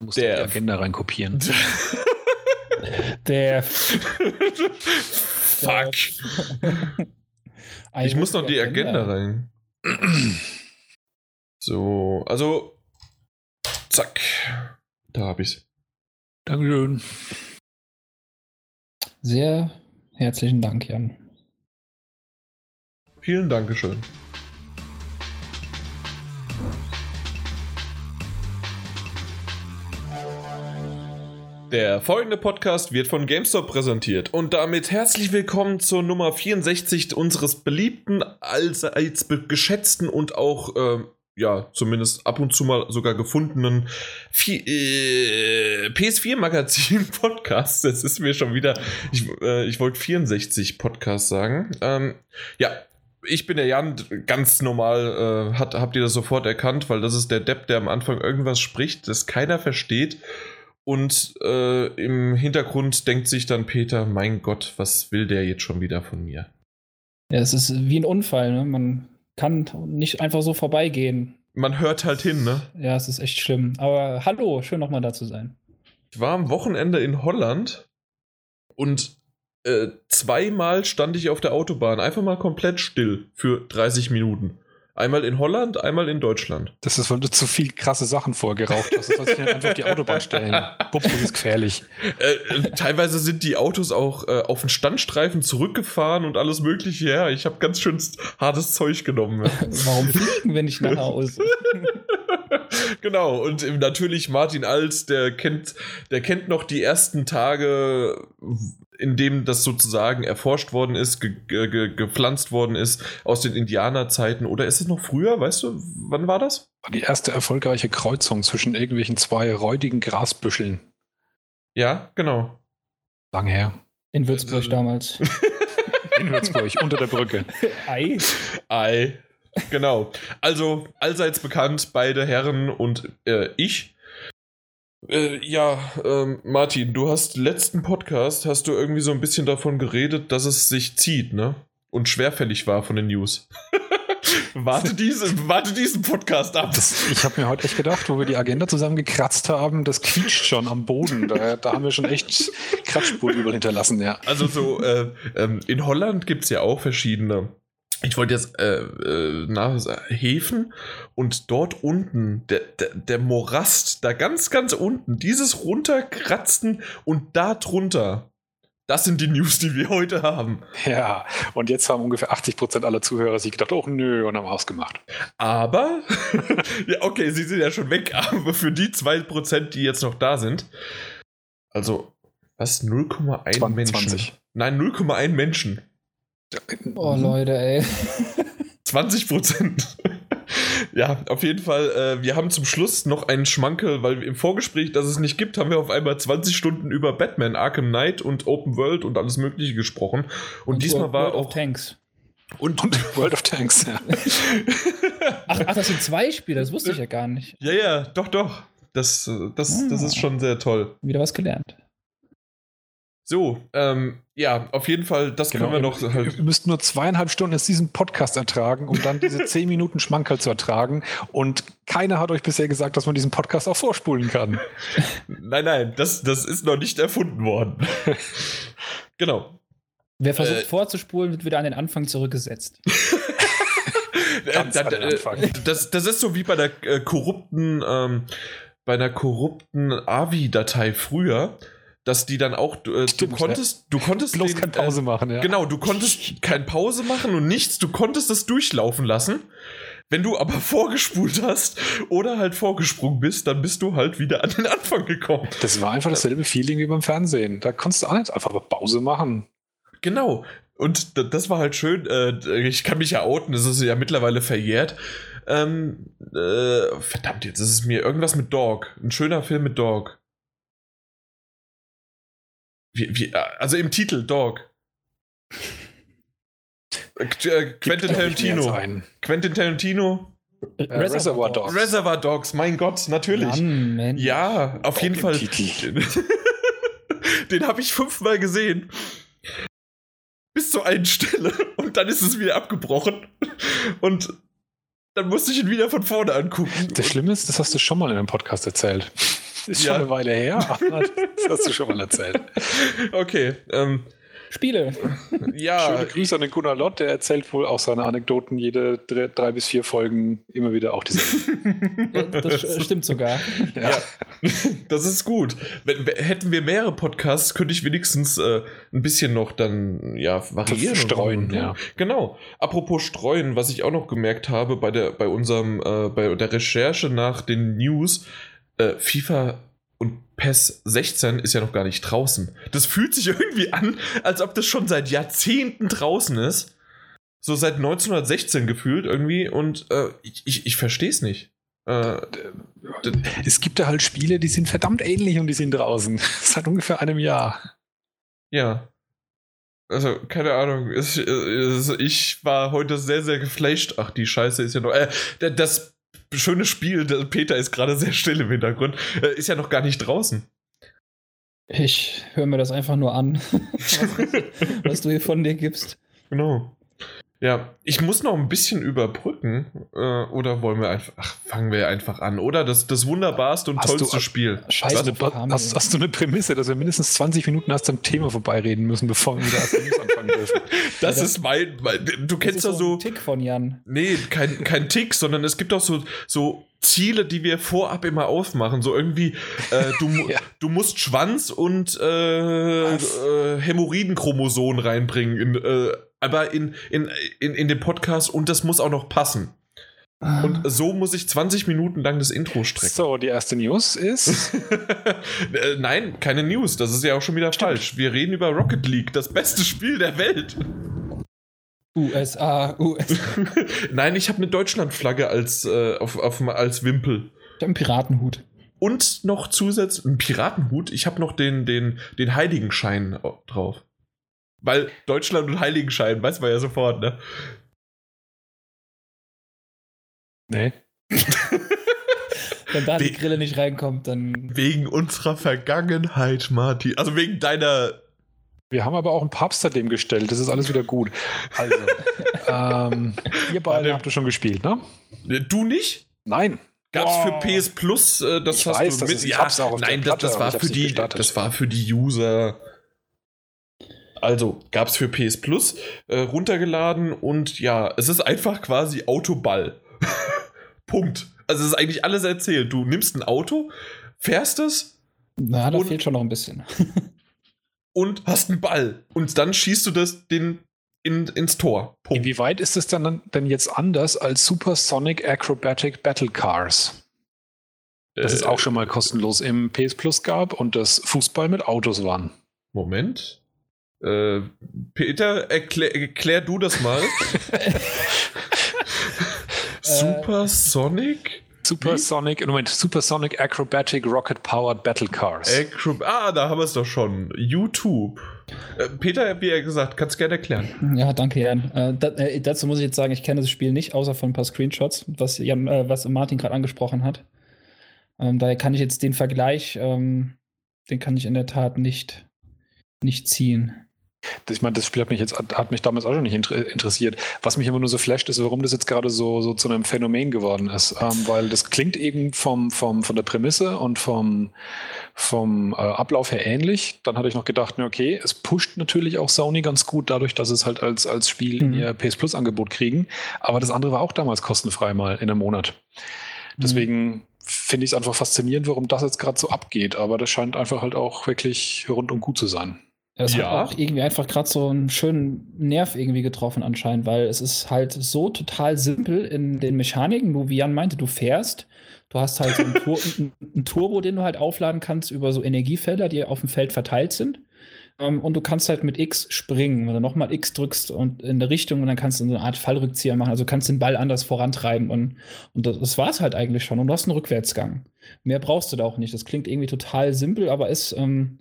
Du musst der die Agenda reinkopieren. der. Fuck. ich muss noch die Agenda rein. So, also. Zack. Da hab ich's. Dankeschön. Sehr herzlichen Dank, Jan. Vielen Dankeschön. Der folgende Podcast wird von GameStop präsentiert und damit herzlich willkommen zur Nummer 64 unseres beliebten, allseits geschätzten und auch, äh, ja, zumindest ab und zu mal sogar gefundenen äh, PS4-Magazin-Podcast. Das ist mir schon wieder, ich, äh, ich wollte 64 Podcast sagen. Ähm, ja, ich bin der Jan, ganz normal, äh, hat, habt ihr das sofort erkannt, weil das ist der Depp, der am Anfang irgendwas spricht, das keiner versteht und äh, im Hintergrund denkt sich dann Peter, mein Gott, was will der jetzt schon wieder von mir? Ja, es ist wie ein Unfall, ne? Man kann nicht einfach so vorbeigehen. Man hört halt hin, ne? Ja, es ist echt schlimm. Aber hallo, schön nochmal da zu sein. Ich war am Wochenende in Holland und äh, zweimal stand ich auf der Autobahn, einfach mal komplett still für 30 Minuten. Einmal in Holland, einmal in Deutschland. Das ist, weil du zu viel krasse Sachen vorgeraucht hast. Das soll sich einfach auf die Autobahn stellen. Pups, das ist gefährlich. Äh, äh, teilweise sind die Autos auch äh, auf den Standstreifen zurückgefahren und alles Mögliche. Ja, ich habe ganz schön hartes Zeug genommen. Warum fliegen wir nicht nach Hause? genau, und natürlich Martin Alt, der kennt, der kennt noch die ersten Tage, in dem das sozusagen erforscht worden ist, ge ge gepflanzt worden ist aus den Indianerzeiten. Oder ist es noch früher? Weißt du, wann war das? War die erste erfolgreiche Kreuzung zwischen irgendwelchen zwei räudigen Grasbüscheln. Ja, genau. Lang her. In Würzburg äh, damals. In Würzburg, unter der Brücke. Ei. Ei. Genau. Also allseits bekannt, beide Herren und äh, ich äh, ja, ähm, Martin, du hast letzten Podcast, hast du irgendwie so ein bisschen davon geredet, dass es sich zieht, ne? Und schwerfällig war von den News. warte, diese, warte diesen Podcast ab. Das, ich habe mir heute echt gedacht, wo wir die Agenda zusammen gekratzt haben, das quietscht schon am Boden. Da, da haben wir schon echt Kratzspuren überall hinterlassen, ja. Also so, äh, ähm, in Holland gibt es ja auch verschiedene ich wollte jetzt äh, äh, nach Häfen und dort unten, der, der, der Morast, da ganz, ganz unten, dieses runterkratzen und da drunter, das sind die News, die wir heute haben. Ja, und jetzt haben ungefähr 80% aller Zuhörer sich gedacht, oh nö, und haben ausgemacht. Aber, ja, okay, sie sind ja schon weg, aber für die 2%, die jetzt noch da sind, also, was, 0,1 Menschen? Nein, 0,1 Menschen. Oh, Leute, ey. 20 Prozent. ja, auf jeden Fall. Äh, wir haben zum Schluss noch einen Schmankel, weil im Vorgespräch, das es nicht gibt, haben wir auf einmal 20 Stunden über Batman, Arkham Knight und Open World und alles Mögliche gesprochen. Und, und diesmal war World auch. Of Tanks. Und, und, World of Tanks, ja. ach, ach, das sind zwei Spiele, das wusste ich ja gar nicht. Ja, ja, doch, doch. Das, das, das ist ah. schon sehr toll. Wieder was gelernt. So, ähm, ja, auf jeden Fall, das genau, können wir noch. Halt ihr müsst nur zweieinhalb Stunden jetzt diesen Podcast ertragen, um dann diese zehn Minuten Schmankerl zu ertragen. Und keiner hat euch bisher gesagt, dass man diesen Podcast auch vorspulen kann. nein, nein, das, das ist noch nicht erfunden worden. genau. Wer versucht äh, vorzuspulen, wird wieder an den Anfang zurückgesetzt. Ganz äh, das, das ist so wie bei der äh, korrupten, ähm, bei einer korrupten AVI-Datei früher dass die dann auch, äh, du konntest, du konntest bloß keine Pause äh, machen, ja. Genau, du konntest keine Pause machen und nichts, du konntest das durchlaufen lassen. Wenn du aber vorgespult hast oder halt vorgesprungen bist, dann bist du halt wieder an den Anfang gekommen. Das war einfach dasselbe Feeling wie beim Fernsehen. Da konntest du auch nicht einfach Pause machen. Genau. Und das war halt schön. Äh, ich kann mich ja outen, das ist ja mittlerweile verjährt. Ähm, äh, verdammt, jetzt ist es mir irgendwas mit Dog. Ein schöner Film mit Dog. Wie, wie, also im Titel Dog. Äh, Quentin Tarantino. Quentin Tarantino. Äh, Reservoir Dogs. Reservoir Dogs, mein Gott, natürlich. Mann, ja, auf jeden Fall. Den habe ich fünfmal gesehen. Bis zur einen Stelle. Und dann ist es wieder abgebrochen. Und dann musste ich ihn wieder von vorne angucken. Das Schlimme ist, das hast du schon mal in einem Podcast erzählt. Ist Ja. schon eine Weile her, aber das hast du schon mal erzählt. Okay, ähm, Spiele. ja, Schöne Grüße an den Gunnar Lott, der erzählt wohl auch seine Anekdoten jede drei, drei bis vier Folgen immer wieder auch diese. Das stimmt sogar. Ja, das ist gut. Wenn, hätten wir mehrere Podcasts, könnte ich wenigstens äh, ein bisschen noch dann ja variieren. und Streuen, ja. Genau. Apropos streuen, was ich auch noch gemerkt habe bei der bei unserem äh, bei der Recherche nach den News, äh, FIFA und PES 16 ist ja noch gar nicht draußen. Das fühlt sich irgendwie an, als ob das schon seit Jahrzehnten draußen ist. So seit 1916 gefühlt irgendwie und äh, ich, ich, ich verstehe es nicht. Äh, Es gibt da halt Spiele, die sind verdammt ähnlich und die sind draußen. Seit ungefähr einem Jahr. Ja. Also, keine Ahnung. Es, es, ich war heute sehr, sehr geflasht. Ach, die Scheiße ist ja noch. Äh, das schöne Spiel, Peter ist gerade sehr still im Hintergrund, äh, ist ja noch gar nicht draußen. Ich höre mir das einfach nur an, was, was du hier von dir gibst. Genau. Ja, ich muss noch ein bisschen überbrücken. Äh, oder wollen wir einfach. Ach, fangen wir einfach an. Oder das, das wunderbarste und Hast du- tollste Spiel. Scheiße, Hast du, wofür haben wir hast, hast du eine Prämisse, dass wir mindestens 20 Minuten erst am Thema vorbeireden müssen, bevor wir wieder News anfangen dürfen? Das Ja, ist mein. mein du Das kennst ist ja so. ein Tick von Jan. Nee, kein, kein Tick, sondern es gibt auch so, so Ziele, die wir vorab immer aufmachen. So irgendwie, äh, du, mu- Ja. du musst Schwanz und äh, Was? äh, Hämorrhoidenchromosom reinbringen. In, äh, aber in, in, in, in den Podcast und das muss auch noch passen. Und so muss ich 20 Minuten lang das Intro strecken. So, die erste News ist. äh, nein, keine News. Das ist ja auch schon wieder falsch. Wir reden über Rocket League, das beste Spiel der Welt. USA, USA. nein, ich habe eine Deutschlandflagge als, äh, auf, auf, als Wimpel. Ich habe einen Piratenhut. Und noch zusätzlich einen Piratenhut. Ich habe noch den, den, den Heiligenschein drauf. Weil Deutschland und Heiligenschein, weiß man ja sofort, ne? nee. Wenn da die Grille nicht reinkommt, dann. Wegen unserer Vergangenheit, Martin. Also wegen deiner. Wir haben aber auch einen Papst seitdem gestellt. Das ist alles wieder gut. Also, ähm, ihr beide Warte. habt ihr schon gespielt, ne? Du nicht? Nein. Gab's Boah. für PS Plus, äh, das Ich hast weiß, du das mit. ist- ich ja, hab's auch auf der nein, das, Platte, das war für die, gestartet. das war für die User. Also gab's für PS Plus äh, runtergeladen und ja, es ist einfach quasi Autoball. Punkt. Also es ist eigentlich alles erzählt. Du nimmst ein Auto, fährst es Na, da Und- fehlt schon noch ein bisschen. und hast einen Ball und dann schießt du das den in, ins Tor. Punkt. Inwieweit ist es dann denn jetzt anders als Supersonic Acrobatic Battle Cars? Das es Äh, auch schon mal kostenlos im PS Plus gab und das Fußball mit Autos waren. Moment. Äh, Peter, erklär, erklär du das mal. Supersonic? Supersonic, Moment, Supersonic Acrobatic Rocket Powered Battle Cars. Acrob ah, da haben wir es doch schon. YouTube. Äh, Peter, wie er gesagt, kannst gerne erklären. Ja, danke, Jan. Äh, da, äh, dazu muss ich jetzt sagen, ich kenne das Spiel nicht, außer von ein paar Screenshots, was, Jan, äh, was Martin gerade angesprochen hat. Ähm, daher kann ich jetzt den Vergleich, ähm, den kann ich in der Tat nicht, nicht ziehen. Ich meine, das Spiel hat mich jetzt hat mich damals auch schon nicht inter interessiert. Was mich immer nur so flasht, ist, warum das jetzt gerade so, so zu einem Phänomen geworden ist. Ähm, weil das klingt eben vom, vom, von der Prämisse und vom, vom äh, Ablauf her ähnlich. Dann hatte ich noch gedacht, na okay, es pusht natürlich auch Sony ganz gut dadurch, dass es halt als, als Spiel in Mhm. ihr PS Plus Angebot kriegen. Aber das andere war auch damals kostenfrei mal in einem Monat. Deswegen finde ich es einfach faszinierend, warum das jetzt gerade so abgeht. Aber das scheint einfach halt auch wirklich rundum gut zu sein. Es Ja. hat auch irgendwie einfach gerade so einen schönen Nerv irgendwie getroffen anscheinend, weil es ist halt so total simpel in den Mechaniken. Du, wie Jan meinte, du fährst, du hast halt so einen, Tur einen, Turbo, den du halt aufladen kannst über so Energiefelder, die auf dem Feld verteilt sind. Ähm, und du kannst halt mit X springen, wenn du nochmal X drückst und in der Richtung und dann kannst du so eine Art Fallrückzieher machen. Also kannst den Ball anders vorantreiben und, und das, das war es halt eigentlich schon. Und du hast einen Rückwärtsgang. Mehr brauchst du da auch nicht. Das klingt irgendwie total simpel, aber ist ähm,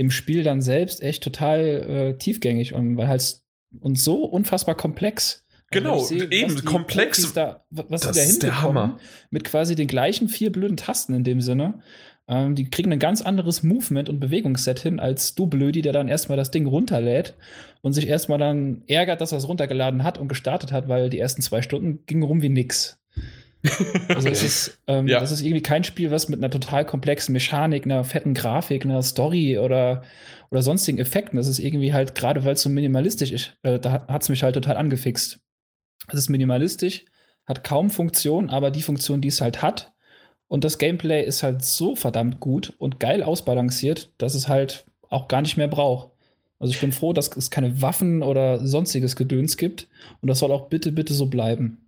im Spiel dann selbst echt total äh, tiefgängig und weil halt und so unfassbar komplex. Also Genau, sehe, eben, was die komplex. Da, was Das da ist der Hammer. mit quasi den gleichen vier blöden Tasten in dem Sinne. Ähm, die kriegen ein ganz anderes Movement und Bewegungsset hin als du Blödi, der dann erstmal das Ding runterlädt und sich erstmal dann ärgert, dass er es runtergeladen hat und gestartet hat, weil die ersten zwei Stunden gingen rum wie nix. Also es ist, ähm, ja. das ist irgendwie kein Spiel, was mit einer total komplexen Mechanik, einer fetten Grafik, einer Story oder, oder sonstigen Effekten. Das ist irgendwie halt, gerade weil es so minimalistisch ist, äh, da hat es mich halt total angefixt. Es ist minimalistisch, hat kaum Funktion, aber die Funktion, die es halt hat, und das Gameplay ist halt so verdammt gut und geil ausbalanciert, dass es halt auch gar nicht mehr braucht. Also ich bin froh, dass es keine Waffen oder sonstiges Gedöns gibt. Und das soll auch bitte, bitte so bleiben.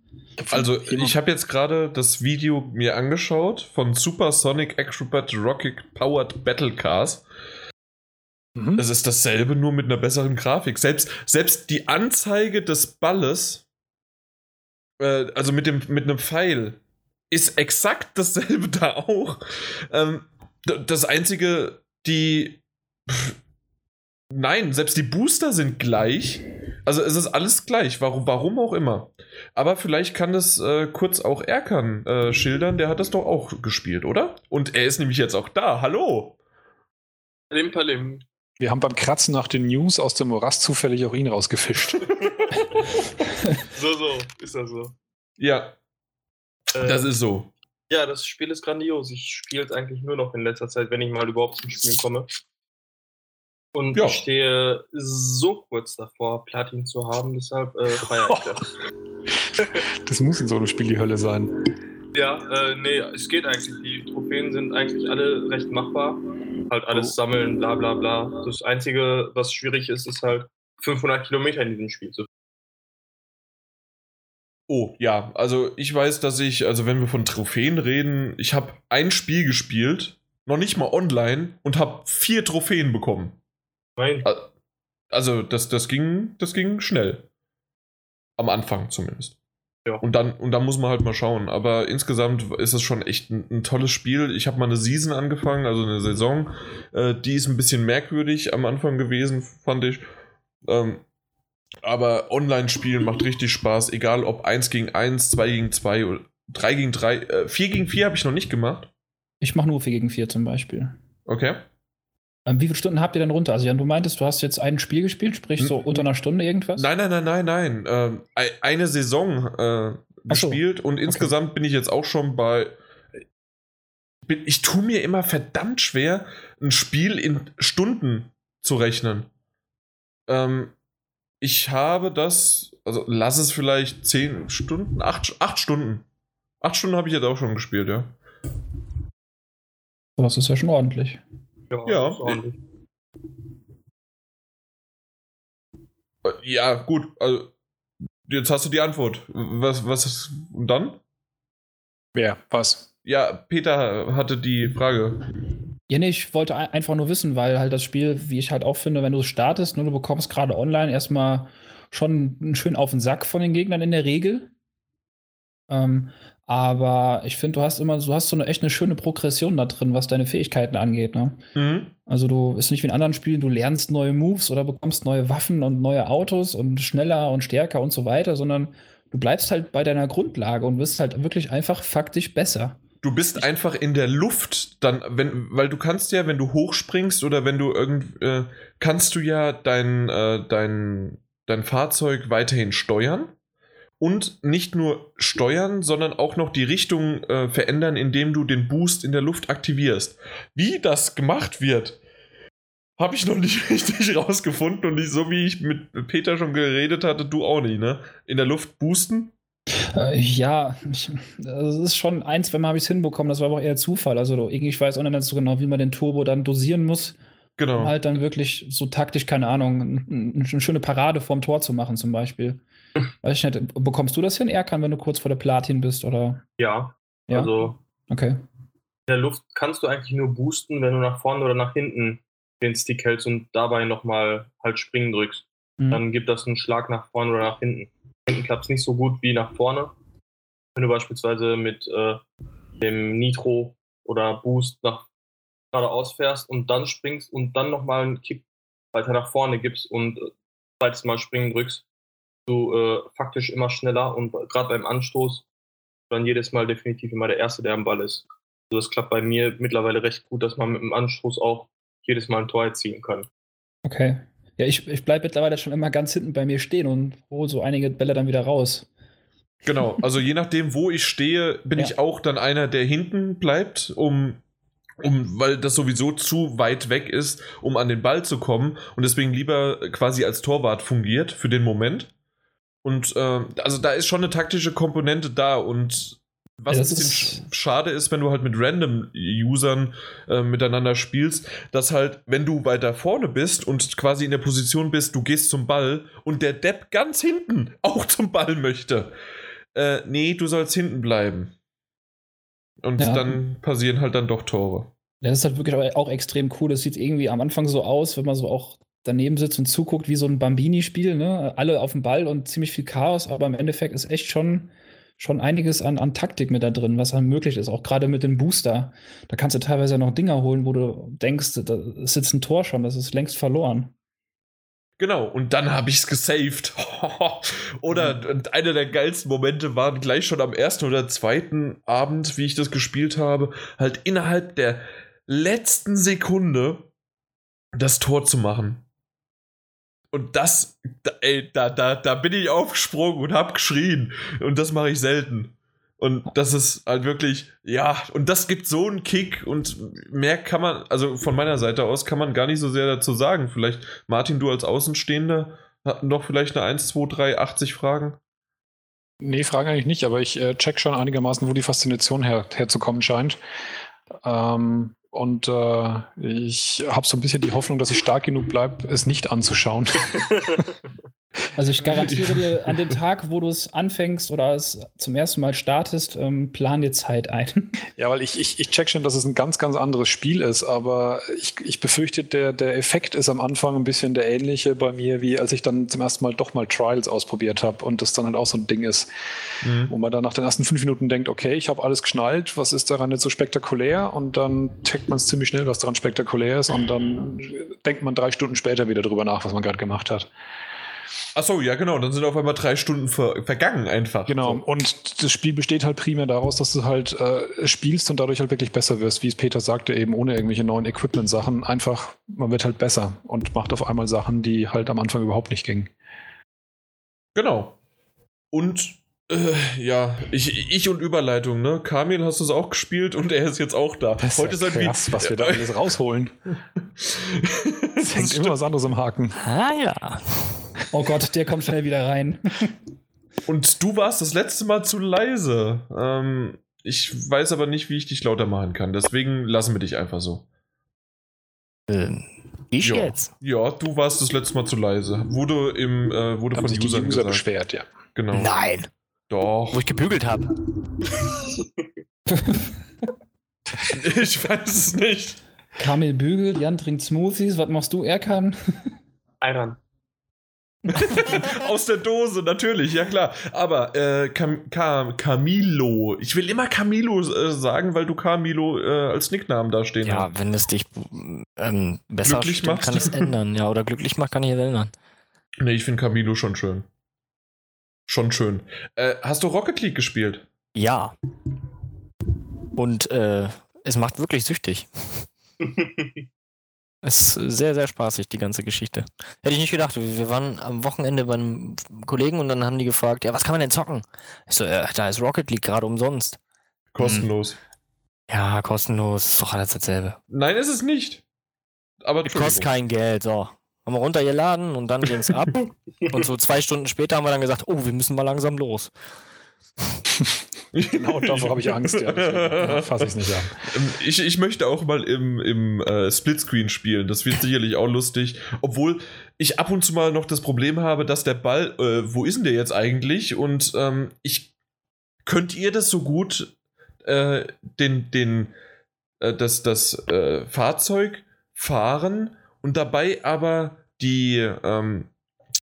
Also ich habe jetzt gerade das Video mir angeschaut von Supersonic Acrobat Rocket Powered Battle Cars. Mhm. Es ist dasselbe, nur mit einer besseren Grafik. Selbst, selbst die Anzeige des Balles, äh, also mit, dem, mit einem Pfeil, ist exakt dasselbe da auch. Ähm, das einzige, die. Pff, nein, selbst die Booster sind gleich. Also es ist alles gleich, warum, warum auch immer. Aber vielleicht kann das äh, kurz auch Erkan äh, schildern, der hat das doch auch gespielt, oder? Und er ist nämlich jetzt auch da. Hallo! Palim, palim. Wir haben beim Kratzen nach den News aus dem Morast zufällig auch ihn rausgefischt. so, so, ist das so. Ja, äh, das ist so. Ja, das Spiel ist grandios. Ich spiele es eigentlich nur noch in letzter Zeit, wenn ich mal überhaupt zum Spielen komme. Und ja. ich stehe so kurz davor, Platin zu haben, deshalb äh, feiere ich das. das muss in so einem Spiel die Hölle sein. Ja, äh, nee, es geht eigentlich. Die Trophäen sind eigentlich alle recht machbar. Halt alles oh. sammeln, bla bla bla. Das Einzige, was schwierig ist, ist halt 500 Kilometer in diesem Spiel zu Oh, ja, also ich weiß, dass ich, also wenn wir von Trophäen reden, ich habe ein Spiel gespielt, noch nicht mal online, und habe vier Trophäen bekommen. Nein. Also das, das, ging, das ging schnell. Am Anfang zumindest. Ja. Und dann, und dann muss man halt mal schauen. Aber insgesamt ist es schon echt ein, ein tolles Spiel. Ich habe mal eine Season angefangen, also eine Saison. Äh, die ist ein bisschen merkwürdig am Anfang gewesen, fand ich. Ähm, aber Online-Spielen macht richtig Spaß, egal ob 1 gegen 1, 2 gegen 2 oder 3 gegen 3. Äh, 4 gegen 4 habe ich noch nicht gemacht. Ich mache nur 4 gegen 4 zum Beispiel. Okay. Ähm, wie viele Stunden habt ihr denn runter? Also, Jan, du meintest, du hast jetzt ein Spiel gespielt, sprich so unter einer Stunde irgendwas? Nein, nein, nein, nein, nein. Ähm, eine Saison äh, gespielt so. und okay. insgesamt bin ich jetzt auch schon bei. ich tue mir immer verdammt schwer, ein Spiel in Stunden zu rechnen. Ähm, ich habe das, also lass es vielleicht zehn Stunden, acht, acht Stunden. Acht Stunden habe ich jetzt auch schon gespielt, ja. Das ist ja schon ordentlich. Ja. ja. Gut. Also, jetzt hast du die Antwort. Was, was, und dann? Wer? Was? Ja, Peter hatte die Frage. Ja, nee, ich wollte einfach nur wissen, weil halt das Spiel, wie ich halt auch finde, wenn du es startest, nur du bekommst gerade online erstmal schon einen schön auf den Sack von den Gegnern in der Regel. Ähm, aber ich finde, du hast immer, du hast so eine echt eine schöne Progression da drin, was deine Fähigkeiten angeht. Ne? Mhm. Also du ist nicht wie in anderen Spielen, du lernst neue Moves oder bekommst neue Waffen und neue Autos und schneller und stärker und so weiter, sondern du bleibst halt bei deiner Grundlage und wirst halt wirklich einfach faktisch besser du bist einfach in der Luft, dann, wenn, weil du kannst ja, wenn du hochspringst oder wenn du irgend, äh, kannst du ja dein, äh, dein, dein Fahrzeug weiterhin steuern und nicht nur steuern, sondern auch noch die Richtung äh, verändern, indem du den Boost in der Luft aktivierst. Wie das gemacht wird, habe ich noch nicht richtig rausgefunden und nicht so wie ich mit Peter schon geredet hatte, du auch nicht, ne? In der Luft boosten äh, ja, ich, das ist schon eins, wenn man habe ich es hinbekommen, das war aber auch eher Zufall. Also ich weiß auch nicht so genau, wie man den Turbo dann dosieren muss. Genau. Um halt dann wirklich so taktisch, keine Ahnung, eine schöne Parade vorm Tor zu machen, zum Beispiel. Weiß ich nicht, bekommst du das hin, Erkan, wenn du kurz vor der Platin bist, oder? Ja. ja? Also. Okay. In der Luft kannst du eigentlich nur boosten, wenn du nach vorne oder nach hinten den Stick hältst und dabei nochmal halt springen drückst. Mhm. Dann gibt das einen Schlag nach vorne oder nach hinten hinten klappt es nicht so gut wie nach vorne. Wenn du beispielsweise mit äh, dem Nitro oder Boost nach geradeaus fährst und dann springst und dann nochmal einen Kick weiter nach vorne gibst und äh, zweites Mal springen drückst, du äh, faktisch immer schneller und gerade beim Anstoß dann jedes Mal definitiv immer der Erste, der am Ball ist. Also das klappt bei mir mittlerweile recht gut, dass man mit dem Anstoß auch jedes Mal ein Tor erzielen kann. Okay. Ja, ich, ich bleibe mittlerweile schon immer ganz hinten bei mir stehen und hole so einige Bälle dann wieder raus. Genau, also je nachdem, wo ich stehe, bin Ja. ich auch dann einer, der hinten bleibt, um, um, weil das sowieso zu weit weg ist, um an den Ball zu kommen und deswegen lieber quasi als Torwart fungiert für den Moment. Und äh, also da ist schon eine taktische Komponente da und was Ja, ein bisschen ist- sch- schade ist, wenn du halt mit Random-Usern äh, miteinander spielst, dass halt, wenn du weiter vorne bist und quasi in der Position bist, du gehst zum Ball und der Depp ganz hinten auch zum Ball möchte. Äh, nee, du sollst hinten bleiben. Und Ja. dann passieren halt dann doch Tore. Das ist halt wirklich aber auch extrem cool. Das sieht irgendwie am Anfang so aus, wenn man so auch daneben sitzt und zuguckt, wie so ein Bambini-Spiel, ne? Alle auf dem Ball und ziemlich viel Chaos, aber im Endeffekt ist echt schon, schon einiges an, an Taktik mit da drin, was dann möglich ist. Auch gerade mit dem Booster. Da kannst du teilweise noch Dinger holen, wo du denkst, da ist jetzt ein Tor schon, das ist längst verloren. Genau, und dann habe ich es gesaved. oder und einer der geilsten Momente waren gleich schon am ersten oder zweiten Abend, wie ich das gespielt habe, halt innerhalb der letzten Sekunde das Tor zu machen. Und das, da, ey, da, da, da bin ich aufgesprungen und hab geschrien. Und das mache ich selten. Und das ist halt wirklich, ja, und das gibt so einen Kick und mehr kann man, also von meiner Seite aus kann man gar nicht so sehr dazu sagen. Vielleicht, Martin, du als Außenstehender, hatten doch vielleicht eine 1, 2, 3, 80 Fragen. Nee, Fragen eigentlich nicht, aber ich äh, check schon einigermaßen, wo die Faszination her, herzukommen scheint. Ähm, und äh, ich habe so ein bisschen die Hoffnung, dass ich stark genug bleibe, es nicht anzuschauen. Also ich garantiere dir, an dem Tag, wo du es anfängst oder es zum ersten Mal startest, ähm, plan dir Zeit ein. Ja, weil ich, ich, ich check schon, dass es ein ganz, ganz anderes Spiel ist, aber ich, ich befürchte, der, der Effekt ist am Anfang ein bisschen der ähnliche bei mir, wie als ich dann zum ersten Mal doch mal Trials ausprobiert habe und das dann halt auch so ein Ding ist, wo man dann nach den ersten fünf Minuten denkt, okay, ich habe alles geschnallt, was ist daran jetzt so spektakulär? Und dann checkt man es ziemlich schnell, was daran spektakulär ist und dann denkt man drei Stunden später wieder drüber nach, was man gerade gemacht hat. Achso, ja, genau, dann sind auf einmal drei Stunden ver vergangen einfach. Genau, So. und das Spiel besteht halt primär daraus, dass du halt äh, spielst und dadurch halt wirklich besser wirst, wie es Peter sagte, eben ohne irgendwelche neuen Equipment-Sachen. Einfach, man wird halt besser und macht auf einmal Sachen, die halt am Anfang überhaupt nicht gingen. Genau. Und äh, ja, ich, ich und Überleitung, ne? Kamil hast du es auch gespielt und er ist jetzt auch da. Heute ist wie. krass, was wir da alles rausholen. Es hängt immer was anderes im Haken. Ah ja. Oh Gott, der kommt schnell wieder rein. Und du warst das letzte Mal zu leise. Ähm, ich weiß aber nicht, wie ich dich lauter machen kann. Deswegen lassen wir dich einfach so. Ähm, ich Ja. jetzt? Ja, du warst das letzte Mal zu leise. Wurde im, äh, wurde Haben von sich die Usern User gesagt. beschwert, ja. Genau. Nein. Doch. Wo ich gebügelt habe. Ich weiß es nicht. Kamil bügelt, Jan trinkt Smoothies. Was machst du, Erkan? Ayran. Aus der Dose, natürlich, ja klar. Aber äh, Cam Cam Camilo. Ich will immer Camilo äh, sagen, weil du Camilo äh, als Nicknamen da stehen hast. Ja, wenn es dich ähm, besser Glücklich stimmt, macht. kann ich es ändern. Ja, oder glücklich macht, kann ich es ändern. Nee, ich finde Camilo schon schön. Schon schön. Äh, hast du Rocket League gespielt? Ja. Und äh, es macht wirklich süchtig. Es ist sehr, sehr spaßig, die ganze Geschichte. Hätte ich nicht gedacht. Wir waren am Wochenende bei einem Kollegen und dann haben die gefragt, ja, was kann man denn zocken? Ich so, äh, da ist Rocket League gerade umsonst. Kostenlos. Ja, kostenlos, ist doch alles dasselbe. Nein, ist es nicht. Aber Kostet kein Geld, so. Haben wir runtergeladen und dann ging's ab. und so zwei Stunden später haben wir dann gesagt, oh, wir müssen mal langsam los. Genau davor habe ich Angst, ja. Deswegen fasse ich es nicht an. Ähm, Ich, ich möchte auch mal im, im äh, Splitscreen spielen. Das wird sicherlich auch lustig. Obwohl ich ab und zu mal noch das Problem habe, dass der Ball, äh, wo ist denn der jetzt eigentlich? Und ähm, ich könnt ihr das so gut äh, den, den, äh, das, das äh, Fahrzeug fahren und dabei aber die, ähm,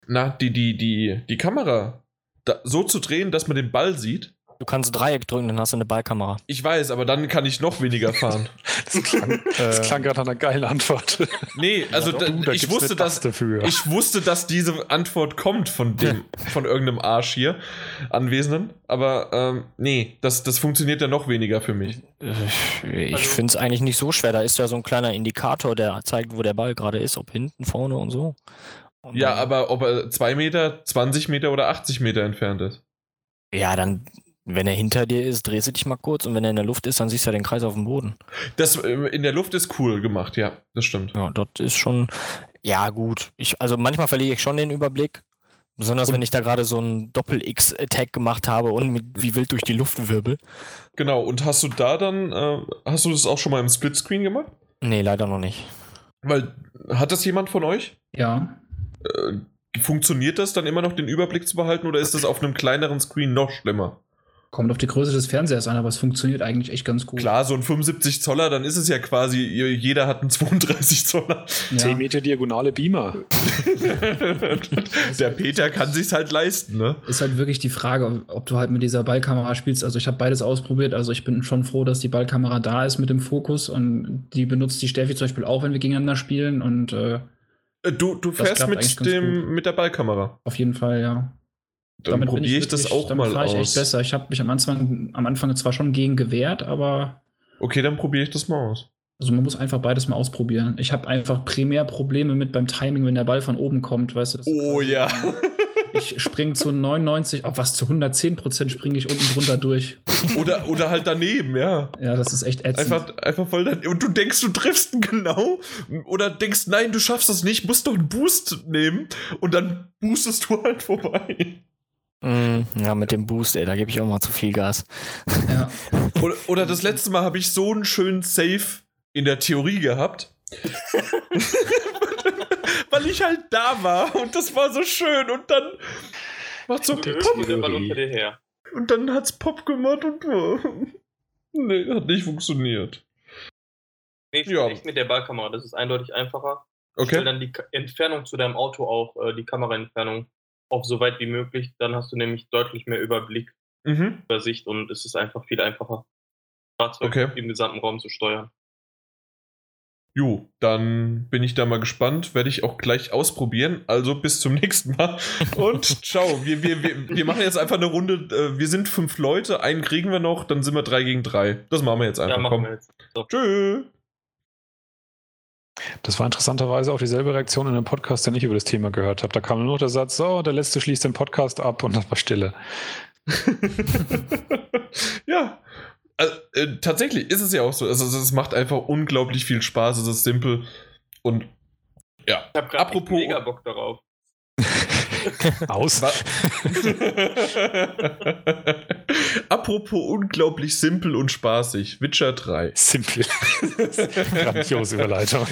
na, die, die, die, die Kamera da, so zu drehen, dass man den Ball sieht? Du kannst Dreieck drücken, dann hast du eine Ballkamera. Ich weiß, aber dann kann ich noch weniger fahren. Das klang, das klang gerade nach einer geilen Antwort. Nee, also Ja, da, du, da ich wusste, dass Taste für. ich wusste, dass diese Antwort kommt von dem, von irgendeinem Arsch hier Anwesenden. Aber ähm, nee, das, das funktioniert ja noch weniger für mich. Äh, Ich Also- finde es eigentlich nicht so schwer. Da ist ja so ein kleiner Indikator, der zeigt, wo der Ball gerade ist, ob hinten, vorne und so. Und Ja, aber ob er 2 Meter, 20 Meter oder 80 Meter entfernt ist. Ja, dann, wenn er hinter dir ist, drehst du dich mal kurz und wenn er in der Luft ist, dann siehst du ja den Kreis auf dem Boden. Das äh, in der Luft ist cool gemacht, ja, das stimmt. Ja, dort ist schon, ja, gut. Ich, also manchmal verliere ich schon den Überblick. Besonders wenn ich da gerade so einen Doppel-X-Attack gemacht habe und mit, wie wild durch die Luft wirbel. Genau, und hast du da dann, äh, hast du das auch schon mal im Splitscreen gemacht? Nee, leider noch nicht. Weil, hat das jemand von euch? Ja. Äh, funktioniert das dann immer noch, den Überblick zu behalten, oder ist das auf einem kleineren Screen noch schlimmer? Kommt auf die Größe des Fernsehers an, aber es funktioniert eigentlich echt ganz gut. Klar, so ein 75 Zoller, dann ist es ja quasi, jeder hat einen 32 Zoller. Ja. 10 Meter diagonale Beamer. Der Peter kann sich's halt leisten, ne? Ist halt wirklich die Frage, ob du halt mit dieser Ballkamera spielst. Also ich habe beides ausprobiert. Also ich bin schon froh, dass die Ballkamera da ist mit dem Fokus und die benutzt die Steffi zum Beispiel auch, wenn wir gegeneinander spielen und äh, Äh, Du, du fährst mit, dem, mit der Ballkamera. auf jeden Fall, ja. Dann bin probiere ich das wirklich- auch damit mal fahr ich echt aus. besser. Ich habe mich am Anfang, am Anfang zwar schon gegen gewehrt, aber Okay, dann probiere ich das mal aus. also man muss einfach beides mal ausprobieren. Ich habe einfach primär Probleme mit beim Timing, wenn der Ball von oben kommt, weißt du. das- Oh ja. Ich springe zu 99, auf was zu 110 Prozent springe ich unten drunter durch. oder, oder halt daneben, ja. Ja, das ist echt ätzend. Einfach, einfach voll daneben. Und du denkst, du triffst ihn genau. Oder denkst, nein, du schaffst das nicht, musst doch einen Boost nehmen. Und dann boostest du halt vorbei. Mm, ja, mit dem Boost, ey, da gebe ich auch mal zu viel Gas. ja. Oder, oder das letzte Mal habe ich so einen schönen Save in der Theorie gehabt. Weil ich halt da war und das war so schön und dann macht so Der Pop der Ball unter dir her. und dann hat's Pop gemacht und nee, hat nicht funktioniert. Nee, ich Ja. echt mit der Ballkamera, das ist eindeutig einfacher. Ich Okay. stelle dann die Entfernung zu deinem Auto auch, äh, die Kameraentfernung, auf so weit wie möglich. Dann hast du nämlich deutlich mehr Überblick, Mhm. Übersicht und es ist einfach viel einfacher, Fahrzeug Okay. im gesamten Raum zu steuern. Jo, dann bin ich da mal gespannt. Werde ich auch gleich ausprobieren. Also bis zum nächsten Mal. Und ciao. Wir, wir, wir, wir machen jetzt einfach eine Runde. äh, Wir sind fünf Leute. Einen kriegen wir noch. Dann sind wir drei gegen drei. Das machen wir jetzt einfach. ja, machen Komm. wir jetzt. So. Tschö. Das war interessanterweise auch dieselbe Reaktion in einem Podcast, den ich über das Thema gehört habe. Da kam nur noch der Satz, so, der letzte schließt den Podcast ab und dann war Stille. ja. Also, äh, tatsächlich ist es ja auch so. Also, es macht einfach unglaublich viel Spaß. Es ist simpel. Und ja. Ich habe gerade Apropos- mega Bock darauf. Aus. Apropos unglaublich simpel und spaßig. Witcher 3. Simpel. Grandiose Überleitung.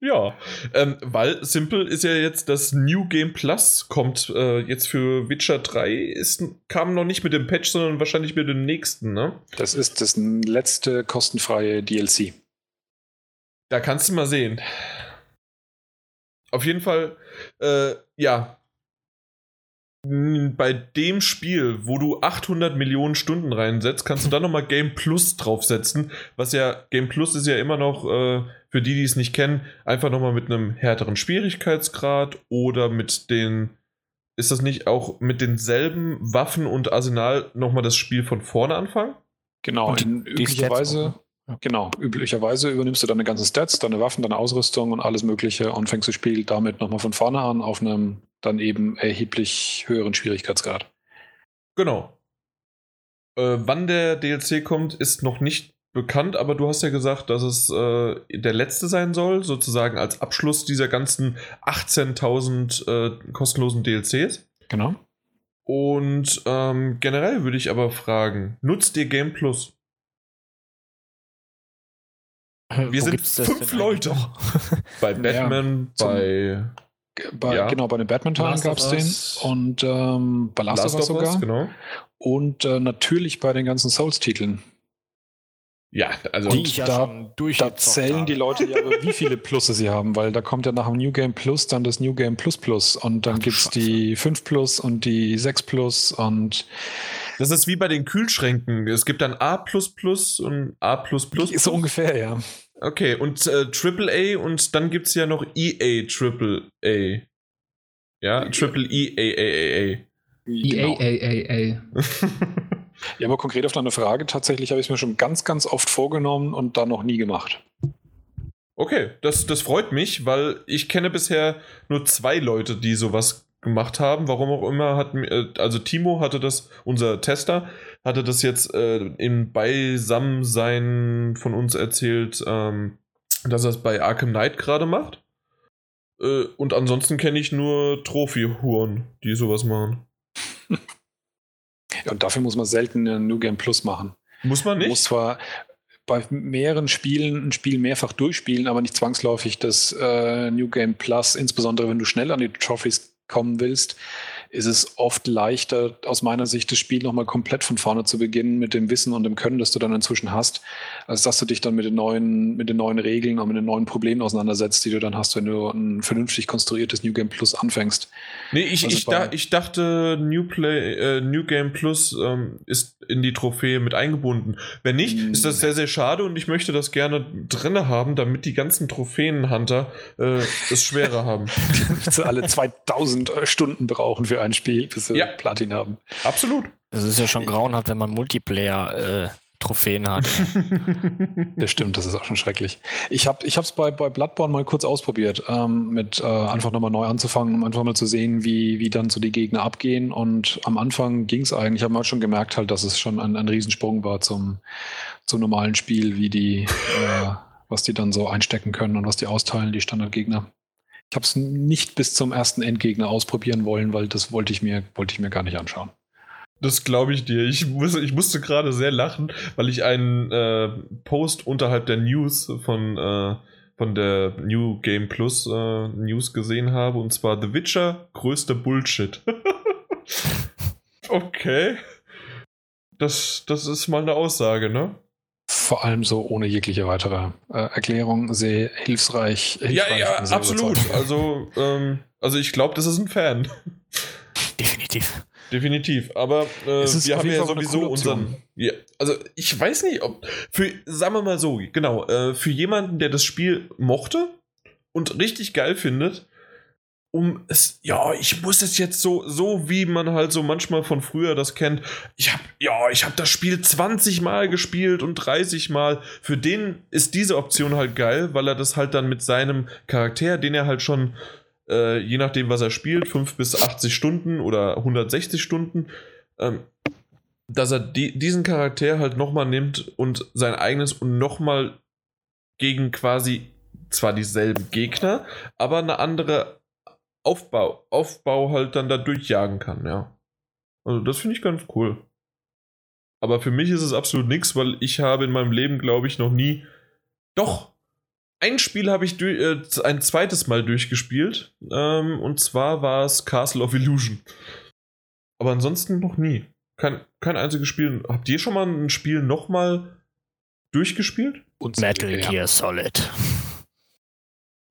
ja, ähm, weil Simple ist ja jetzt das New Game Plus, kommt äh, jetzt für Witcher 3, ist, kam noch nicht mit dem Patch, sondern wahrscheinlich mit dem nächsten, ne? Das ist das letzte kostenfreie DLC. Da kannst du mal sehen. Auf jeden Fall, äh, ja. Bei dem Spiel, wo du 800 Millionen Stunden reinsetzt, kannst du dann nochmal Game Plus draufsetzen. Was ja, Game Plus ist ja immer noch, äh, für die, die es nicht kennen, einfach nochmal mit einem härteren Schwierigkeitsgrad oder mit den, ist das nicht auch mit denselben Waffen und Arsenal nochmal das Spiel von vorne anfangen? Genau, Und in, auch, ne? Genau, üblicherweise übernimmst du deine ganzen Stats, deine Waffen, deine Ausrüstung und alles Mögliche und fängst das Spiel damit nochmal von vorne an auf einem dann eben erheblich höheren Schwierigkeitsgrad. Genau. Äh, wann der DLC kommt, ist noch nicht bekannt, aber du hast ja gesagt, dass es äh, der letzte sein soll, sozusagen als Abschluss dieser ganzen 18.000 äh, kostenlosen DLCs. Genau. Und ähm, generell würde ich aber fragen, nutzt ihr Game Plus? Wir Wo sind fünf Leute. Bei Batman, zum- bei Bei, Ja. Genau, bei den Batman-Teilen Last gab es den und ähm, bei Last, of Us sogar. genau. Und äh, natürlich bei den ganzen Souls-Titeln. Ja, also Die ich ja da- schon Da zählen die habe. Leute ja, wie viele Plusse sie haben, weil da kommt ja nach dem New Game Plus dann das New Game Plus Plus und dann Ach gibt es Scheiße. die 5 Plus und die 6 Plus und das ist wie bei den Kühlschränken. Es gibt dann A und A. so ungefähr, ja. Okay, und äh, AAA und dann gibt es ja noch EA AAA. Ja, Triple E A A A EA, Genau. Ja, aber konkret auf deine Frage, tatsächlich habe ich es mir schon ganz, ganz oft vorgenommen und dann noch nie gemacht. Okay, das, das freut mich, weil ich kenne bisher nur zwei Leute, die sowas gemacht haben. Warum auch immer hat äh, also Timo hatte das, unser Tester, hatte das jetzt äh, im Beisammensein von uns erzählt, ähm, dass er es bei Arkham Knight gerade macht. Äh, und ansonsten kenne ich nur Trophy-Huren, die sowas machen. Ja, und dafür muss man selten ein New Game Plus machen. Muss man nicht? Man muss zwar bei mehreren Spielen ein Spiel mehrfach durchspielen, aber nicht zwangsläufig das äh, New Game Plus, insbesondere wenn du schnell an die Trophies kommen willst, ist es oft leichter, aus meiner Sicht, das Spiel nochmal komplett von vorne zu beginnen mit dem Wissen und dem Können, das du dann inzwischen hast, als dass du dich dann mit den neuen, mit den neuen Regeln und mit den neuen Problemen auseinandersetzt, die du dann hast, wenn du ein vernünftig konstruiertes New Game Plus anfängst. Nee, ich, also ich, da, ich dachte, New, Play, äh, New Game Plus ähm, ist in die Trophäe mit eingebunden. Wenn nicht, mm, ist das sehr, sehr schade und ich möchte das gerne drinne haben, damit die ganzen Trophäenhunter äh, es schwerer haben. die alle 2000 Stunden brauchen für ein Spiel, bis sie ja. Platin haben. Absolut. Es ist ja schon grauenhaft, wenn man Multiplayer äh, Trophäen hat. das stimmt, das ist auch schon schrecklich. Ich habe es bei, bei Bloodborne mal kurz ausprobiert, ähm, mit äh, einfach nochmal neu anzufangen, um einfach mal zu sehen, wie, wie dann so die Gegner abgehen. Und am Anfang ging es eigentlich, habe mal schon gemerkt halt, dass es schon ein, ein Riesensprung war zum, zum normalen Spiel, wie die, äh, was die dann so einstecken können und was die austeilen, die Standardgegner. Ich habe es nicht bis zum ersten Endgegner ausprobieren wollen, weil das wollte ich mir, wollte ich mir gar nicht anschauen. Das glaube ich dir. Ich, muss, ich musste gerade sehr lachen, weil ich einen äh, Post unterhalb der News von, äh, von der New Game Plus äh, News gesehen habe. Und zwar The Witcher, größter Bullshit. okay. Das, das ist mal eine Aussage, ne? Vor allem so ohne jegliche weitere äh, Erklärung sehr hilfsreich. hilfreich ja, ja, absolut. Also, ähm, also ich glaube, das ist ein Fan. Definitiv. Definitiv. Aber äh, wir haben ja sowieso unseren. Ja, also ich weiß nicht, ob. Für, sagen wir mal so, genau, äh, für jemanden, der das Spiel mochte und richtig geil findet, um es, ja, ich muss es jetzt so, so wie man halt so manchmal von früher das kennt. Ich habe, ja, ich habe das Spiel 20 Mal gespielt und 30 Mal. Für den ist diese Option halt geil, weil er das halt dann mit seinem Charakter, den er halt schon äh, je nachdem, was er spielt, 5 bis 80 Stunden oder 160 Stunden, ähm, dass er die, diesen Charakter halt nochmal nimmt und sein eigenes und nochmal gegen quasi zwar dieselben Gegner, aber eine andere Aufbau, Aufbau halt dann da durchjagen kann, ja. Also das finde ich ganz cool. Aber für mich ist es absolut nichts, weil ich habe in meinem Leben, glaube ich, noch nie. Doch, ein Spiel habe ich äh, ein zweites Mal durchgespielt. Ähm, und zwar war es Castle of Illusion. Aber ansonsten noch nie. Kein, kein einziges Spiel. Habt ihr schon mal ein Spiel nochmal durchgespielt? Und Metal Gear ja. Solid.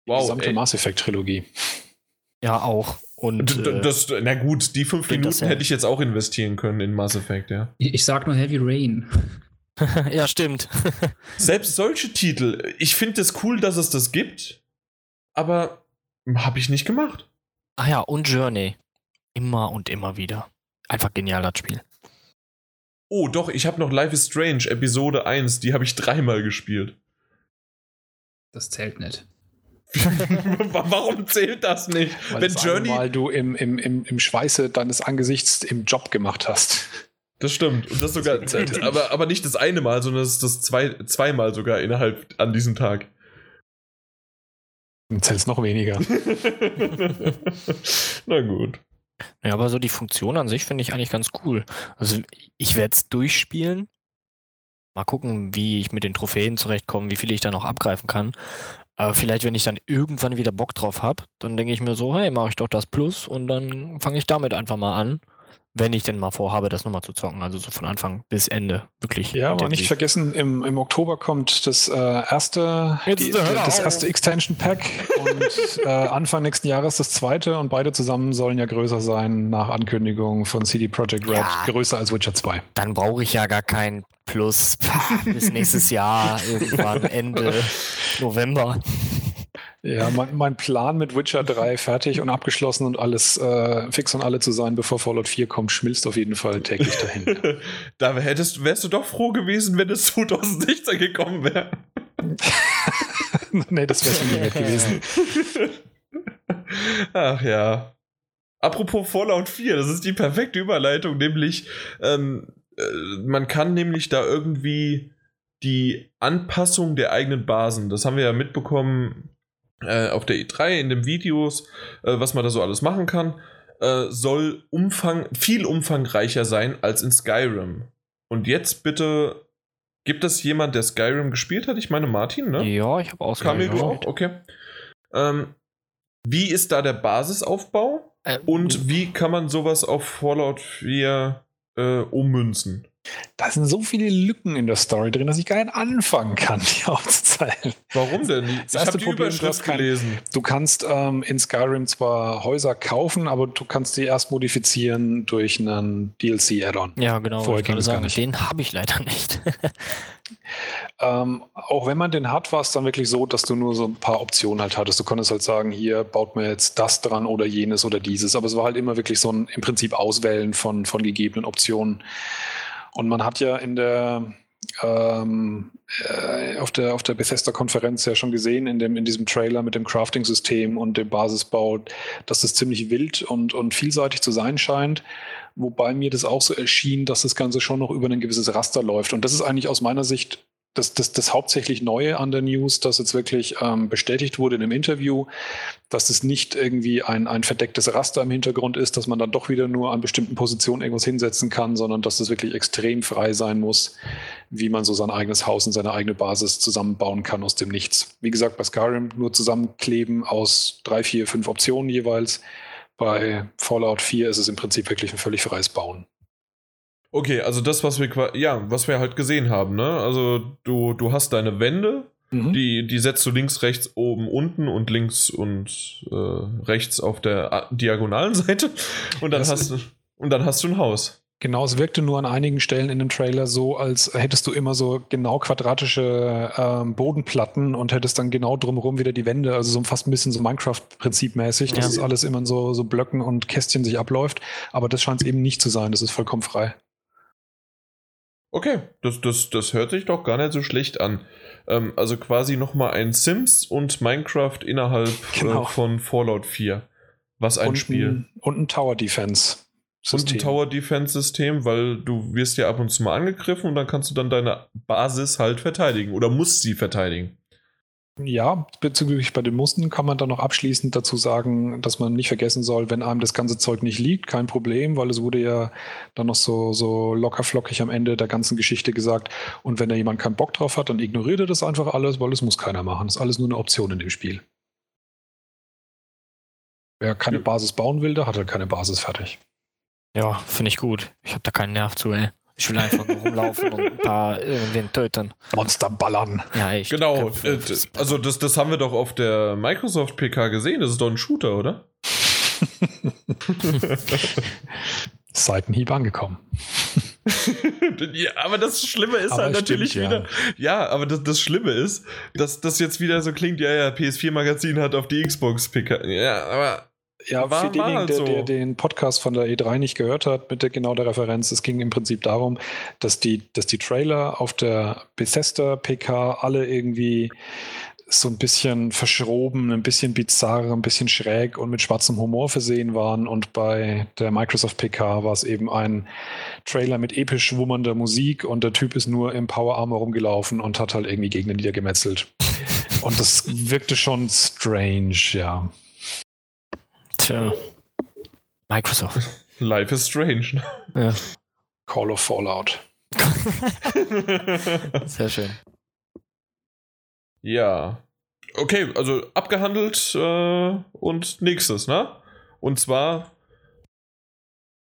Wow. Die gesamte ey. Mass Effect Trilogie. Ja, auch. Und, äh, das, na gut, die fünf Minuten hätte ich jetzt auch investieren können in Mass Effect, ja. Ich sag nur Heavy Rain. ja, stimmt. Selbst solche Titel, ich finde es das cool, dass es das gibt, aber habe ich nicht gemacht. Ah ja, und Journey. Immer und immer wieder. Einfach genial, das Spiel. Oh, doch, ich habe noch Life is Strange, Episode 1, die habe ich dreimal gespielt. Das zählt nicht. Warum zählt das nicht? Weil Wenn Journey. Weil du im, im, im, im Schweiße deines Angesichts im Job gemacht hast. Das stimmt. Und das sogar, aber, aber nicht das eine Mal, sondern das, das zwei, zweimal sogar innerhalb an diesem Tag. Dann zählt es noch weniger. Na gut. Ja, aber so die Funktion an sich finde ich eigentlich ganz cool. Also ich werde es durchspielen. Mal gucken, wie ich mit den Trophäen zurechtkomme, wie viel ich da noch abgreifen kann. Aber vielleicht, wenn ich dann irgendwann wieder Bock drauf habe, dann denke ich mir so, hey, mache ich doch das Plus und dann fange ich damit einfach mal an wenn ich denn mal vorhabe, das nochmal zu zocken. Also so von Anfang bis Ende. Wirklich. Ja, aber nicht vergessen, im, im Oktober kommt das äh, erste, die, das erste Extension Pack und äh, Anfang nächsten Jahres das zweite und beide zusammen sollen ja größer sein nach Ankündigung von CD Projekt Red. Ja, größer als Witcher 2. Dann brauche ich ja gar kein Plus bis nächstes Jahr, irgendwann Ende November. Ja, mein, mein, Plan mit Witcher 3 fertig und abgeschlossen und alles äh, fix und alle zu sein, bevor Fallout 4 kommt, schmilzt auf jeden Fall täglich dahin. da hättest, wärst du doch froh gewesen, wenn es 2016 gekommen wäre. nee, das wäre schon nicht mehr gewesen. Ach ja. Apropos Fallout 4, das ist die perfekte Überleitung, nämlich ähm, äh, man kann nämlich da irgendwie die Anpassung der eigenen Basen, das haben wir ja mitbekommen äh, auf der E3 in den Videos, äh, was man da so alles machen kann, äh, soll Umfang, viel umfangreicher sein als in Skyrim. Und jetzt bitte, gibt es jemand, der Skyrim gespielt hat? Ich meine Martin, ne? Ja, ich habe auch Kamil, du auch? Okay. Ähm, wie ist da der Basisaufbau? Äh, Und wie kann man sowas auf Fallout 4 äh, ummünzen? Da sind so viele Lücken in der Story drin, dass ich gar nicht anfangen kann, die aufzuzeigen. Warum denn? Das erste die Problem, du hast kein- gelesen. Du kannst ähm, in Skyrim zwar Häuser kaufen, aber du kannst die erst modifizieren durch einen DLC-Add-on. ja, genau. Vorher ich ging sagen, nicht. den habe ich leider nicht. Ähm, auch wenn man den hat, war es dann wirklich so, dass du nur so ein paar Optionen halt hattest. Du konntest halt sagen, hier baut mir jetzt das dran oder jenes oder dieses. Aber es war halt immer wirklich so ein im Prinzip Auswählen von, von gegebenen Optionen. Und man hat ja in der ähm, äh, auf der, auf der Bethesda-Konferenz ja schon gesehen, in, dem, in diesem Trailer mit dem Crafting-System und dem Basisbau, dass das ziemlich wild und, und vielseitig zu sein scheint. Wobei mir das auch so erschien, dass das Ganze schon noch über ein gewisses Raster läuft. Und das ist eigentlich aus meiner Sicht das, das, das hauptsächlich Neue an der News, das jetzt wirklich ähm, bestätigt wurde in einem Interview, dass es nicht irgendwie ein, ein verdecktes Raster im Hintergrund ist, dass man dann doch wieder nur an bestimmten Positionen irgendwas hinsetzen kann, sondern dass es wirklich extrem frei sein muss, wie man so sein eigenes Haus und seine eigene Basis zusammenbauen kann aus dem Nichts. Wie gesagt, bei Skyrim nur zusammenkleben aus drei, vier, fünf Optionen jeweils. Bei Fallout 4 ist es im Prinzip wirklich ein völlig freies Bauen. Okay, also das, was wir ja, was wir halt gesehen haben, ne? Also du, du hast deine Wände, Mhm. die, die setzt du links, rechts, oben, unten und links und äh, rechts auf der a- diagonalen Seite. Und dann Das hast du und dann hast du ein Haus. Genau, es wirkte nur an einigen Stellen in dem Trailer so, als hättest du immer so genau quadratische ähm, Bodenplatten und hättest dann genau drumherum wieder die Wände, also so fast ein bisschen so Minecraft-Prinzipmäßig, dass Ja. es alles immer in so, so Blöcken und Kästchen sich abläuft. Aber das scheint es eben nicht zu sein, das ist vollkommen frei. Okay, das, das, das hört sich doch gar nicht so schlecht an. Ähm, also quasi nochmal ein Sims und Minecraft innerhalb Genau. äh, von Fallout 4. Was ein und Spiel. Ein, und ein Tower Defense. Und ein Tower Defense System, weil du wirst ja ab und zu mal angegriffen und dann kannst du dann deine Basis halt verteidigen oder musst sie verteidigen. Ja, bezüglich bei den Musten kann man dann noch abschließend dazu sagen, dass man nicht vergessen soll, wenn einem das ganze Zeug nicht liegt, kein Problem, weil es wurde ja dann noch so, so lockerflockig am Ende der ganzen Geschichte gesagt. Und wenn da jemand keinen Bock drauf hat, dann ignoriert er das einfach alles, weil es muss keiner machen. Das ist alles nur eine Option in dem Spiel. Wer keine Ja. Basis bauen will, der hat halt keine Basis fertig. ja, finde ich gut. Ich habe da keinen Nerv zu, ey. Ich will einfach nur rumlaufen und ein paar irgendwen töten. Monster ballern. Ja, echt. Genau, äh, also das, das haben wir doch auf der Microsoft PK gesehen. Das ist doch ein Shooter, oder? Seitenhieb angekommen. ja, aber das Schlimme ist Aber halt stimmt, natürlich ja. wieder. Ja, aber das, das Schlimme ist, dass das jetzt wieder so klingt, ja, ja, PS4-Magazin hat auf die Xbox PK. Ja, aber Ja, War- für denjenigen, halt der, so. der den Podcast von der E3 nicht gehört hat, mit der genau der Referenz, es ging im Prinzip darum, dass die, dass die Trailer auf der Bethesda PK alle irgendwie so ein bisschen verschroben, ein bisschen bizarr, ein bisschen schräg und mit schwarzem Humor versehen waren. Und bei der Microsoft PK war es eben ein Trailer mit episch wummernder Musik und der Typ ist nur im Power Armor rumgelaufen und hat halt irgendwie Gegner niedergemetzelt. Und das wirkte schon strange, ja. Tja. Microsoft. Life is strange. Ja. Call of Fallout. Sehr schön. ja. Okay, also abgehandelt äh, und nächstes, ne? Und zwar,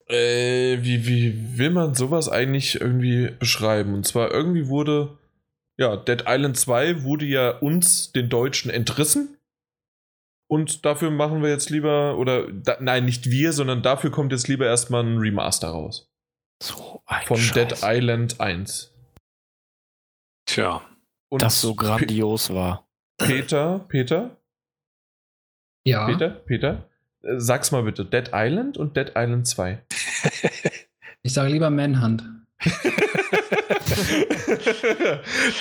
äh, wie, wie will man sowas eigentlich irgendwie beschreiben? Und zwar irgendwie wurde, ja, Dead Island 2 wurde ja uns, den Deutschen, entrissen. Und dafür machen wir jetzt lieber, oder da, nein, nicht wir, sondern dafür kommt jetzt lieber erstmal ein Remaster raus. So ein Von Scheiß. Dead Island 1. Tja. Und Das so grandios war. Pe- Peter, Peter, Ja. Peter, Peter, äh, sag's mal bitte, Dead Island und Dead Island 2. Ich sage lieber Manhunt.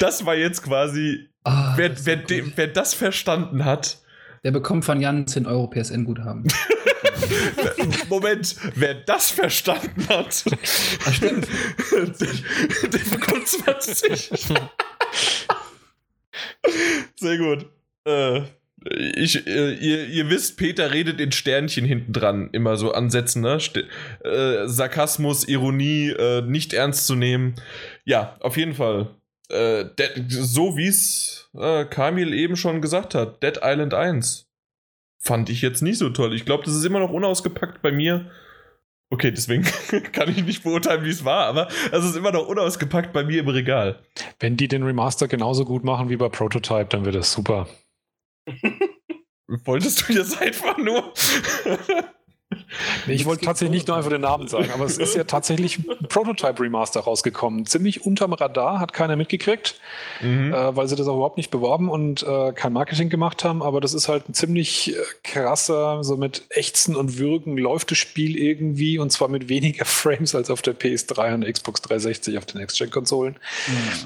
das war jetzt quasi, Ah, wer, das wer, de, wer das verstanden hat, Der bekommt von Jan 10 Euro PSN-Guthaben. Moment, wer das verstanden hat. Ach, stimmt. der, der bekommt 20. Sehr gut. Äh, ich, äh, ihr, ihr wisst, Peter redet in Sternchen hinten dran, immer so ansetzen, ne? St äh, Sarkasmus, Ironie, äh, nicht ernst zu nehmen. Ja, auf jeden Fall. Äh, Dead, so wie es äh, Kamil eben schon gesagt hat, Dead Island 1 fand ich jetzt nicht so toll. Ich glaube, das ist immer noch unausgepackt bei mir. Okay, deswegen kann ich nicht beurteilen, wie es war, aber es ist immer noch unausgepackt bei mir im Regal. Wenn die den Remaster genauso gut machen wie bei Prototype, dann wird das super. Wolltest du jetzt einfach nur. Nee, ich wollte tatsächlich nicht nur einfach den Namen sagen, aber es ist ja tatsächlich ein Prototype Remaster rausgekommen. Ziemlich unterm Radar, hat keiner mitgekriegt, Mhm. äh, weil sie das auch überhaupt nicht beworben und äh, kein Marketing gemacht haben. Aber das ist halt ein ziemlich äh, krasser, so mit Ächzen und Würgen läuft das Spiel irgendwie und zwar mit weniger Frames als auf der PS3 und Xbox 360 auf den Next-Gen-Konsolen.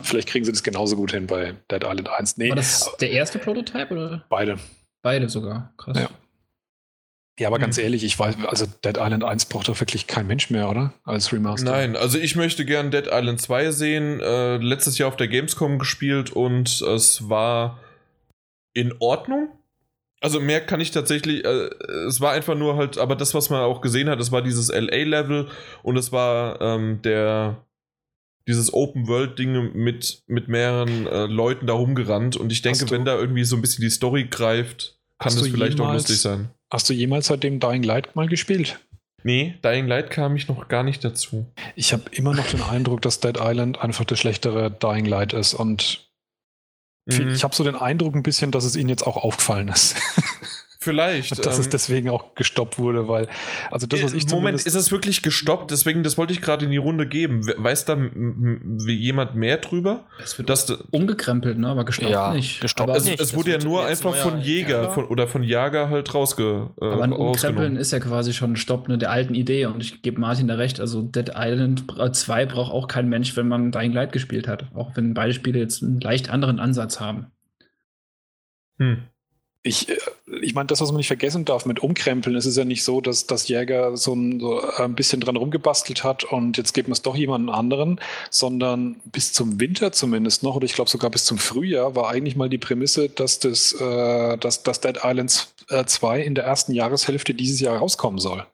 Vielleicht kriegen sie das genauso gut hin bei Dead Island 1. Nee, War das der erste Prototype oder beide. beide sogar? Krass. Ja. Ja, aber ganz Mhm. ehrlich, ich weiß, also Dead Island 1 braucht doch wirklich kein Mensch mehr, oder? Als Remaster. Nein, also ich möchte gern Dead Island 2 sehen. Äh, letztes Jahr auf der Gamescom gespielt und es war in Ordnung. Also mehr kann ich tatsächlich, äh, es war einfach nur halt, aber das, was man auch gesehen hat, es war dieses LA-Level und es war ähm, der, dieses Open-World-Ding mit, mit mehreren äh, Leuten da rumgerannt und ich denke, wenn da irgendwie so ein bisschen die Story greift, kann das vielleicht auch jemals- lustig sein. Hast du jemals seitdem Dying Light mal gespielt? Nee, Dying Light kam ich noch gar nicht dazu. Ich habe immer noch den Eindruck, dass Dead Island einfach das schlechtere Dying Light ist und Mhm. ich habe so den Eindruck ein bisschen, dass es ihnen jetzt auch aufgefallen ist. Vielleicht. dass es ähm, deswegen auch gestoppt wurde, weil, also das, was ich Äh, Moment, ist es wirklich gestoppt? Deswegen, das wollte ich gerade in die Runde geben. We- Weiß da jemand mehr drüber? Es wird Dass, umgekrempelt, ne? aber gestoppt Ja, nicht. gestoppt aber, es, nicht. es das wurde ja nur einfach von Jäger Jäger. von, oder von Jager halt rausge, äh, aber ein Umkrempeln ist ja quasi schon ein Stopp ne, der alten Idee und ich gebe Martin da recht. Also Dead Island 2 braucht auch kein Mensch, wenn man Dying Light gespielt hat. Auch wenn beide Spiele jetzt einen leicht anderen Ansatz haben. Hm. Ich, äh, ich meine, das, was man nicht vergessen darf mit Umkrempeln, es ist ja nicht so, dass das Jäger so ein, so ein bisschen dran rumgebastelt hat und jetzt geben wir es doch jemanden anderen, sondern bis zum Winter zumindest noch, oder ich glaube sogar bis zum Frühjahr, war eigentlich mal die Prämisse, dass das, äh, dass, dass Dead Island 2 in der ersten Jahreshälfte dieses Jahr rauskommen soll.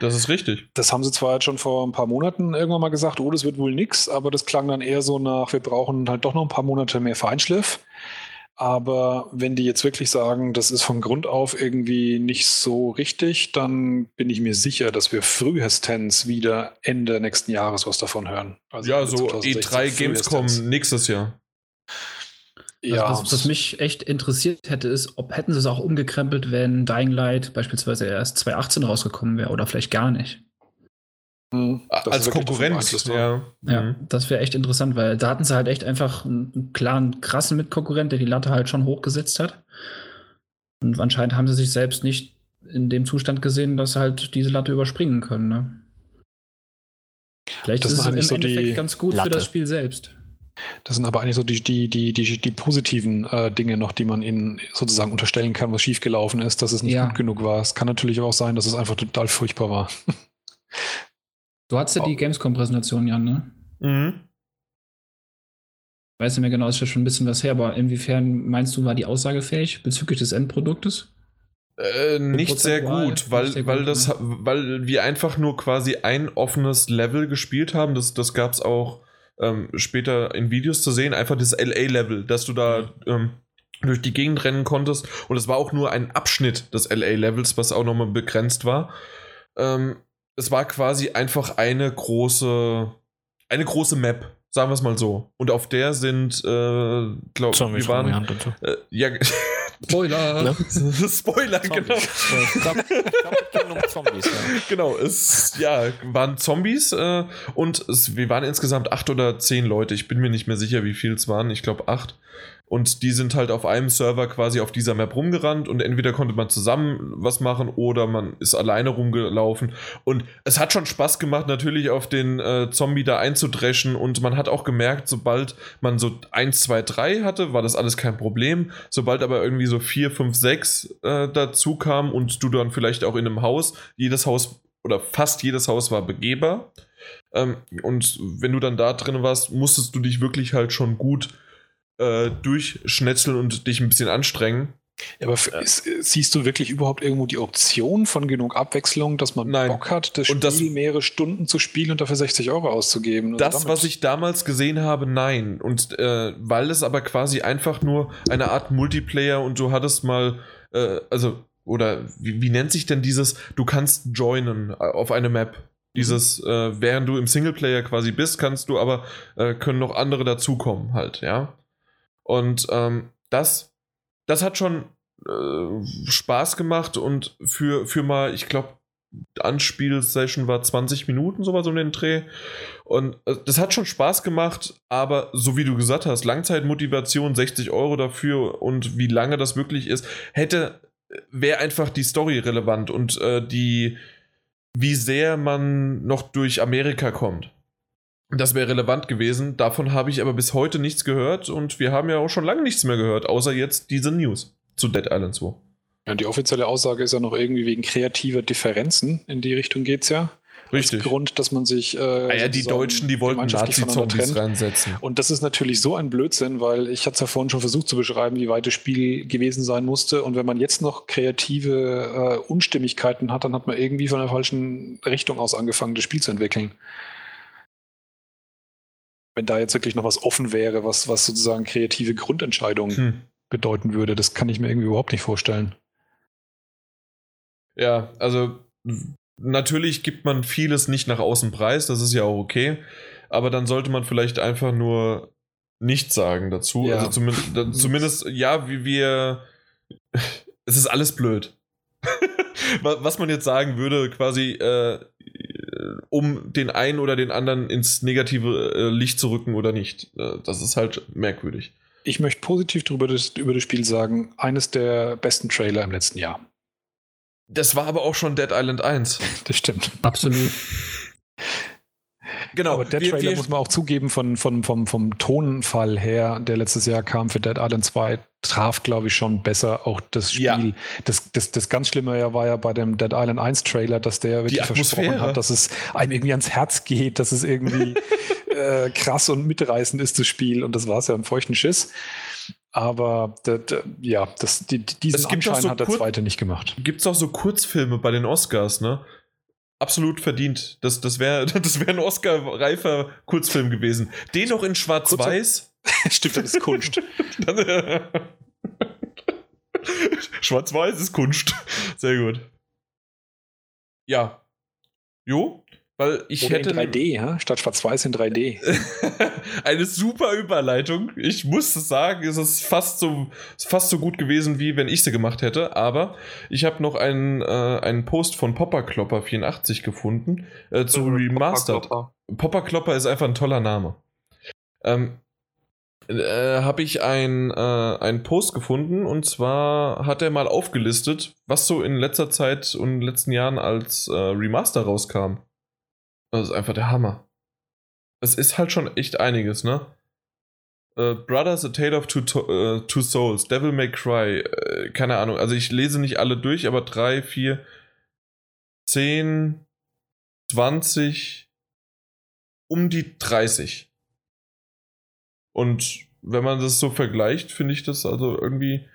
Das ist richtig. Das haben sie zwar jetzt schon vor ein paar Monaten irgendwann mal gesagt, oh, das wird wohl nix, aber das klang dann eher so nach, wir brauchen halt doch noch ein paar Monate mehr Feinschliff. Aber wenn die jetzt wirklich sagen, das ist von Grund auf irgendwie nicht so richtig, dann bin ich mir sicher, dass wir frühestens wieder Ende nächsten Jahres was davon hören. Also ja, so 2016 E3 Gamescom nächstes Jahr. Ja, Also was, was mich echt interessiert hätte, ist, ob hätten sie es auch umgekrempelt, wenn Dying Light beispielsweise erst 2018 rausgekommen wäre oder vielleicht gar nicht. Hm, das ist Als Konkurrent. Ja. Ja, Mhm. das wäre echt interessant, weil da hatten sie halt echt einfach einen einen klaren, krassen Mitkonkurrent, der die Latte halt schon hochgesetzt hat. Und anscheinend haben sie sich selbst nicht in dem Zustand gesehen, dass sie halt diese Latte überspringen können. Ne? Vielleicht Das ist es im eigentlich so Endeffekt die ganz gut für Latte. das Spiel selbst. Das sind aber eigentlich so die, die, die, die, die positiven äh, Dinge noch, die man ihnen sozusagen unterstellen kann, was schiefgelaufen ist, dass es nicht Ja. gut genug war. Es kann natürlich aber auch sein, dass es einfach total furchtbar war. Du hattest ja die Gamescom-Präsentation, Jan, ne? Mhm. Weiß nicht mehr genau, ist ja schon ein bisschen was her, aber inwiefern meinst du, war die aussagefähig bezüglich des Endproduktes? Äh, nicht sehr gut, weil, sehr weil, gut, das, ne? weil wir einfach nur quasi ein offenes Level gespielt haben. Das, das gab es auch ähm, später in Videos zu sehen. Einfach das LA-Level, dass du da ähm, durch die Gegend rennen konntest. Und es war auch nur ein Abschnitt des LA-Levels, was auch nochmal begrenzt war. Ähm, es war quasi einfach eine große, eine große Map, sagen wir es mal so. Und auf der sind, äh, glaube Zombies wir waren, äh, ja, Spoiler! Ne? Spoiler, genau. Zombies. Ich. Ja. Genau, es ja, waren Zombies äh, und es, wir waren insgesamt acht oder zehn Leute. Ich bin mir nicht mehr sicher, wie viel es waren. Ich glaube acht. Und die sind halt auf einem Server quasi auf dieser Map rumgerannt und entweder konnte man zusammen was machen oder man ist alleine rumgelaufen. Und es hat schon Spaß gemacht, natürlich auf den äh, Zombie da einzudreschen. Und man hat auch gemerkt, sobald man so 1, 2, 3 hatte, war das alles kein Problem. Sobald aber irgendwie so 4, 5, 6 äh, dazu kam und du dann vielleicht auch in einem Haus, jedes Haus oder fast jedes Haus war begehbar. Ähm, und wenn du dann da drin warst, musstest du dich wirklich halt schon gut äh, durchschnetzeln und dich ein bisschen anstrengen. Ja, aber ist, siehst du wirklich überhaupt irgendwo die Option von genug Abwechslung, dass man Nein. Bock hat, das Und Spiel das- mehrere Stunden zu spielen und dafür 60 Euro auszugeben? Also Das, damit- was ich damals gesehen habe, nein. Und äh, weil es aber quasi einfach nur eine Art Multiplayer und du hattest mal, äh, also, oder wie, wie nennt sich denn dieses, du kannst joinen äh, auf eine Map. Dieses, äh, während du im Singleplayer quasi bist, kannst du aber, äh, können noch andere dazukommen halt, ja. Und ähm, das, das hat schon äh, Spaß gemacht und für, für mal, ich glaube, Anspielsession war 20 Minuten, sowas um den Dreh. Und äh, das hat schon Spaß gemacht, aber so wie du gesagt hast, Langzeitmotivation, 60 Euro dafür und wie lange das wirklich ist, hätte, wäre einfach die Story relevant und äh, die, wie sehr man noch durch Amerika kommt. Das wäre relevant gewesen. Davon habe ich aber bis heute nichts gehört und wir haben ja auch schon lange nichts mehr gehört, außer jetzt diese News zu Dead Island 2. Ja, die offizielle Aussage ist ja noch irgendwie wegen kreativer Differenzen. In die Richtung geht es ja. Richtig. Als Grund, dass man sich. Äh, Ah ja, die Deutschen, die wollten Nazi-Zombies reinsetzen. Und das ist natürlich so ein Blödsinn, weil ich hatte es ja vorhin schon versucht zu beschreiben, wie weit das Spiel gewesen sein musste. Und wenn man jetzt noch kreative äh, Unstimmigkeiten hat, dann hat man irgendwie von der falschen Richtung aus angefangen, das Spiel zu entwickeln. Wenn da jetzt wirklich noch was offen wäre, was, was sozusagen kreative Grundentscheidungen Hm. bedeuten würde, das kann ich mir irgendwie überhaupt nicht vorstellen. Ja, also natürlich gibt man vieles nicht nach außen preis, das ist ja auch okay. Aber dann sollte man vielleicht einfach nur nichts sagen dazu. Ja. Also zumindest, zumindest, ja, wie wir. Es ist alles blöd. Wa- Was man jetzt sagen würde, quasi, äh, um den einen oder den anderen ins negative äh, Licht zu rücken oder nicht. Äh, das ist halt merkwürdig. Ich möchte positiv drüber das, über das Spiel sagen, eines der besten Trailer im letzten Jahr. Das war aber auch schon Dead Island 1. Das stimmt. Absolut. Genau. Aber der wir- Trailer wir- muss man auch zugeben, von, von, vom, vom Tonfall her, der letztes Jahr kam für Dead Island 2, traf, glaube ich, schon besser auch das Spiel. Ja. Das, das, das ganz Schlimme ja war ja bei dem Dead Island 1 Trailer, dass der wirklich versprochen hat, dass es einem irgendwie ans Herz geht, dass es irgendwie äh, krass und mitreißend ist, das Spiel. Und das war es ja im feuchten Schiss. Aber ja, das, die, diesen Anschein so hat der zweite nicht gemacht. gibt es auch so Kurzfilme bei den Oscars, ne? Absolut verdient. Das, das wäre das wär ein Oscar-reifer Kurzfilm gewesen. Den noch in Schwarz-Weiß. Stimmt, das ist Kunst. Dann- Schwarz-Weiß ist Kunst. Sehr gut. Ja. Jo, weil ich Oder hätte. in 3D, ja? statt Schwarz-Weiß in 3D. Eine super Überleitung. Ich muss sagen, es ist fast so, fast so gut gewesen, wie wenn ich sie gemacht hätte. Aber ich habe noch einen, äh, einen Post von Popperklopper84 gefunden äh, zu Remastered. Popperklopper. Popperklopper ist einfach ein toller Name. Ähm, äh, habe ich ein, äh, einen Post gefunden und zwar hat er mal aufgelistet, was so in letzter Zeit und in den letzten Jahren als äh, Remaster rauskam. Das ist einfach der Hammer. Es ist halt schon echt einiges, ne? Äh, Brothers, A Tale of Two, äh, Two Souls, Devil May Cry, äh, keine Ahnung. Also ich lese nicht alle durch, aber drei, vier, zehn, 20, um die 30. Und wenn man das so vergleicht, finde ich das also irgendwie.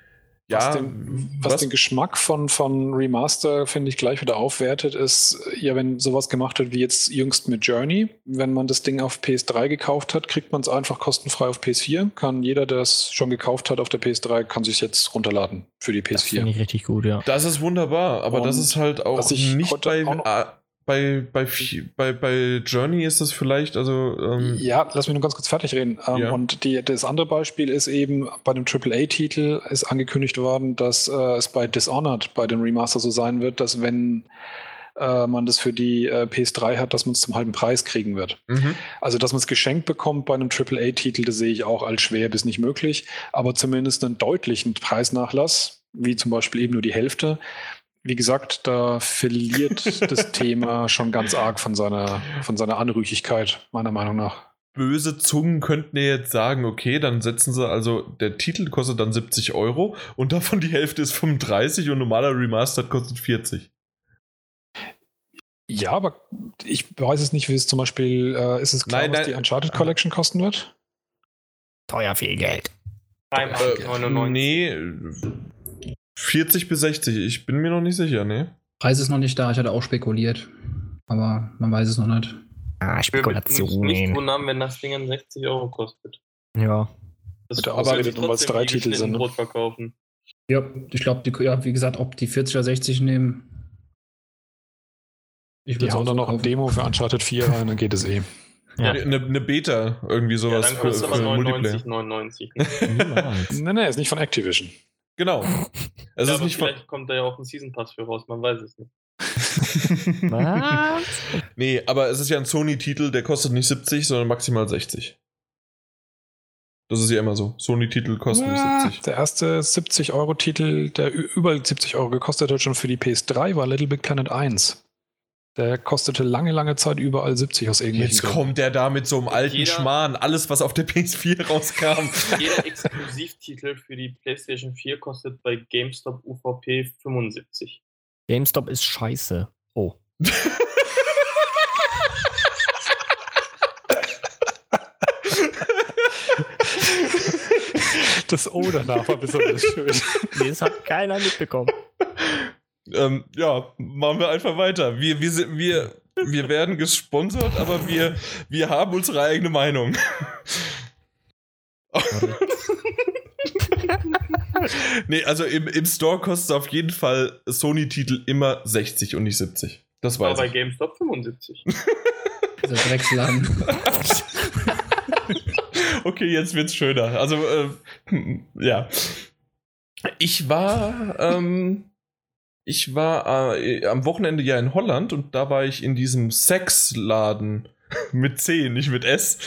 Ja, was, den, was, den Geschmack von, von Remaster, finde ich, gleich wieder aufwertet, ist, ja, wenn sowas gemacht wird wie jetzt jüngst mit Journey, wenn man das Ding auf PS3 gekauft hat, kriegt man es einfach kostenfrei auf PS4. Kann jeder, der es schon gekauft hat auf der PS3, kann sich jetzt runterladen für die Das finde PS4. ich richtig gut, ja. Das ist wunderbar, aber das Und ist halt auch nicht bei, auch bei, bei, bei, bei Journey ist das vielleicht, also. Ähm, Ja, lass mich nur ganz kurz fertig reden. Ähm, Ja. Und die, das andere Beispiel ist eben, bei dem AAA-Titel ist angekündigt worden, dass äh, es bei Dishonored, bei dem Remaster so sein wird, dass wenn äh, man das für die äh, PS3 hat, dass man es zum halben Preis kriegen wird. Mhm. Also, dass man es geschenkt bekommt bei einem AAA-Titel, das sehe ich auch als schwer bis nicht möglich. Aber zumindest einen deutlichen Preisnachlass, wie zum Beispiel eben nur die Hälfte. Wie gesagt, da verliert das Thema schon ganz arg von seiner, von seiner Anrüchigkeit, meiner Meinung nach. Böse Zungen könnten ja jetzt sagen, okay, dann setzen sie also, der Titel kostet dann 70 Euro und davon die Hälfte ist 35 und normaler Remastered kostet 40. Ja, aber ich weiß es nicht, wie es zum Beispiel, äh, ist es klar, Nein, was nein. die Uncharted Collection kosten wird? Teuer viel Geld. Dreimal Äh, 99. nee, 40 bis 60, ich bin mir noch nicht sicher, ne? Preis ist noch nicht da, ich hatte auch spekuliert. Aber man weiß es noch nicht. Ah, Ich würde mich nicht Spekulationen. wundern, wenn das Ding 60 Euro kostet. Ja. Das weil es trotzdem drei wie Titel sind, ne? Brot verkaufen. Ja, ich glaube, die, ja, wie gesagt, ob die 40 oder 60 nehmen. Ich Die hauen dann noch ein. Demo für Uncharted 4 rein, dann geht es eh. Ja. Eine, eine Beta, irgendwie Ja, sowas dann für, kostet aber für Multiplayer. 99,99. Ne? Niemals. Nee, nee, ist nicht von Activision. Genau. Es ja, ist nicht vielleicht kommt da ja auch ein Season Pass für raus, man weiß es nicht. Was? Nee, aber es ist ja ein Sony-Titel, der kostet nicht 70, sondern maximal 60. Das ist ja immer so. Sony-Titel kosten nicht 70. Der erste 70-Euro-Titel, der über 70 Euro gekostet hat, schon für die PS3, war Little Big Planet 1. Der kostete lange, lange Zeit überall 70 aus irgendwelchen Jetzt Gründen. kommt der da mit so einem alten Jeder- Schmarrn. Alles, was auf der PS4 rauskam. Jeder Exklusivtitel für die PlayStation 4 kostet bei GameStop UVP 75. GameStop ist scheiße. Oh. Das O danach war besonders schön. Nee, das hat keiner mitbekommen. Ähm, ja, machen wir einfach weiter. Wir, wir, sind, wir, wir werden gesponsert, aber wir, wir haben unsere eigene Meinung. nee, also im, im Store kostet auf jeden Fall Sony-Titel immer 60 und nicht 70. Das Aber weiß bei ich. GameStop 75. Dieser Drecksladen. Okay, jetzt wird's schöner. Also, äh, hm, ja. Ich war, ähm, ich war äh, am Wochenende ja in Holland und da war ich in diesem Sexladen mit C, nicht mit S.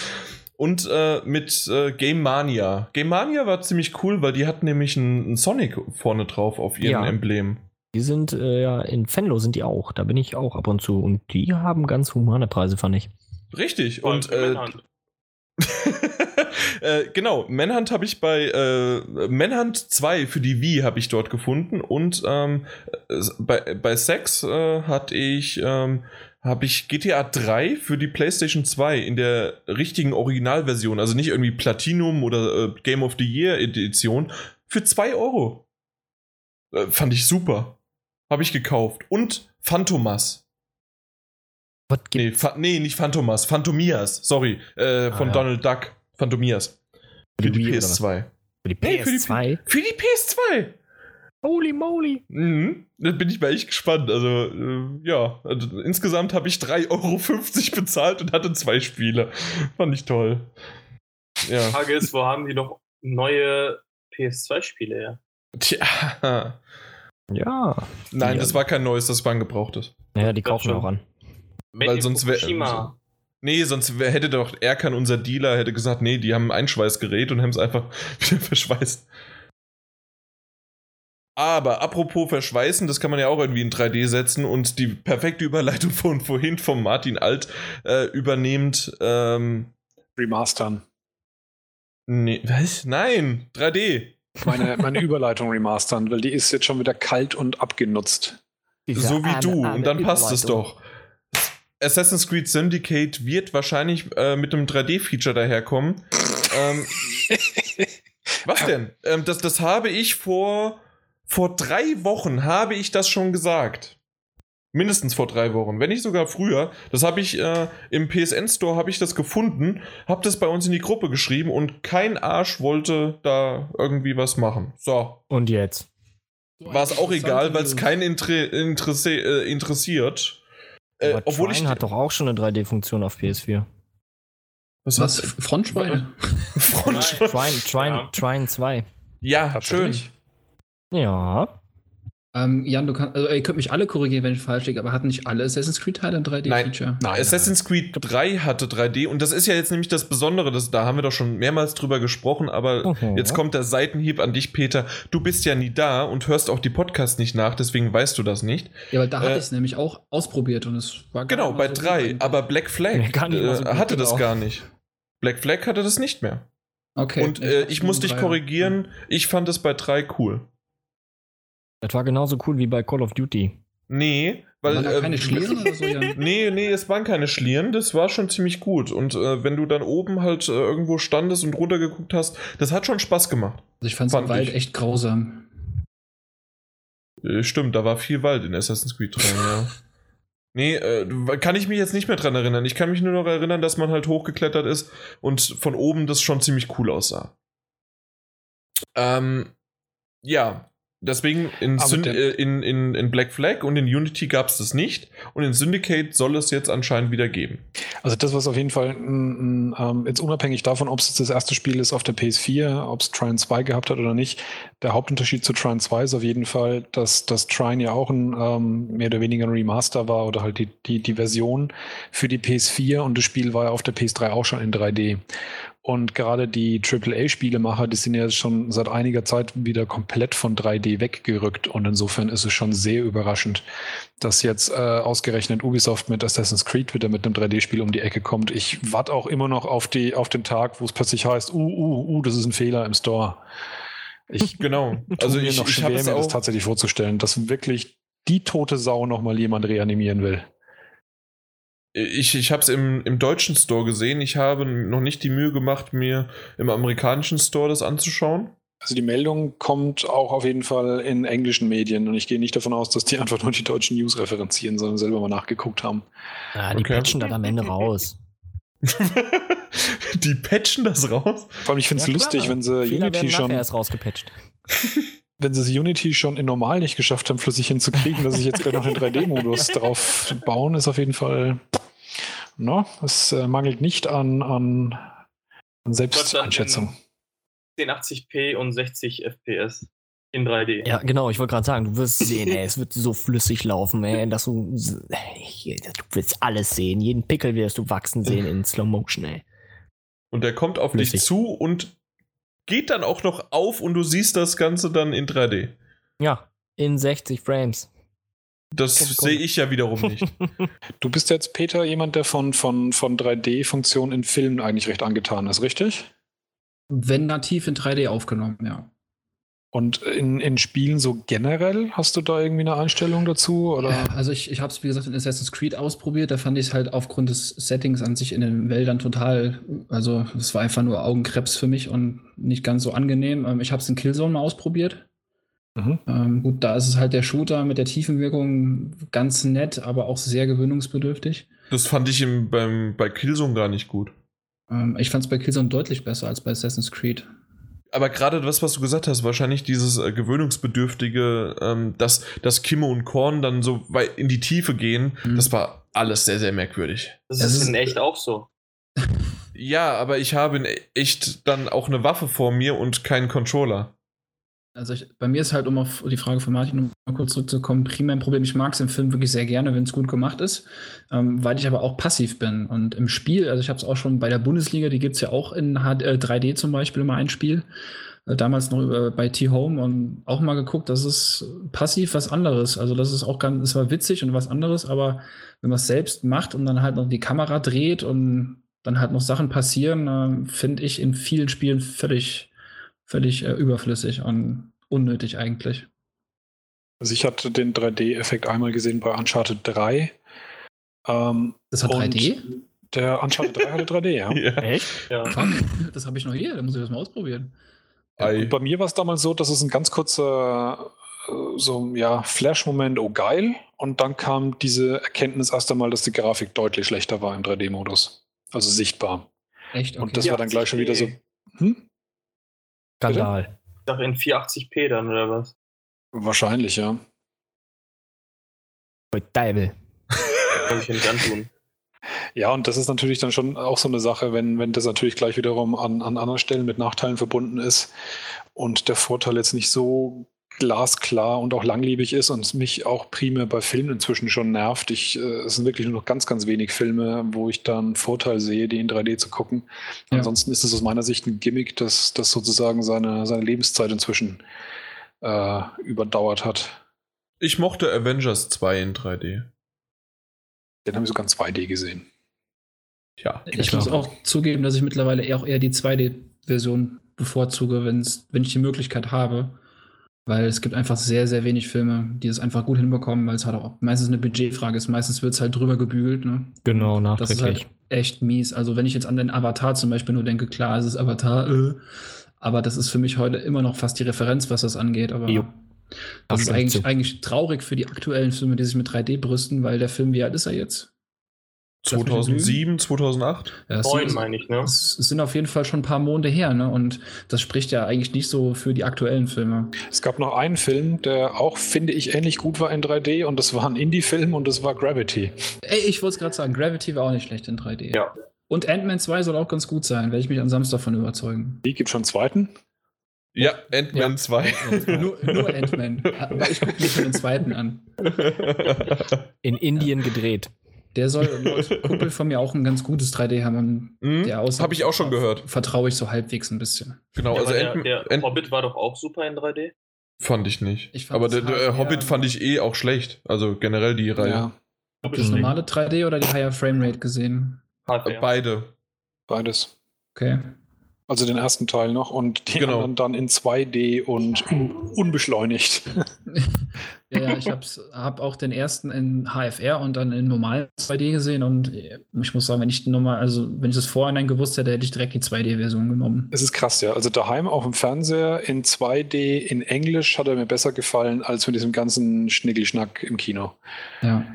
Und äh, mit äh, Game Mania. Game Mania war ziemlich cool, weil die hatten nämlich einen Sonic vorne drauf auf ihrem Ja. Emblem. Die sind äh, ja in Venlo sind die auch. Da bin ich auch ab und zu. Und die haben ganz humane Preise, fand ich. Richtig. Vor allem Und äh, genau, Manhunt habe ich bei äh, Manhunt 2 für die Wii habe ich dort gefunden und ähm, äh, bei, bei Sex äh, hatte ich ähm, habe ich GTA 3 für die PlayStation 2 in der richtigen Originalversion, also nicht irgendwie Platinum oder äh, Game of the Year Edition, für 2 Euro. Äh, fand ich super. Habe ich gekauft. Und Phantomas. Was Nee, nee, nicht Phantomas, Phantomias, sorry, äh, von Ah, ja. Donald Duck. Phantomias. Für Für die die Wii oder was? PS2. Für die Nee, für die- PS2? Für die PS2! Holy moly. Mhm. Da bin ich mal echt gespannt. Also, äh, ja. Also, insgesamt habe ich 3,50 Euro bezahlt und hatte zwei Spiele. Fand ich toll. Ja. Frage ist, wo haben die noch neue PS2-Spiele her? Tja. Ja. Nein, Die- das war kein neues, das war ein gebrauchtes. Naja, die kaufen wir auch an. Weil sonst wär- Fukushima. Nee, sonst hätte doch Erkan, unser Dealer, hätte gesagt, nee, die haben ein Einschweißgerät und haben es einfach wieder verschweißt. Aber apropos Verschweißen, das kann man ja auch irgendwie in 3D setzen und die perfekte Überleitung von vorhin vom Martin Alt äh, übernehmend. Ähm, Remastern. nee, was? Nein, 3D. Meine, meine Überleitung remastern, weil die ist jetzt schon wieder kalt und abgenutzt. so wie du. Und dann passt es doch. Assassin's Creed Syndicate wird wahrscheinlich äh, mit einem 3D-Feature daherkommen. ähm, was denn? Ähm, das, das habe ich vor, vor drei Wochen, habe ich das schon gesagt. Mindestens vor drei Wochen, wenn nicht sogar früher. Das habe ich äh, im PSN Store habe ich das gefunden, habe das bei uns in die Gruppe geschrieben und kein Arsch wollte da irgendwie was machen. So, Und jetzt? war es auch egal, weil es keinen Inter Interesse äh, interessiert. Äh, Aber obwohl ich Trine hat doch auch schon eine 3D-Funktion auf PS4. was, Was? Frontschweine? Front Trine, Trine, Ja. Trine 2. ja, schön. Ja. Ähm, Jan, du kannst, also ihr könnt mich alle korrigieren, wenn ich falsch liege, aber hatten nicht alle Assassin's Creed-Teile ein 3D-Feature? Nein, Assassin's Creed 3 hatte 3D und das ist ja jetzt nämlich das Besondere, das, da haben wir doch schon mehrmals drüber gesprochen, aber Mhm. jetzt kommt der Seitenhieb an dich, Peter. Du bist ja nie da und hörst auch die Podcasts nicht nach, deswegen weißt du das nicht. Ja, weil da hatte Äh, ich es nämlich auch ausprobiert und es war gar Genau, bei so 3, gut. aber Black Flag Ja, so äh, gut, hatte das genau. gar nicht. Black Flag hatte das nicht mehr. Okay. und äh, ich muss dich korrigieren, ich fand es bei 3 cool. Das war genauso cool wie bei Call of Duty. Nee, weil. Waren da äh, keine Schlieren oder so, Jan? Nee, nee, es waren keine Schlieren, das war schon ziemlich gut. Und äh, wenn du dann oben halt äh, irgendwo standest und runtergeguckt hast, das hat schon Spaß gemacht. Also ich fand es Fand im Wald ich. echt grausam. Äh, stimmt, da war viel Wald in Assassin's Creed 3, ja. Nee, äh, kann ich mich jetzt nicht mehr dran erinnern. Ich kann mich nur noch erinnern, dass man halt hochgeklettert ist und von oben das schon ziemlich cool aussah. Ähm, ja, deswegen in, der- äh, in, in, in Black Flag und in Unity gab es das nicht und in Syndicate soll es jetzt anscheinend wieder geben. Also das, was auf jeden Fall, mm, ähm, jetzt unabhängig davon, ob es das erste Spiel ist auf der PS4, ob es Trine 2 gehabt hat oder nicht, der Hauptunterschied zu Trine 2 ist auf jeden Fall, dass das Trine ja auch ein ähm, mehr oder weniger ein Remaster war oder halt die, die, die Version für die PS4 und das Spiel war ja auf der PS3 auch schon in 3D. Und gerade die AAA-Spielemacher, die sind ja schon seit einiger Zeit wieder komplett von 3D weggerückt. Und insofern ist es schon sehr überraschend, dass jetzt äh, ausgerechnet Ubisoft mit Assassin's Creed wieder mit einem 3D-Spiel um die Ecke kommt. Ich warte auch immer noch auf, die, auf den Tag, wo es plötzlich heißt, uh, uh, uh, das ist ein Fehler im Store. Ich Genau. Also mir ich, noch ich schwer, mir es das tatsächlich vorzustellen, dass wirklich die tote Sau nochmal jemand reanimieren will. Ich, ich habe es im, im deutschen Store gesehen. Ich habe noch nicht die Mühe gemacht, mir im amerikanischen Store das anzuschauen. Also die Meldung kommt auch auf jeden Fall in englischen Medien und ich gehe nicht davon aus, dass die einfach nur die deutschen News referenzieren, sondern selber mal nachgeguckt haben. Ja, die Okay. patchen das am Ende raus. die patchen das raus. Vor allem, ich finde es Ja, lustig, wenn sie Fehler Unity werden schon, nachher erst rausgepatcht. wenn sie Unity schon in normal nicht geschafft haben, flüssig hinzukriegen, dass ich jetzt gleich noch den 3D-Modus drauf bauen, ist auf jeden Fall, no, es äh, mangelt nicht an, an, an Selbsteinschätzung. 1080p und 60 FPS in 3D. Ja, genau, ich wollte gerade sagen, du wirst sehen, ey, es wird so flüssig laufen, ey, dass du, ey, du willst alles sehen. Jeden Pickel wirst du wachsen sehen in Slow Motion, ey. Und der kommt auf Flüssig. dich zu und geht dann auch noch auf und du siehst das Ganze dann in 3D. Ja, in 60 Frames. Das sehe ich ja wiederum nicht. Du bist jetzt, Peter, jemand, der von, von, von 3D-Funktionen in Filmen eigentlich recht angetan ist, richtig? Wenn nativ in 3D aufgenommen, ja. Und in, in Spielen so generell, hast du da irgendwie eine Einstellung dazu? Oder? Also ich, ich habe es, wie gesagt, in Assassin's Creed ausprobiert. Da fand ich es halt aufgrund des Settings an sich in den Wäldern total, also es war einfach nur Augenkrebs für mich und nicht ganz so angenehm. Ähm, ich habe es in Killzone mal ausprobiert. Mhm. Ähm, gut, da ist es halt der Shooter mit der Tiefenwirkung ganz nett, aber auch sehr gewöhnungsbedürftig. Das fand ich im, beim, bei Killzone gar nicht gut. Ähm, ich fand es bei Killzone deutlich besser als bei Assassin's Creed. Aber gerade das, was du gesagt hast, wahrscheinlich dieses äh, gewöhnungsbedürftige, ähm, dass, dass Kimme und Korn dann so weit in die Tiefe gehen, Mhm. das war alles sehr, sehr merkwürdig. Das Das ist ist- in echt auch so. Ja, aber ich habe in echt dann auch eine Waffe vor mir und keinen Controller. Also ich, bei mir ist halt, um auf die Frage von Martin mal kurz zurückzukommen, primär ein Problem. Ich mag es im Film wirklich sehr gerne, wenn es gut gemacht ist, ähm, weil ich aber auch passiv bin. Und im Spiel, also ich habe es auch schon bei der Bundesliga, die gibt es ja auch in HD, äh, 3D zum Beispiel immer ein Spiel. Äh, damals noch bei T-Home und auch mal geguckt, das ist passiv was anderes. Also das ist auch ganz, es war witzig und was anderes, aber wenn man es selbst macht und dann halt noch die Kamera dreht und dann halt noch Sachen passieren, äh, finde ich in vielen Spielen völlig, völlig äh, überflüssig und unnötig eigentlich. Also ich hatte den 3D-Effekt einmal gesehen bei Uncharted 3. Ähm, Das hat und 3D? Der Uncharted 3 hatte 3D, ja. Ja. Echt? Ja. Fuck, das habe ich noch hier, da muss ich das mal ausprobieren. Und bei mir war es damals so, dass es ein ganz kurzer äh, so ja, Flash-Moment, oh geil. Und dann kam diese Erkenntnis erst einmal, dass die Grafik deutlich schlechter war im 3D-Modus. Also sichtbar. Echt? Okay. Und das Ja, war dann gleich schon wieder so. 80p. Hm? Skandal. Ich dachte in 480p dann oder was? Wahrscheinlich, ja. Teufel. Kann ich ja nicht antun. Ja, und das ist natürlich dann schon auch so eine Sache, wenn, wenn das natürlich gleich wiederum an, an anderen Stellen mit Nachteilen verbunden ist und der Vorteil jetzt nicht so glasklar und auch langlebig ist und mich auch primär bei Filmen inzwischen schon nervt. Ich, äh, es sind wirklich nur noch ganz, ganz wenig Filme, wo ich dann Vorteil sehe, die in 3D zu gucken. Ja. Ansonsten ist es aus meiner Sicht ein Gimmick, das, das sozusagen seine, seine Lebenszeit inzwischen äh, überdauert hat. Ich mochte Avengers 2 in 3D. Den haben wir sogar in 2D gesehen. Ja, ich, ich muss auch zugeben, dass ich mittlerweile eher, auch eher die 2D-Version bevorzuge, wenn's, wenn ich die Möglichkeit habe. Weil es gibt einfach sehr, sehr wenig Filme, die es einfach gut hinbekommen, weil es halt auch meistens eine Budgetfrage ist. Meistens wird es halt drüber gebügelt. Ne? Genau, nachträglich. Das ist halt echt mies. Also wenn ich jetzt an den Avatar zum Beispiel nur denke, klar, es ist Avatar, äh, aber das ist für mich heute immer noch fast die Referenz, was das angeht. Aber jo. das, das ist eigentlich, eigentlich traurig für die aktuellen Filme, die sich mit 3D brüsten, weil der Film, wie alt ist er jetzt? 2007, 2008? Ja, Neun, meine ich, ne? Es sind auf jeden Fall schon ein paar Monde her, ne? Und das spricht ja eigentlich nicht so für die aktuellen Filme. Es gab noch einen Film, der auch, finde ich, ähnlich gut war in 3D und das war ein Indie-Film und das war Gravity. Ey, ich wollte es gerade sagen, Gravity war auch nicht schlecht in 3D. Ja. Und Ant-Man 2 soll auch ganz gut sein, werde ich mich am Samstag davon überzeugen. Wie gibt schon einen zweiten? Ja, Ant-Man ja. 2. nur nur Ant-Man. ich gucke mir schon den zweiten an. In Indien gedreht. Der soll ein Kumpel von mir auch ein ganz gutes 3D haben. Mhm, Habe ich auch schon gehört. Vertraue ich so halbwegs ein bisschen. Genau, ja, also der, der Hobbit war doch auch super in 3D. Fand ich nicht. Ich aber der, der Hobbit fand ich eh auch schlecht. Also generell die Reihe. Ja. Habt ihr das normale 3D oder die Higher Framerate gesehen? Beide. Beides. Okay. Also den ersten Teil noch und den genau. anderen dann in 2D und unbeschleunigt. ja, ja, ich habe hab auch den ersten in HFR und dann in normal 2D gesehen und ich muss sagen, wenn ich normal, also wenn ich das vorhin gewusst hätte, hätte ich direkt die 2D-Version genommen. Es ist krass, ja. Also daheim auf dem Fernseher in 2D in Englisch hat er mir besser gefallen als mit diesem ganzen Schnickelschnack im Kino. Ja.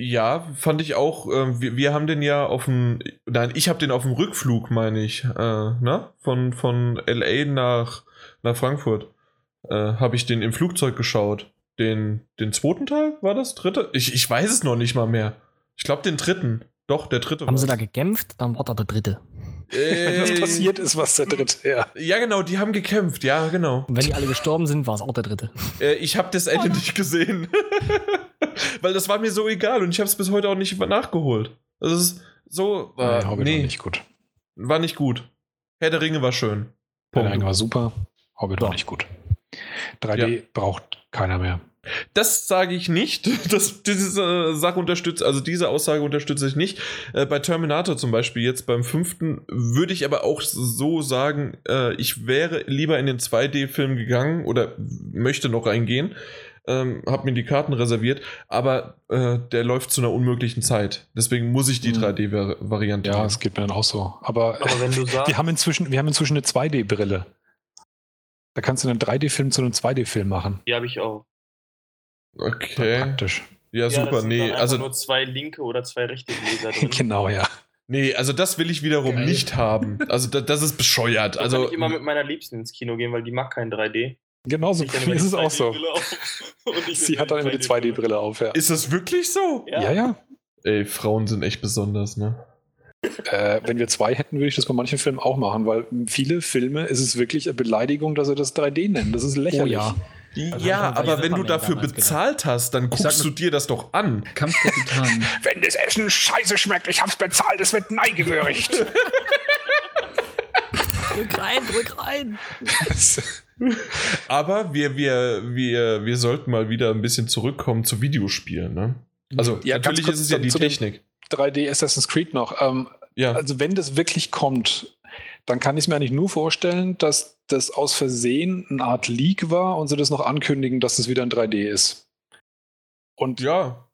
Ja, fand ich auch. Äh, wir, wir haben den ja auf dem, nein, ich habe den auf dem Rückflug, meine ich, äh, ne? Von, von LA nach, nach Frankfurt. Äh, habe ich den im Flugzeug geschaut. Den, den zweiten Teil war das? Dritte? Ich, ich weiß es noch nicht mal mehr. Ich glaube den dritten. Doch, der dritte. Haben sie da gekämpft? Dann war da der dritte. Äh, was passiert ist, was der dritte, ja. Ja, genau, die haben gekämpft, ja, genau. Und wenn die alle gestorben sind, war es auch der dritte. Äh, ich habe das Ende oh, nicht gesehen. Weil das war mir so egal und ich habe es bis heute auch nicht nachgeholt. Das ist so. Äh, nee, nee. war nicht gut. War nicht gut. Herr der Ringe war schön. Herr der Ringe war super. Hobbit ja. war nicht gut. 3D ja. braucht keiner mehr. Das sage ich nicht. Das, diese Sache unterstützt, also diese Aussage unterstütze ich nicht. Äh, bei Terminator zum Beispiel, jetzt beim fünften, würde ich aber auch so sagen, äh, ich wäre lieber in den 2D-Film gegangen oder möchte noch reingehen. Ähm, habe mir die Karten reserviert, aber äh, der läuft zu einer unmöglichen Zeit. Deswegen muss ich die 3D-Variante. Mhm. Ja, es geht mir dann auch so. Aber, aber wenn du sagst, wir haben inzwischen, wir haben inzwischen eine 2D-Brille. Da kannst du einen 3D-Film zu einem 2D-Film machen. Die habe ich auch. Okay. Praktisch. Ja, ja super. nee, also nur zwei linke oder zwei rechte Gläser drin. genau, ja. Nee, also das will ich wiederum Geil. nicht haben. Also da, das ist bescheuert. Da also kann ich immer mit meiner Liebsten ins Kino gehen, weil die mag kein 3D. Genauso ist es auch so. Sie hat dann immer die 2D-Brille auf, ja. Ist das wirklich so? Ja. ja, ja. Ey, Frauen sind echt besonders, ne? Äh, wenn wir zwei hätten, würde ich das bei manchen Filmen auch machen, weil viele Filme ist es wirklich eine Beleidigung, dass sie das 3D nennen. Das ist lächerlich. Oh ja. Also ja, aber wenn du dafür bezahlt gedacht. hast, dann guckst du dir das doch an. Kampf der Titanen. wenn das Essen scheiße schmeckt, ich hab's bezahlt, es wird neigewürdigt. drück rein, drück rein. aber wir, wir, wir, wir sollten mal wieder ein bisschen zurückkommen zu Videospielen. Ne? Also ja, natürlich ist es ja die Technik. 3D Assassin's Creed noch. Ähm, ja. Also wenn das wirklich kommt, dann kann ich es mir eigentlich nur vorstellen, dass das aus Versehen eine Art Leak war und sie das noch ankündigen, dass das wieder in 3D ist. Und ja.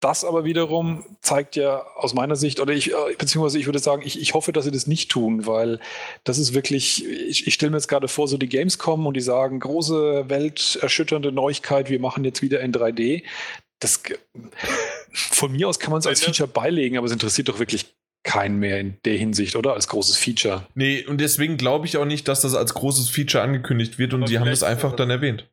Das aber wiederum zeigt ja aus meiner Sicht, oder ich, äh, beziehungsweise ich würde sagen, ich, ich hoffe, dass sie das nicht tun, weil das ist wirklich, ich, ich stelle mir jetzt gerade vor, so die Games kommen und die sagen, große, welterschütternde Neuigkeit, wir machen jetzt wieder in 3D. Das, von mir aus kann man es als Feature beilegen, aber es interessiert doch wirklich keinen mehr in der Hinsicht, oder? Als großes Feature. Nee, und deswegen glaube ich auch nicht, dass das als großes Feature angekündigt wird und Aber die haben das einfach das, dann erwähnt.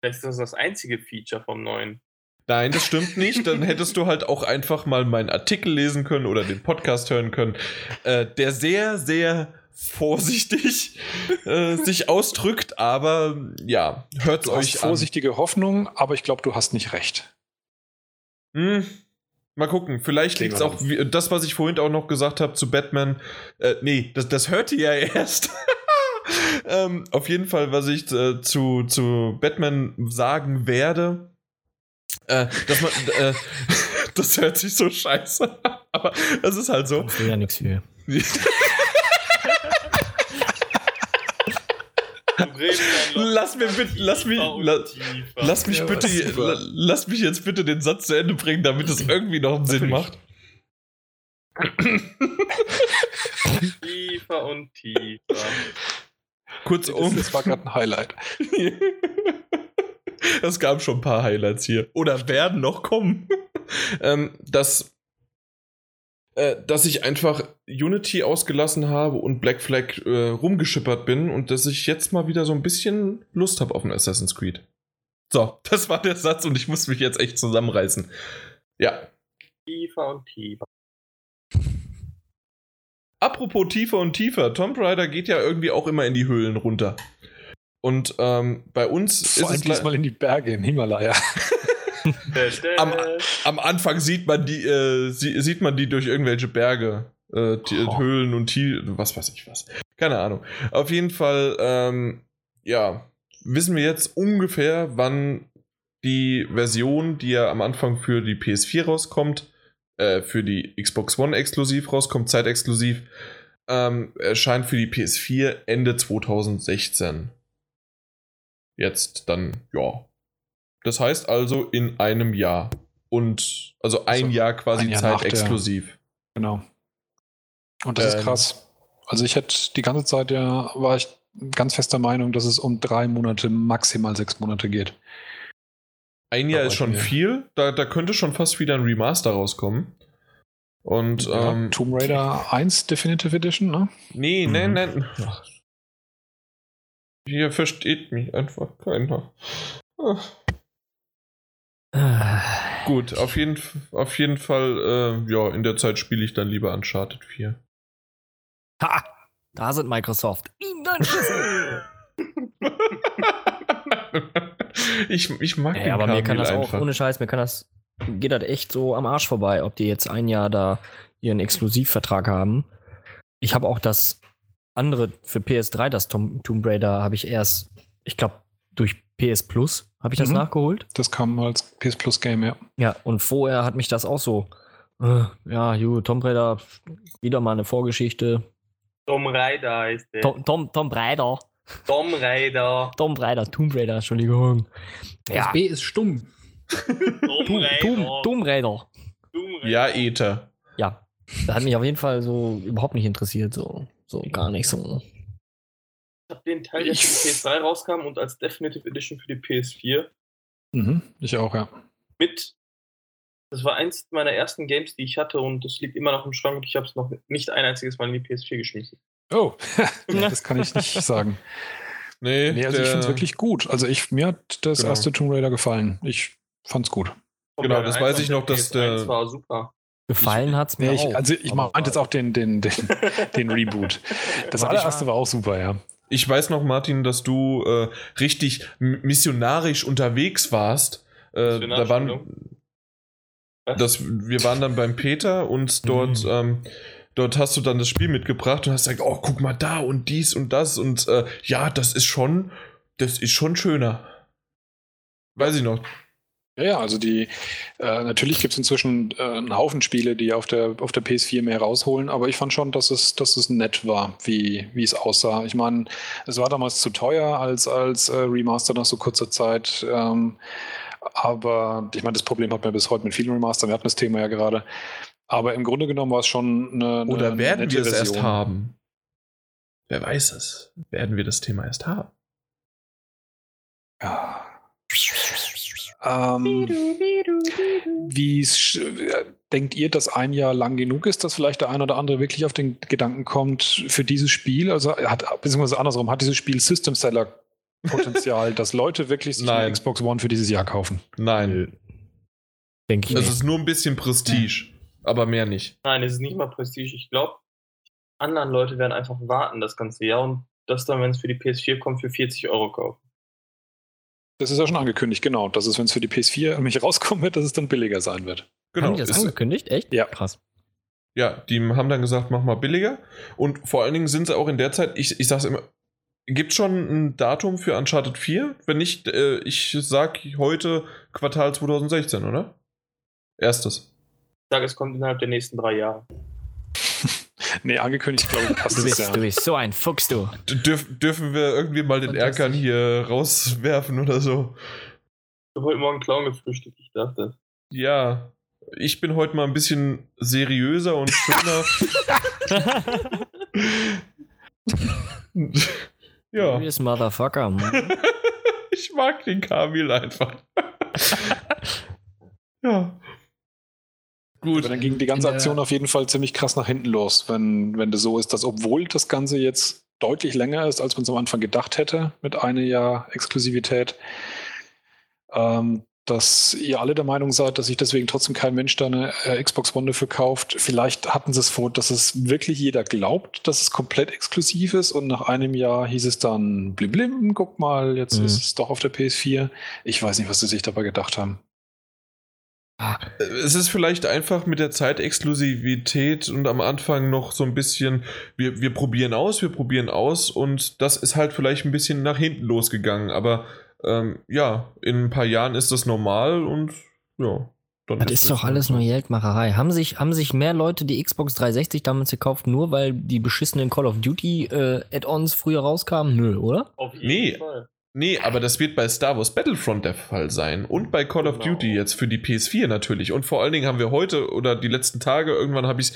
Vielleicht ist das das einzige Feature vom neuen. Nein, das stimmt nicht. Dann hättest du halt auch einfach mal meinen Artikel lesen können oder den Podcast hören können, äh, der sehr, sehr vorsichtig äh, sich ausdrückt, aber ja, hört euch hast vorsichtige Hoffnung, aber ich glaube, du hast nicht recht. an. Hm, mal gucken, vielleicht liegt es auch, wie, das, was ich vorhin auch noch gesagt habe zu Batman. Äh, nee, das, das hört ihr ja erst. ähm, auf jeden Fall, was ich äh, zu, zu Batman sagen werde, äh, dass man, äh, das hört sich so scheiße an, aber das ist halt so. Ich will ja nichts für. Lass mir bitte, lass mich, la, lass mich Ja, bitte, la, lass mich jetzt bitte den Satz zu Ende bringen, damit es irgendwie noch einen Sinn macht. Tiefer und tiefer. Kurzum, Das war gerade ein Highlight. es gab schon ein paar Highlights hier. Oder werden noch kommen. ähm, dass, äh, dass ich einfach Unity ausgelassen habe und Black Flag äh, rumgeschippert bin und dass ich jetzt mal wieder so ein bisschen Lust habe auf ein Assassin's Creed. So, das war der Satz und ich muss mich jetzt echt zusammenreißen. Ja, Tiefer und tiefer. Apropos tiefer und tiefer, Tomb Raider geht ja irgendwie auch immer in die Höhlen runter. Und ähm, bei uns Vor allem ist es le- diesmal in die Berge im Himalaya. Am- am Anfang sieht man die, äh, sie, sieht man die durch irgendwelche Berge, äh, die, Oh. Höhlen und Tiere, was weiß ich was. Keine Ahnung. Auf jeden Fall, ähm, ja, wissen wir jetzt ungefähr, wann die Version, die ja am Anfang für die PS4 rauskommt, äh, für die Xbox One exklusiv rauskommt, zeitexklusiv, ähm, erscheint für die PS4 Ende 2016. Jetzt dann, ja. Das heißt also in einem Jahr. Und also ein Also Jahr quasi ein Jahr der- zeitexklusiv. Genau. Und das Ähm. ist krass. Also ich hätte die ganze Zeit ja, war ich ganz fester Meinung, dass es um drei Monate, maximal sechs Monate geht. Ein Jahr Aber ist schon ich- viel. Da, da könnte schon fast wieder ein Remaster rauskommen. Und Ja, ähm, Tomb Raider 1 Definitive Edition, ne? nee, nee, Mhm. nee. Hier versteht mich einfach keiner. Ach. Ah, Gut, auf jeden, auf jeden Fall, äh, ja, in der Zeit spiele ich dann lieber Uncharted 4. Ha! Da sind Microsoft. ich, ich mag den Ja, aber mir kann Kamil das auch, einfach. ohne Scheiß, mir kann das, geht das echt so am Arsch vorbei, ob die jetzt ein Jahr da ihren Exklusivvertrag haben. Ich habe auch das andere für PS3, das Tom, Tomb Raider, habe ich erst, ich glaube, durch PS Plus habe ich das Mhm. nachgeholt. Das kam als PS Plus Game, ja. Ja, und vorher hat mich das auch so, äh, ja, ju, Tomb Raider, wieder mal eine Vorgeschichte. Tom Raider heißt der. Tom, Tom, Tom Raider, Tom Raider. Tom Raider, Tomb Raider, Entschuldigung. Das Ja, B ist stumm. Tom Raider. Tom Raider. Ja, Ether. Ja, das hat mich auf jeden Fall so überhaupt nicht interessiert, so, so gar nicht so. Ich habe den Teil, der Ich- für die PS3 rauskam und als Definitive Edition für die PS4 Mhm, ich auch, ja. mit. Das war eins meiner ersten Games, die ich hatte und das liegt immer noch im Schrank und ich habe es noch nicht ein einziges Mal in die PS4 geschmissen. Oh, das kann ich nicht sagen. Nee, Nee, also ich der- finde es wirklich gut. Also ich, mir hat das Genau. erste Tomb Raider gefallen. Ich fand's gut. Genau, das weiß 1 ich noch, der dass PS1 der- war super. Gefallen hat's mir Nee, ich, auch. also ich meinte jetzt auch den, den, den, den Reboot. Das ich allererste war auch super, ja. Ich weiß noch, Martin, dass du äh, richtig missionarisch unterwegs warst. Äh, da waren, das, wir waren dann beim Peter und dort, Mhm. ähm, dort hast du dann das Spiel mitgebracht und hast gesagt, oh, guck mal da und dies und das und äh, ja, das ist schon, das ist schon schöner. Weiß ich noch. Ja, ja, also die, äh, natürlich gibt es inzwischen äh, einen Haufen Spiele, die auf der, auf der PS4 mehr rausholen, aber ich fand schon, dass es, dass es nett war, wie, wie es aussah. Ich meine, es war damals zu teuer als, als äh, Remaster nach so kurzer Zeit. Ähm, aber ich meine, das Problem hat man bis heute mit vielen Remastern, wir hatten das Thema ja gerade. Aber im Grunde genommen war es schon eine. eine Oder werden wir es erst Version. haben? Wer weiß es? Werden wir das Thema erst haben? Ja. Ähm, wie denkt ihr, dass ein Jahr lang genug ist, dass vielleicht der ein oder andere wirklich auf den Gedanken kommt für dieses Spiel? Also hat, beziehungsweise andersrum, hat dieses Spiel System Seller Potenzial, dass Leute wirklich sich eine Nein. Xbox One für dieses Jahr kaufen? Nein. Denke ich Es nicht. ist nur ein bisschen Prestige, aber mehr nicht. Nein, es ist nicht mal Prestige. Ich glaube, anderen Leute werden einfach warten das ganze Jahr und das dann, wenn es für die PS4 kommt, für 40 Euro kaufen. Das ist ja schon angekündigt, genau. Dass es, wenn es für die PS4 nämlich rauskommen wird, dass es dann billiger sein wird. Genau. Haben die das ist- angekündigt? Echt? Ja. Krass. Ja, die haben dann gesagt, mach mal billiger. Und vor allen Dingen sind sie auch in der Zeit, ich, ich sag's immer, gibt schon ein Datum für Uncharted 4? Wenn nicht, äh, ich sag heute Quartal 2016, oder? Erstes. Ich sage, es kommt innerhalb der nächsten drei Jahre. Nee, angekündigt, glaube ich, passt Du bist, ja. du bist so ein Fuchs, du. Dürf, dürfen wir irgendwie mal den. Erkan hier rauswerfen oder so? Ich habe heute Morgen Clown gefrühstückt, ich dachte. Ja. Ich bin heute mal ein bisschen seriöser und schöner. ja. Serious Motherfucker. Mann. ich mag den Kamil einfach. ja. Gut. Aber dann ging die ganze Aktion auf jeden Fall ziemlich krass nach hinten los, wenn, wenn das so ist, dass obwohl das Ganze jetzt deutlich länger ist, als man es am Anfang gedacht hätte, mit einem Jahr Exklusivität, ähm, dass ihr alle der Meinung seid, dass sich deswegen trotzdem kein Mensch da eine äh, Xbox One dafür kauft. Vielleicht hatten sie es vor, dass es wirklich jeder glaubt, dass es komplett exklusiv ist und nach einem Jahr hieß es dann blim blim, guck mal, jetzt Mhm. ist es doch auf der PS4. Ich weiß nicht, was sie sich dabei gedacht haben. Es ist vielleicht einfach mit der Zeitexklusivität und am Anfang noch so ein bisschen, wir, wir probieren aus, wir probieren aus und das ist halt vielleicht ein bisschen nach hinten losgegangen. Aber ähm, ja, in ein paar Jahren ist das normal und ja. Dann Das ist es doch halt alles nur Geldmacherei. Haben sich, haben sich mehr Leute die Xbox 360 damals gekauft, nur weil die beschissenen Call of Duty äh, Add-ons früher rauskamen? Nö, oder? Auf jeden Nee. Fall. Nee, aber das wird bei Star Wars Battlefront der Fall sein. Und bei Call of Genau. Duty jetzt für die PS4 natürlich. Und vor allen Dingen haben wir heute oder die letzten Tage, irgendwann habe ich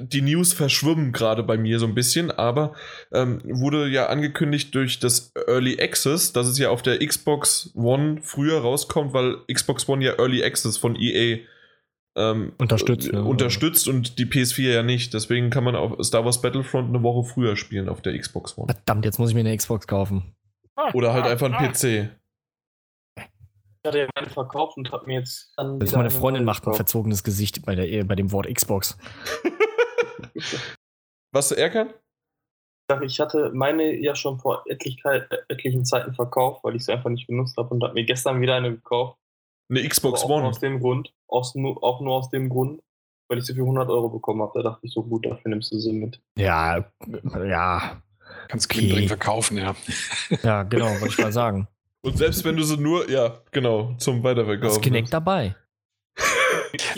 die News verschwimmen gerade bei mir so ein bisschen, aber ähm, wurde ja angekündigt durch das Early Access, dass es ja auf der Xbox One früher rauskommt, weil Xbox One ja Early Access von EA ähm, Unterstützt, äh, ne? unterstützt und die PS4 ja nicht. Deswegen kann man auf Star Wars Battlefront eine Woche früher spielen auf der Xbox One. Verdammt, jetzt muss ich mir eine Xbox kaufen. Oder halt einfach ein PC. Ich hatte ja meine verkauft und habe mir jetzt dann. Das wieder meine eine Freundin macht ein verzogenes Gesicht bei, der, bei dem Wort Xbox. Was, Erkan? sage, ich hatte meine ja schon vor Etlichkeit, äh, etlichen Zeiten verkauft, weil ich sie einfach nicht benutzt habe und habe mir gestern wieder eine gekauft. Eine Xbox auch nur One. aus dem Grund, aus, auch nur aus dem Grund, weil ich sie für 100 Euro bekommen habe. Da dachte ich so, gut, dafür nimmst du sie mit. Ja, ja, Kannst Okay. gewinnbringend verkaufen, ja. ja, genau, wollte ich mal sagen. Und selbst wenn du sie nur, ja, genau, zum Weiterverkaufen. Das Kinect dabei.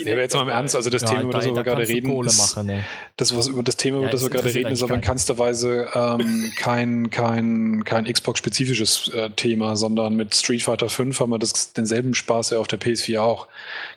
Nee, aber jetzt mal im Ernst, also das Ja, Thema, über das da- wir gerade reden, Kohle ist, machen, ne? das, was über das Thema, über Ja, das wir gerade reden, ist aber in keinster Weise ähm, kein, kein, kein Xbox-spezifisches äh, Thema, sondern mit Street Fighter V haben wir das, denselben Spaß ja auf der PS4 auch.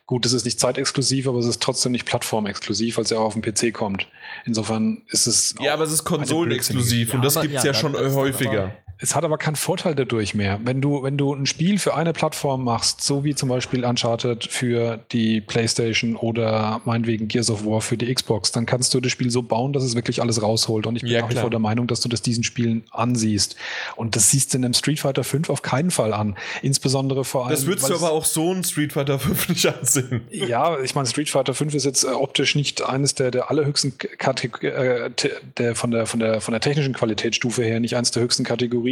Gut, es ist nicht zeitexklusiv, aber es ist trotzdem nicht plattformexklusiv, weil es ja auch auf dem PC kommt. Insofern ist es. Ja, aber es ist konsolenexklusiv Ja, und das gibt es ja, ja, schon das- das- häufiger. Es hat aber keinen Vorteil dadurch mehr. Wenn du, wenn du ein Spiel für eine Plattform machst, so wie zum Beispiel Uncharted für die PlayStation oder meinetwegen Gears of War für die Xbox, dann kannst du das Spiel so bauen, dass es wirklich alles rausholt. Und ich bin Ja, nach wie vor der Meinung, dass du das diesen Spielen ansiehst. Und das siehst du in einem Street Fighter 5 auf keinen Fall an. Insbesondere vor allem. Das würdest du aber auch so ein Street Fighter 5 nicht ansehen. ja, ich meine, Street Fighter 5 ist jetzt äh, optisch nicht eines der, der allerhöchsten Kategor äh, der von der von der von der technischen Qualitätsstufe her nicht eines der höchsten Kategorien.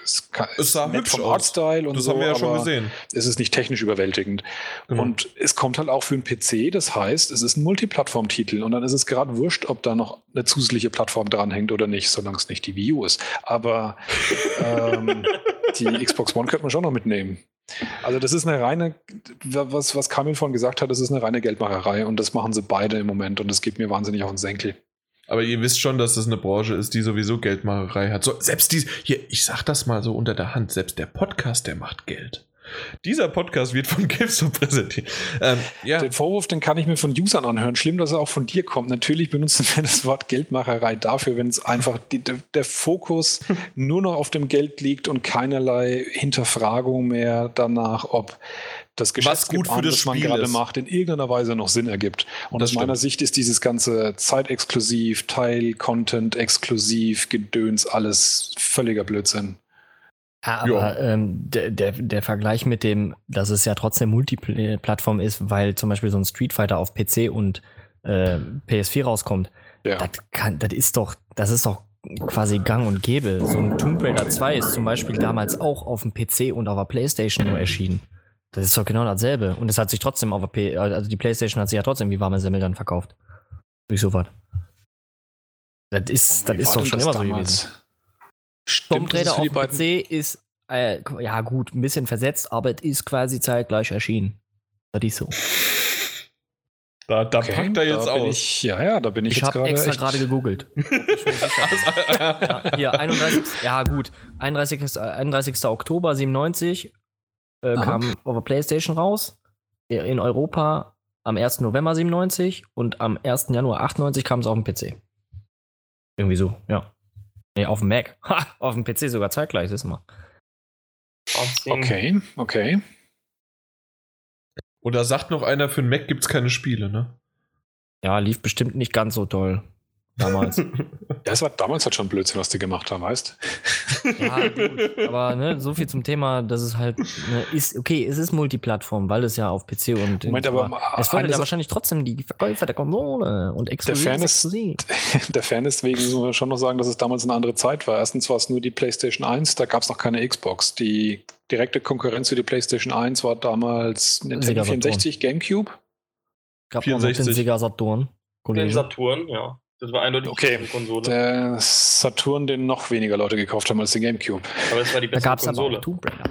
Das kann, Es sah nett vom. Artstyle und Das so, haben wir ja schon gesehen. Es ist nicht technisch überwältigend. Genau. Und es kommt halt auch für einen PC, das heißt, es ist ein Multiplattform-Titel und dann ist es gerade wurscht, ob da noch eine zusätzliche Plattform dranhängt oder nicht, solange es nicht die Wii U ist. Aber ähm, die Xbox One könnte man schon noch mitnehmen. Also das ist eine reine, was, was Kamil vorhin gesagt hat, das ist eine reine Geldmacherei und das machen sie beide im Moment und das geht mir wahnsinnig auf den Senkel. Aber ihr wisst schon, dass das eine Branche ist, die sowieso Geldmacherei hat. So, selbst die, hier, ich sag das mal so unter der Hand, selbst der Podcast, der macht Geld. Dieser Podcast wird von GameStop präsentiert. Ähm, ja, Den Vorwurf, den kann ich mir von Usern anhören. Schlimm, dass er auch von dir kommt. Natürlich benutzen wir das Wort Geldmacherei dafür, wenn es einfach die, der, der Fokus nur noch auf dem Geld liegt und keinerlei Hinterfragung mehr danach, ob das gut für das das man Spiel gerade ist. macht, in irgendeiner Weise noch Sinn ergibt. Und Das aus meiner stimmt. Sicht ist dieses ganze Zeitexklusiv, Teil, Content, exklusiv, Gedöns, alles völliger Blödsinn. Ja, aber ähm, der, der, der Vergleich mit dem, dass es ja trotzdem Multiplattform ist, weil zum Beispiel so ein Street Fighter auf PC und äh, PS4 rauskommt. Ja. Das, kann, das ist doch, das ist doch quasi gang und gäbe. So ein Tomb Raider 2 ist zum Beispiel damals auch auf dem PC und auf der Playstation nur erschienen. Das ist doch genau dasselbe. Und es hat sich trotzdem auf der P also die Playstation hat sich ja trotzdem wie warme Semmel dann verkauft. Durch sowas. Das ist, das ist doch schon das immer so damals? gewesen. Das ist Raider für auf dem PC ist, äh, ja gut, ein bisschen versetzt, aber es ist quasi zeitgleich erschienen. Das ist so. Da, da Okay, packt er jetzt aus. Ich, ja, ja, da bin ich, Ich jetzt habe gerade extra echt- gerade gegoogelt. ja, hier, 31. Ja, gut. 31. äh, 31. Oktober 97 äh, kam auf der PlayStation raus. In Europa am 1. November 97 und am 1. Januar 98 kam es auf dem PC. Irgendwie so, ja. Nee, auf dem Mac. Ha, auf dem PC sogar zeitgleich, du mal. Okay, okay. Und da sagt noch einer, für den Mac gibt es keine Spiele, ne? Ja, lief bestimmt nicht ganz so toll damals. Ja, es war damals halt schon Blödsinn, was die gemacht haben, weißt Ja, gut. Aber ne, so viel zum Thema, dass es halt ne, ist, okay, es ist Multiplattform, weil es ja auf PC und Moment, aber es fördert ja wahrscheinlich trotzdem die Verkäufer der Konsole und exklusiv. Fairness-. Der Fairness wegen muss man schon noch sagen, dass es damals eine andere Zeit war. Erstens war es nur die PlayStation 1, da gab es noch keine Xbox. Die direkte Konkurrenz für die PlayStation 1 war damals Nintendo Sega Saturn. 64, GameCube. Gab noch den 64. Sega Saturn. Den Kollege. Saturn, ja. Das war eindeutig Okay. die Konsole. Der Saturn, den noch weniger Leute gekauft haben als den GameCube. aber es war die Da beste gab es aber Konsole. auch Tomb Raider.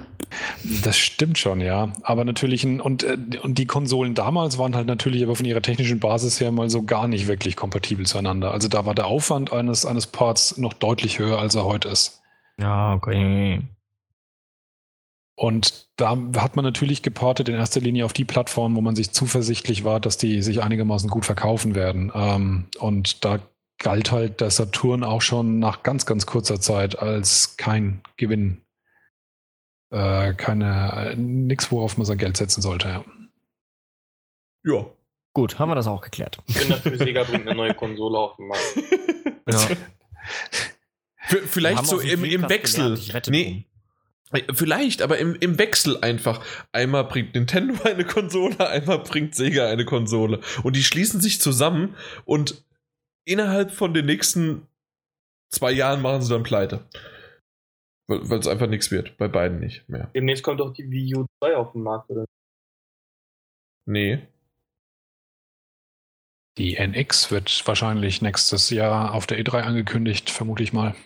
Das stimmt schon, ja. Aber natürlich, ein, und, äh, und die Konsolen damals waren halt natürlich aber von ihrer technischen Basis her mal so gar nicht wirklich kompatibel zueinander. Also da war der Aufwand eines, eines Ports noch deutlich höher, als er heute ist. Ja, okay. Und da hat man natürlich geportet in erster Linie auf die Plattform, wo man sich zuversichtlich war, dass die sich einigermaßen gut verkaufen werden. Ähm, und da galt halt der Saturn auch schon nach ganz, ganz kurzer Zeit als kein Gewinn. Äh, keine, nix, worauf man sein Geld setzen sollte. Ja. Ja. Gut, haben wir das auch geklärt. Ich bin dafür, Sega bringt eine neue Konsole auf den Markt. Ja. Vielleicht so im, im Wechsel. gelernt, ich wette Nee, vielleicht, aber im, im Wechsel einfach. Einmal bringt Nintendo eine Konsole, einmal bringt Sega eine Konsole. Und die schließen sich zusammen und innerhalb von den nächsten zwei Jahren machen sie dann pleite. Weil es einfach nichts wird. Bei beiden nicht mehr. Demnächst kommt doch die Wii U 2 auf den Markt, oder? Nee. Die NX wird wahrscheinlich nächstes Jahr auf der E3 angekündigt, vermute ich mal.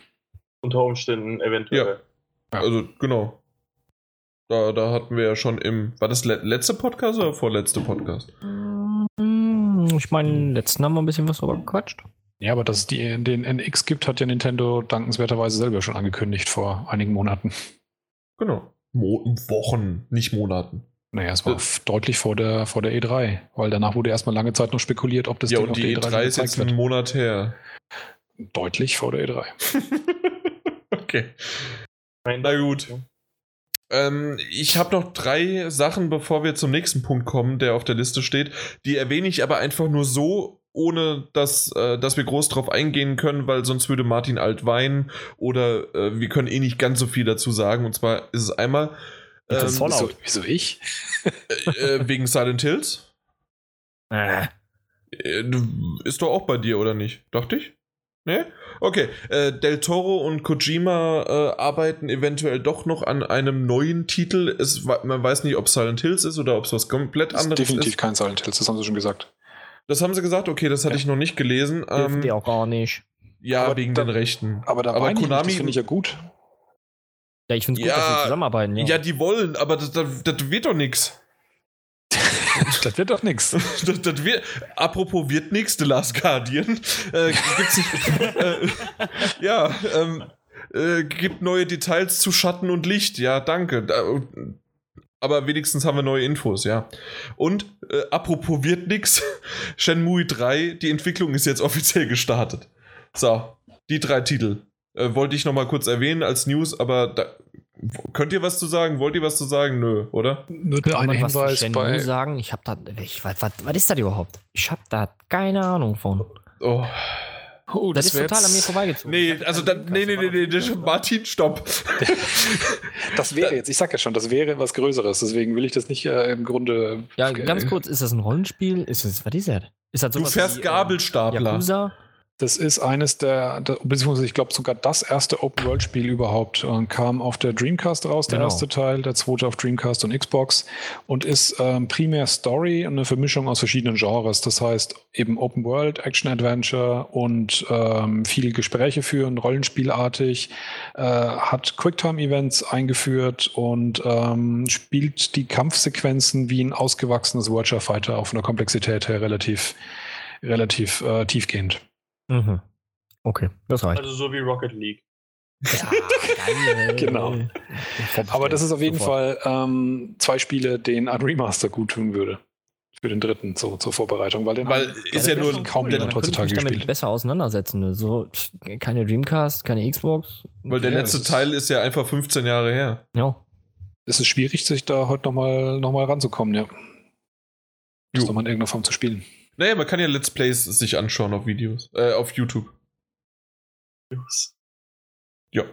Unter Umständen eventuell. Ja. Also, genau. Da, da hatten wir ja schon im. War das le letzte Podcast oder vorletzte Podcast? Mm, Ich meine, letzten haben wir ein bisschen was drüber gequatscht. Ja, aber dass es die, den NX gibt, hat ja Nintendo dankenswerterweise selber schon angekündigt vor einigen Monaten. Genau. Mo Wochen, nicht Monaten. Naja, es war f- deutlich vor der, vor der E3, weil danach wurde erstmal lange Zeit noch spekuliert, ob das ja, Ding und auf die der E3 E3 ist jetzt gezeigt einen wird. Monat her. Deutlich vor der E E3. okay. Nein, Na gut. Ähm, ich habe noch drei Sachen, bevor wir zum nächsten Punkt kommen, der auf der Liste steht. Die erwähne ich aber einfach nur so, ohne dass, äh, dass wir groß drauf eingehen können, weil sonst würde Martin alt weinen oder äh, wir können eh nicht ganz so viel dazu sagen. Und zwar ist es einmal Das ähm, ist voll Wieso, ich? äh, äh, wegen Silent Hills. Äh, Äh, Ist doch auch bei dir, oder nicht? Dachte ich? Ne? Okay. Äh, Del Toro und Kojima äh, arbeiten eventuell doch noch an einem neuen Titel. Es, man weiß nicht, ob Silent Hills ist oder ob es was komplett Das ist anderes definitiv ist. kein Silent Hills, das haben sie schon gesagt. Das haben sie gesagt, okay, das hatte Ja. ich noch nicht gelesen. Ähm, die auch gar nicht. ja, Aber wegen da- den Rechten. Aber da Aber Konami- das finde ich ja gut. Ja, ich finde es gut, Ja, dass wir zusammenarbeiten. Ja. Ja, die wollen, aber das, das, das wird doch nichts. das wird doch nichts. Das, das wird, apropos wird nix, The Last Guardian. Äh, gibt's, äh, ja, ähm, äh, gibt neue Details zu Schatten und Licht. Ja, danke. Da, aber wenigstens haben wir neue Infos, ja. Und äh, apropos wird nix, Shenmue 3, die Entwicklung ist jetzt offiziell gestartet. So, die drei Titel. Äh, wollte ich nochmal kurz erwähnen als News, aber da, könnt ihr was zu sagen? Wollt ihr was zu sagen? Nö, oder? Nur Kann ein man was zu Hinweis Shenmue bei. sagen? Ich habe da, ich, was, was, was ist das überhaupt? Ich habe da keine Ahnung von. Oh. Oh, Das, ist wär total an mir vorbeigezogen. Nee, also dann, nee, nee, nee, nee, das- Martin, stopp. Das wäre jetzt, ich sag ja schon, das wäre was Größeres, deswegen will ich das nicht äh, im Grunde. Ja, äh, ganz kurz, ist das ein Rollenspiel? Ist es, was ist das? Ist das Du sowas fährst wie, äh, Gabelstapler. Yakuza? Das ist eines der, beziehungsweise ich glaube sogar das erste Open-World-Spiel überhaupt. Und kam auf der Dreamcast raus, der Genau. erste Teil, der zweite auf Dreamcast und Xbox. Und ist ähm, primär Story und eine Vermischung aus verschiedenen Genres. Das heißt eben Open-World, Action-Adventure und ähm, viel Gespräche führen, Rollenspielartig. Äh, hat Quicktime-Events eingeführt und ähm, spielt die Kampfsequenzen wie ein ausgewachsenes Virtua Fighter auf einer Komplexität her relativ, relativ äh, tiefgehend. Mhm. Okay, das reicht. Also so wie Rocket League. Ja, geil. Genau. Aber das ist auf jeden Fall ähm, zwei Spiele, denen ein Remaster gut tun würde. Für den dritten, so zur Vorbereitung. Weil, den Weil haben- ist ja nur kaum der- jemand heutzutage mich damit gespielt. besser auseinandersetzen. ne? So, keine Dreamcast, keine Xbox. Weil der Ja, letzte Teil ist ja einfach 15 Jahre her. Ja. Es ist schwierig, sich da heute nochmal noch mal ranzukommen, ja. Das nochmal in irgendeiner Form zu spielen. Naja, man kann ja Let's Plays sich anschauen auf Videos, äh, auf YouTube. Ja.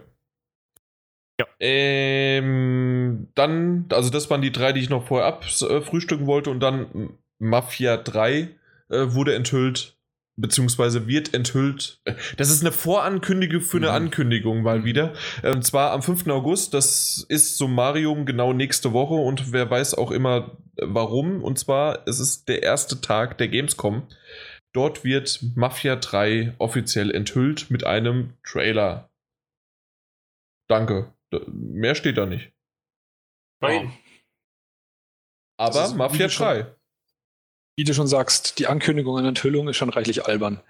Ja. Ähm, dann, also das waren die drei, die ich noch vorher abfrühstücken wollte und dann Mafia 3 äh, wurde enthüllt, beziehungsweise wird enthüllt. Äh, Das ist eine Vorankündigung für eine Mhm. Ankündigung mal Mhm. wieder. Äh, Und zwar am 5. August, das ist Summarium genau nächste Woche und wer weiß auch immer äh, warum. Und zwar, es ist der erste Tag der Gamescom. Dort wird Mafia 3 offiziell enthüllt mit einem Trailer. Danke. D- Mehr steht da nicht. Nein. Aber Das ist Mafia wie schon- 3. Wie du schon sagst, die Ankündigung und Enthüllung ist schon reichlich albern.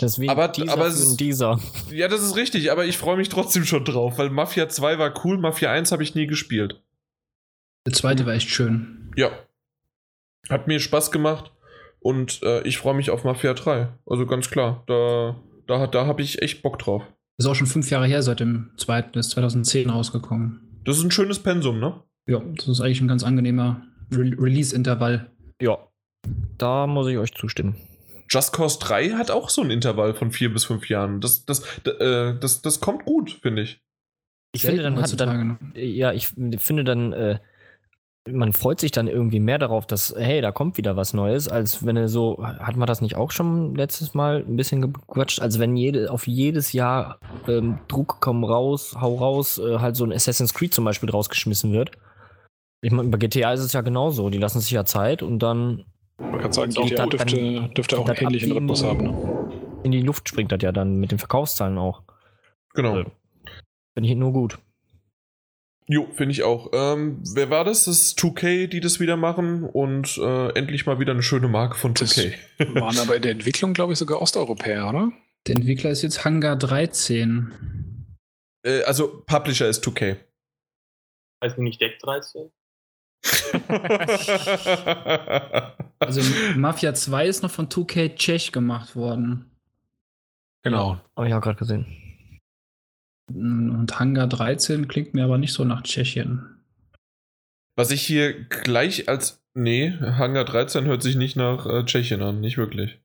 Deswegen Aber- dieser aber einen dieser. Ja, das ist richtig, aber ich freue mich trotzdem schon drauf, weil Mafia 2 war cool, Mafia 1 habe ich nie gespielt. Der zweite war echt schön. Ja. Hat mir Spaß gemacht und äh, ich freue mich auf Mafia 3. Also ganz klar, da, da, da habe ich echt Bock drauf. Ist auch schon fünf Jahre her seit dem zweiten, ist 2010 rausgekommen. Das ist ein schönes Pensum, ne? Ja, das ist eigentlich ein ganz angenehmer Re Release-Intervall. Ja. Da muss ich euch zustimmen. Just Cause 3 hat auch so ein Intervall von vier bis fünf Jahren. Das, das, äh, das, das kommt gut, finde ich. Ich finde, dann hat dann, ja, ich finde dann, äh, man freut sich dann irgendwie mehr darauf, dass, hey, da kommt wieder was Neues, als wenn er so, hat man das nicht auch schon letztes Mal ein bisschen gequatscht? Also wenn jede, auf jedes Jahr ähm, Druck komm raus, hau raus, äh, halt so ein Assassin's Creed zum Beispiel rausgeschmissen wird. Ich meine, bei GTA ist es ja genauso, die lassen sich ja Zeit und dann Man kann sagen, GTA dann- dürfte, dürfte auch einen ähnlichen Rhythmus in- haben. Ne? in die Luft springt das ja dann mit den Verkaufszahlen auch. Genau. Ja. Finde ich nur gut. Jo, finde ich auch. Ähm, wer war das? Das ist 2K, die das wieder machen und äh, endlich mal wieder eine schöne Marke von Das 2K. waren aber in der Entwicklung, glaube ich, sogar Osteuropäer, oder? Der Entwickler ist jetzt Hangar 13. äh, also Publisher ist 2K. Heißt die nicht Deck 13? Also Mafia 2 ist noch von 2K Czech gemacht worden. Genau. Habe ich auch gerade gesehen. Und Hangar 13 klingt mir aber nicht so nach Tschechien. Was ich hier gleich als. Nee, Hangar 13 hört sich nicht nach äh, Tschechien an, nicht wirklich.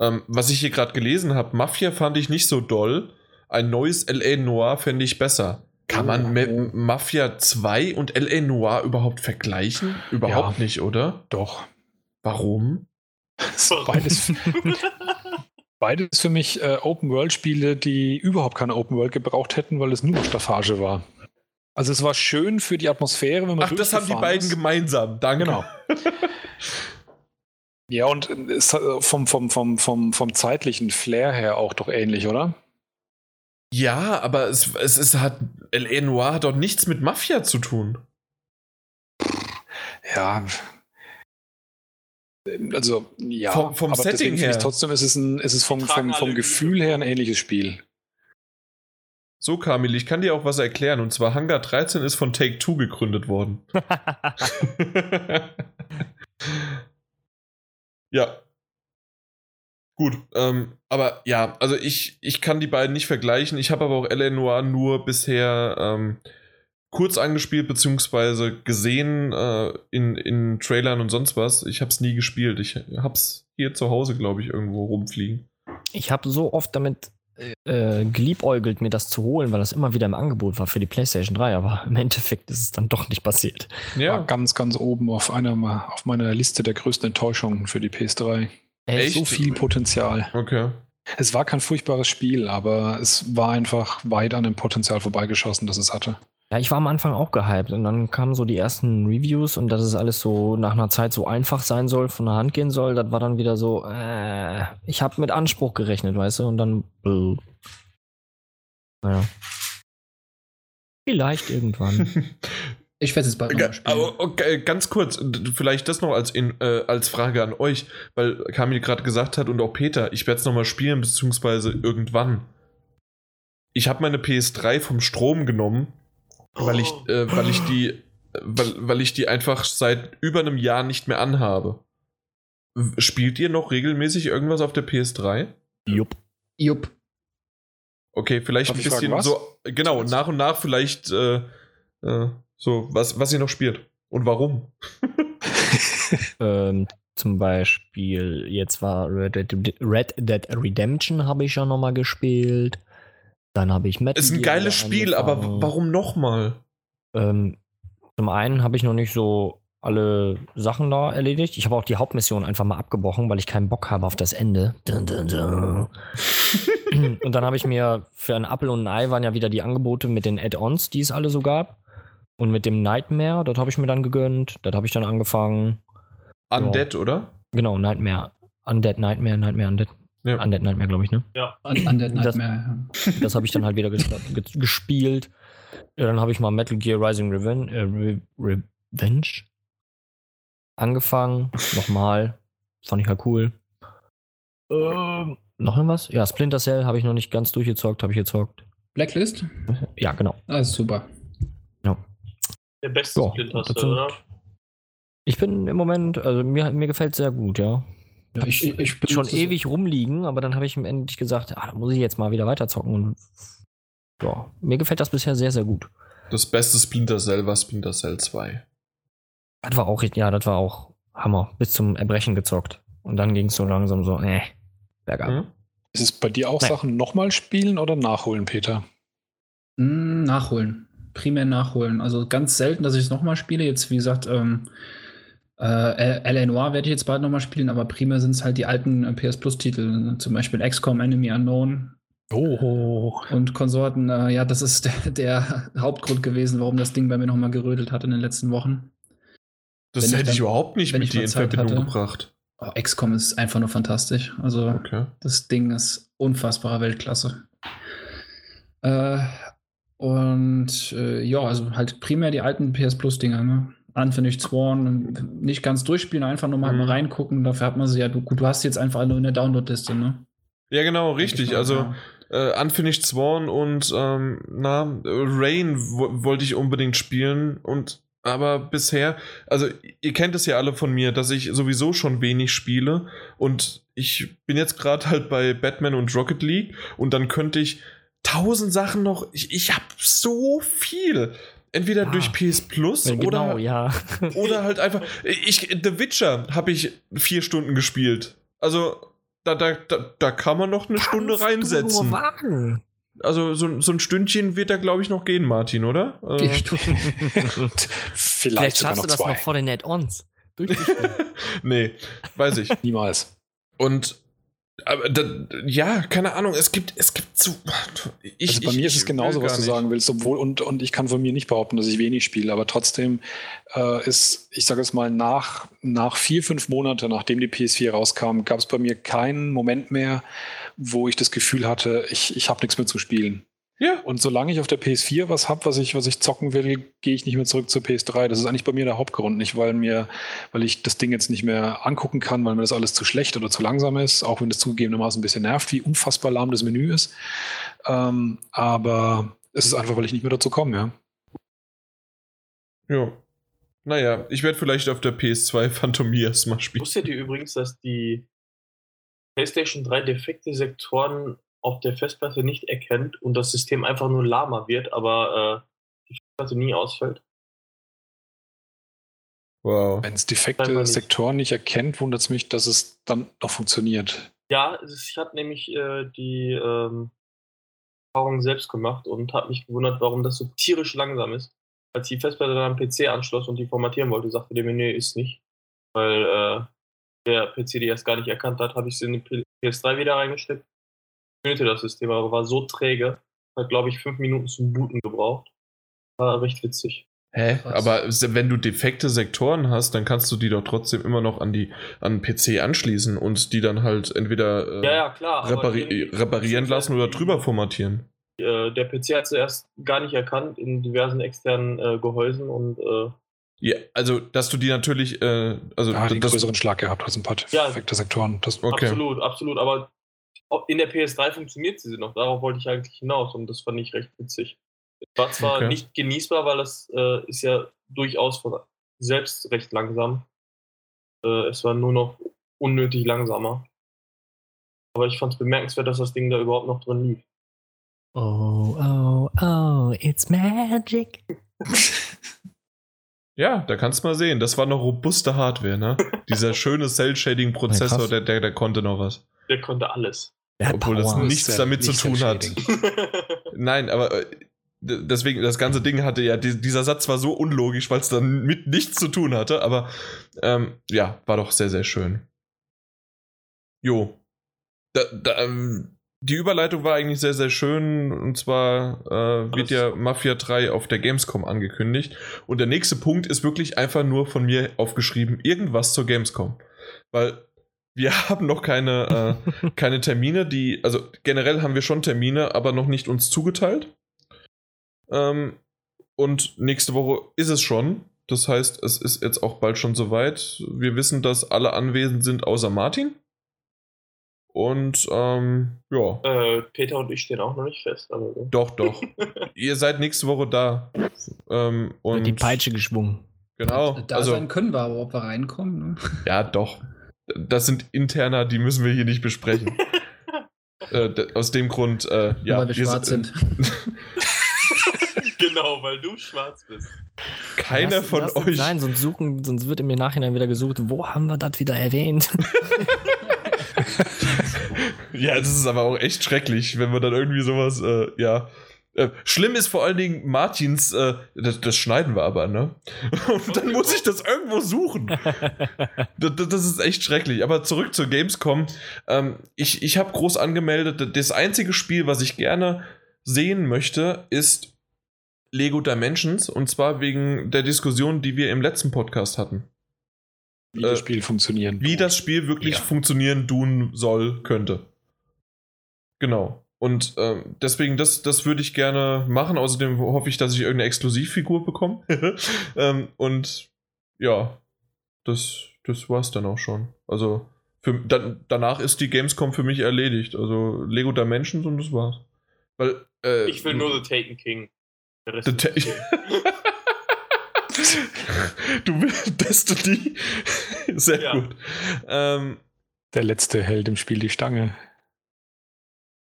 Ähm, was ich hier gerade gelesen habe, Mafia fand ich nicht so doll. Ein neues LA Noir fände ich besser. Kann man Oh. Ma- Mafia 2 und LA Noir überhaupt vergleichen? Überhaupt Ja. nicht, oder? Doch. Warum? Beides, beides für mich äh, Open-World-Spiele, die überhaupt keine Open-World gebraucht hätten, weil es nur Staffage war. Also es war schön für die Atmosphäre, wenn man Ach, das haben die beiden ist. gemeinsam. Danke. Genau. Ja, und es hat äh, vom, vom, vom, vom, vom zeitlichen Flair her auch doch ähnlich, oder? Ja, aber es, es, es hat. LA Noir hat doch nichts mit Mafia zu tun. Ja. Also, ja. Vom- vom aber Setting finde ich her. Trotzdem ist es, ein, ist es vom, vom, vom Gefühl her ein ähnliches Spiel. So, Kamil, ich kann dir auch was erklären. Und zwar Hangar 13 ist von Take Two gegründet worden. ja. Gut, ähm, aber ja, also ich, ich kann die beiden nicht vergleichen. Ich habe aber auch L.A. Noir nur bisher ähm, kurz angespielt, beziehungsweise gesehen äh, in, in Trailern und sonst was. Ich habe es nie gespielt. Ich habe es hier zu Hause, glaube ich, irgendwo rumfliegen. Ich habe so oft damit äh, geliebäugelt, mir das zu holen, weil das immer wieder im Angebot war für die PlayStation 3, aber im Endeffekt ist es dann doch nicht passiert. War Ja, ganz, ganz oben auf, einer, auf meiner Liste der größten Enttäuschungen für die PS3. Echt? So viel Potenzial. okay. Es war kein furchtbares Spiel, aber es war einfach weit an dem Potenzial vorbeigeschossen, das es hatte. Ja, ich war am Anfang auch gehypt und dann kamen so die ersten Reviews und dass es alles so nach einer Zeit so einfach sein soll, von der Hand gehen soll, das war dann wieder so, äh, ich habe mit Anspruch gerechnet, weißt du, und dann, äh, naja. Vielleicht irgendwann. Ich werde jetzt bald Ga-. Aber okay, ganz kurz, vielleicht das noch als, in, äh, als Frage an euch, weil Kamil gerade gesagt hat und auch Peter, ich werde es nochmal spielen, beziehungsweise irgendwann. Ich habe meine PS3 vom Strom genommen, weil ich, äh, weil ich die, weil, weil ich die einfach seit über einem Jahr nicht mehr anhabe. Spielt ihr noch regelmäßig irgendwas auf der PS3? Jupp. Jupp. Okay, vielleicht Darf ein ich fragen, bisschen was? so, genau, nach und nach vielleicht äh, äh, so, was, was ihr noch spielt und warum. Ähm, zum Beispiel, jetzt war Red Dead, Red Dead Redemption habe ich ja nochmal gespielt. Dann habe ich Metal Ist ein geiles Spiel, aber angefangen. warum nochmal? Ähm, zum einen habe ich noch nicht so alle Sachen da erledigt. Ich habe auch die Hauptmission einfach mal abgebrochen, weil ich keinen Bock habe auf das Ende. Dun, dun, dun. und dann habe ich mir für ein Apple und ein Ei waren ja wieder die Angebote mit den Add-ons, die es alle so gab. Und mit dem Nightmare, das habe ich mir dann gegönnt. Das habe ich dann angefangen. Undead, oder? Genau, Nightmare. Undead Nightmare, Nightmare, Undead. Ja. Undead Nightmare, glaube ich, ne? An, an der Das- Nightmare. Das habe ich dann halt wieder ges ge gespielt. Ja, dann habe ich mal Metal Gear Rising Reven äh, Re Revenge angefangen. Nochmal. Fand ich halt cool. Ähm, noch irgendwas? Ja, Splinter Cell habe ich noch nicht ganz durchgezockt, habe ich gezockt. Blacklist? Ja, genau. Ah, ist super. Der beste Ja, Splinter das Cell, oder? Ich bin im Moment, also mir, mir gefällt sehr gut, ja. Ja, ich, ich, ich schon ewig rumliegen, aber dann habe ich endlich gesagt, ah, da muss ich jetzt mal wieder weiterzocken. Und ja, mir gefällt das bisher sehr, sehr gut. Das beste Splinter Cell war Splinter Cell 2. Das war auch, ja, das war auch Hammer. Bis zum Erbrechen gezockt. Und dann ging es so langsam so, äh, bergab. Hm? Ist es bei dir auch Nein. Sachen nochmal spielen oder nachholen, Peter? Mm, nachholen. Primär nachholen. Also ganz selten, dass ich es nochmal spiele. Jetzt, wie gesagt, ähm, äh, L.A. Noir werde ich jetzt bald nochmal spielen, aber primär sind es halt die alten äh, PS Plus-Titel. Zum Beispiel XCOM Enemy Unknown Oh. und Konsorten. Äh, ja, das ist der, der Hauptgrund gewesen, warum das Ding bei mir nochmal gerödelt hat in den letzten Wochen. Das Wenn ich hätte ich dann- überhaupt nicht mit ich dir in Verbindung hatte. gebracht. Oh, XCOM ist einfach nur fantastisch. Also. Okay. Das Ding ist unfassbarer Weltklasse. Äh, und äh, ja, also halt primär die alten PS Plus-Dinger, ne? Unfinished Sworn, nicht ganz durchspielen, einfach nur mal Mhm. reingucken. Dafür hat man sie ja, du, gut, du hast jetzt einfach nur in der Download-Liste, ne? Ja, genau, richtig. mal, Also ja. äh, Unfinished Sworn und ähm, na, Rain wo- wollte ich unbedingt spielen und aber bisher, also ihr kennt es ja alle von mir, dass ich sowieso schon wenig spiele und ich bin jetzt gerade halt bei Batman und Rocket League und dann könnte ich tausend Sachen noch, ich, ich habe so viel. Entweder Ah. durch PS Plus Ja, oder, genau, ja. oder halt einfach. Ich, The Witcher habe ich vier Stunden gespielt. Also, da, da, da, da kann man noch eine Stunde Kannst du reinsetzen. nur wagen. Also, so, so ein Stündchen wird da, glaube ich, noch gehen, Martin, oder? Die Äh, Stufe. Vielleicht, Vielleicht sogar schaffst noch du das zwei. noch vor den Add-ons. Durchgespielt. nee, weiß ich. Niemals. Und. Aber da, ja, keine Ahnung, es gibt, es gibt so. Ich, also bei ich- mir ist es genauso, was du nicht. sagen willst, obwohl, und, und ich kann von mir nicht behaupten, dass ich wenig spiele, aber trotzdem äh, ist, ich sage es mal, nach, nach vier, fünf Monate, nachdem die PS4 rauskam, gab es bei mir keinen Moment mehr, wo ich das Gefühl hatte, ich, ich habe nichts mehr zu spielen. Ja, Und solange ich auf der PS4 was habe, was ich, was ich zocken will, gehe ich nicht mehr zurück zur PS3. Das ist eigentlich bei mir der Hauptgrund. Nicht, weil mir, weil ich das Ding jetzt nicht mehr angucken kann, weil mir das alles zu schlecht oder zu langsam ist, auch wenn es zugegebenermaßen ein bisschen nervt, wie unfassbar lahm das Menü ist. Ähm, aber es ist einfach, weil ich nicht mehr dazu komme, ja. ja. Naja, ich werde vielleicht auf der PS2 Phantomias mal spielen. Wusstet ihr übrigens, dass die PlayStation 3 defekte Sektoren auf der Festplatte nicht erkennt und das System einfach nur lahmer wird, aber äh, die Festplatte nie ausfällt? Wow. Wenn es defekte nicht. Sektoren nicht erkennt, wundert es mich, dass es dann noch funktioniert. Ja, ich habe nämlich äh, die ähm, Erfahrung selbst gemacht und habe mich gewundert, warum das so tierisch langsam ist. Als ich die Festplatte dann am PC anschloss und die formatieren wollte, sagte der mir, nee, ist nicht. Weil äh, der PC die erst gar nicht erkannt hat, habe ich sie in die PS3 wieder reingesteckt. Funktionierte das System, aber war so träge. Hat, glaube ich, fünf Minuten zum Booten gebraucht. War recht witzig. Hä? Krass. Aber wenn du defekte Sektoren hast, dann kannst du die doch trotzdem immer noch an die an den PC anschließen und die dann halt entweder äh, Ja, ja, klar. repari reparieren lassen oder drüber formatieren. Äh, der PC hat zuerst gar nicht erkannt in diversen externen äh, Gehäusen und äh, Ja, also dass du die natürlich, äh, also einen das, größeren Schlag gehabt als ein paar Ja. defekte Sektoren. Das, Okay. absolut, absolut. Aber in der PS3 funktioniert sie noch. Darauf wollte ich eigentlich hinaus und das fand ich recht witzig. Es war zwar Okay. nicht genießbar, weil das äh, ist ja durchaus von selbst recht langsam. Äh, es war nur noch unnötig langsamer. Aber ich fand es bemerkenswert, dass das Ding da überhaupt noch drin lief. Oh, oh, oh, it's magic. ja, da kannst du mal sehen, das war noch robuste Hardware, ne? Dieser schöne Cell-Shading-Prozessor, der, der, der konnte noch was. Der konnte alles. Der Obwohl das Power. nichts Cell- damit zu nicht tun hat. Nein, aber äh, deswegen, das ganze Ding hatte ja, die, dieser Satz war so unlogisch, weil es dann mit nichts zu tun hatte, aber ähm, ja, war doch sehr, sehr schön. Jo. Da, da, ähm, die Überleitung war eigentlich sehr, sehr schön. Und zwar äh, wird ja Mafia 3 auf der Gamescom angekündigt. Und der nächste Punkt ist wirklich einfach nur von mir aufgeschrieben, irgendwas zur Gamescom. Weil wir haben noch keine, äh, keine Termine, die, also generell haben wir schon Termine, aber noch nicht uns zugeteilt. Ähm, und nächste Woche ist es schon. Das heißt, es ist jetzt auch bald schon soweit. Wir wissen, dass alle anwesend sind, außer Martin. Und ähm, ja, äh, Peter und ich stehen auch noch nicht fest. Aber so. doch, doch. Ihr seid nächste Woche da. Ähm, und Wird die Peitsche geschwungen. Genau. Da also, sein können wir, aber ob wir reinkommen. Ne? ja, doch. Das sind interner, die müssen wir hier nicht besprechen. äh, aus dem Grund, äh, ja. Weil wir wir schwarz sind- genau, weil du schwarz bist. Keiner Lass- von lass euch. Sein, sonst, suchen, sonst wird im Nachhinein wieder gesucht, wo haben wir das wieder erwähnt? Ja, das ist aber auch echt schrecklich, wenn man dann irgendwie sowas, äh, ja. Äh, schlimm ist vor allen Dingen Martins, äh, das, das schneiden wir aber, ne? Und dann muss ich das irgendwo suchen. Das, das ist echt schrecklich. Aber zurück zur Gamescom. Ähm, ich ich habe groß angemeldet, das einzige Spiel, was ich gerne sehen möchte, ist Lego Dimensions. Und zwar wegen der Diskussion, die wir im letzten Podcast hatten. Wie Äh, das Spiel funktionieren. Wie das Spiel wirklich Ja. funktionieren tun soll, könnte. Genau. Und ähm, deswegen, das, das würde ich gerne machen. Außerdem hoffe ich, dass ich irgendeine Exklusivfigur bekomme. ähm, und ja, das, das war's dann auch schon. Also, für, dann, danach ist die Gamescom für mich erledigt. Also Lego Dimensions und das war's. Weil, äh, Ich will nur The Taken King. Der Rest The ist Ta- okay. du willst Destiny. Sehr Ja. gut. Ähm, Der letzte hält im Spiel die Stange.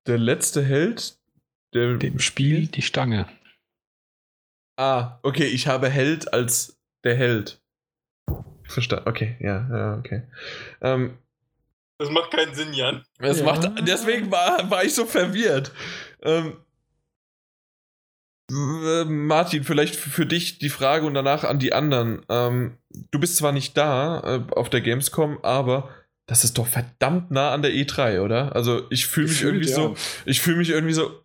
Der letzte Held, der. Dem Spiel die Stange. Ah, okay, ich habe Held als der Held. Verstanden. Okay, ja, ja, okay. Ähm, Das macht keinen Sinn, Jan. es Ja. macht, deswegen war, war ich so verwirrt. Ähm, äh, Martin, vielleicht für dich die Frage und danach an die anderen. Ähm, du bist zwar nicht da äh, auf der Gamescom, aber das ist doch verdammt nah an der E3, oder? Also ich fühle mich irgendwie ja. so, ich fühle mich irgendwie so.